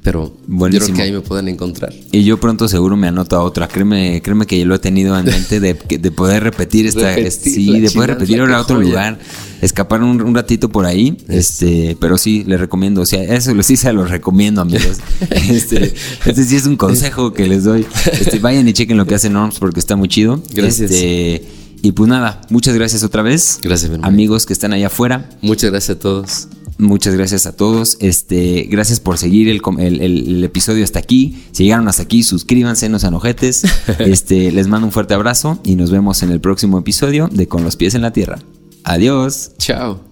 Pero yo creo que ahí me pueden encontrar. Y yo pronto seguro me anoto a otra. Créeme, créeme que yo lo he tenido en mente de, de poder repetir esta. sí, de poder repetir a otro lugar. Escapar un, ratito por ahí. Este, pero sí, le recomiendo. O sea, eso sí se lo recomiendo, amigos. este, este sí es un consejo que les doy. Este, vayan y chequen lo que hace Norms porque está muy chido. Gracias. Este, y pues nada, muchas gracias otra vez. Gracias, Amigos que están allá afuera. Muchas gracias a todos. Muchas gracias a todos. Este, gracias por seguir el, episodio hasta aquí. Si llegaron hasta aquí, suscríbanse, no sean ojetes. Este, les mando un fuerte abrazo y nos vemos en el próximo episodio de Con los pies en la tierra. Adiós. Chao.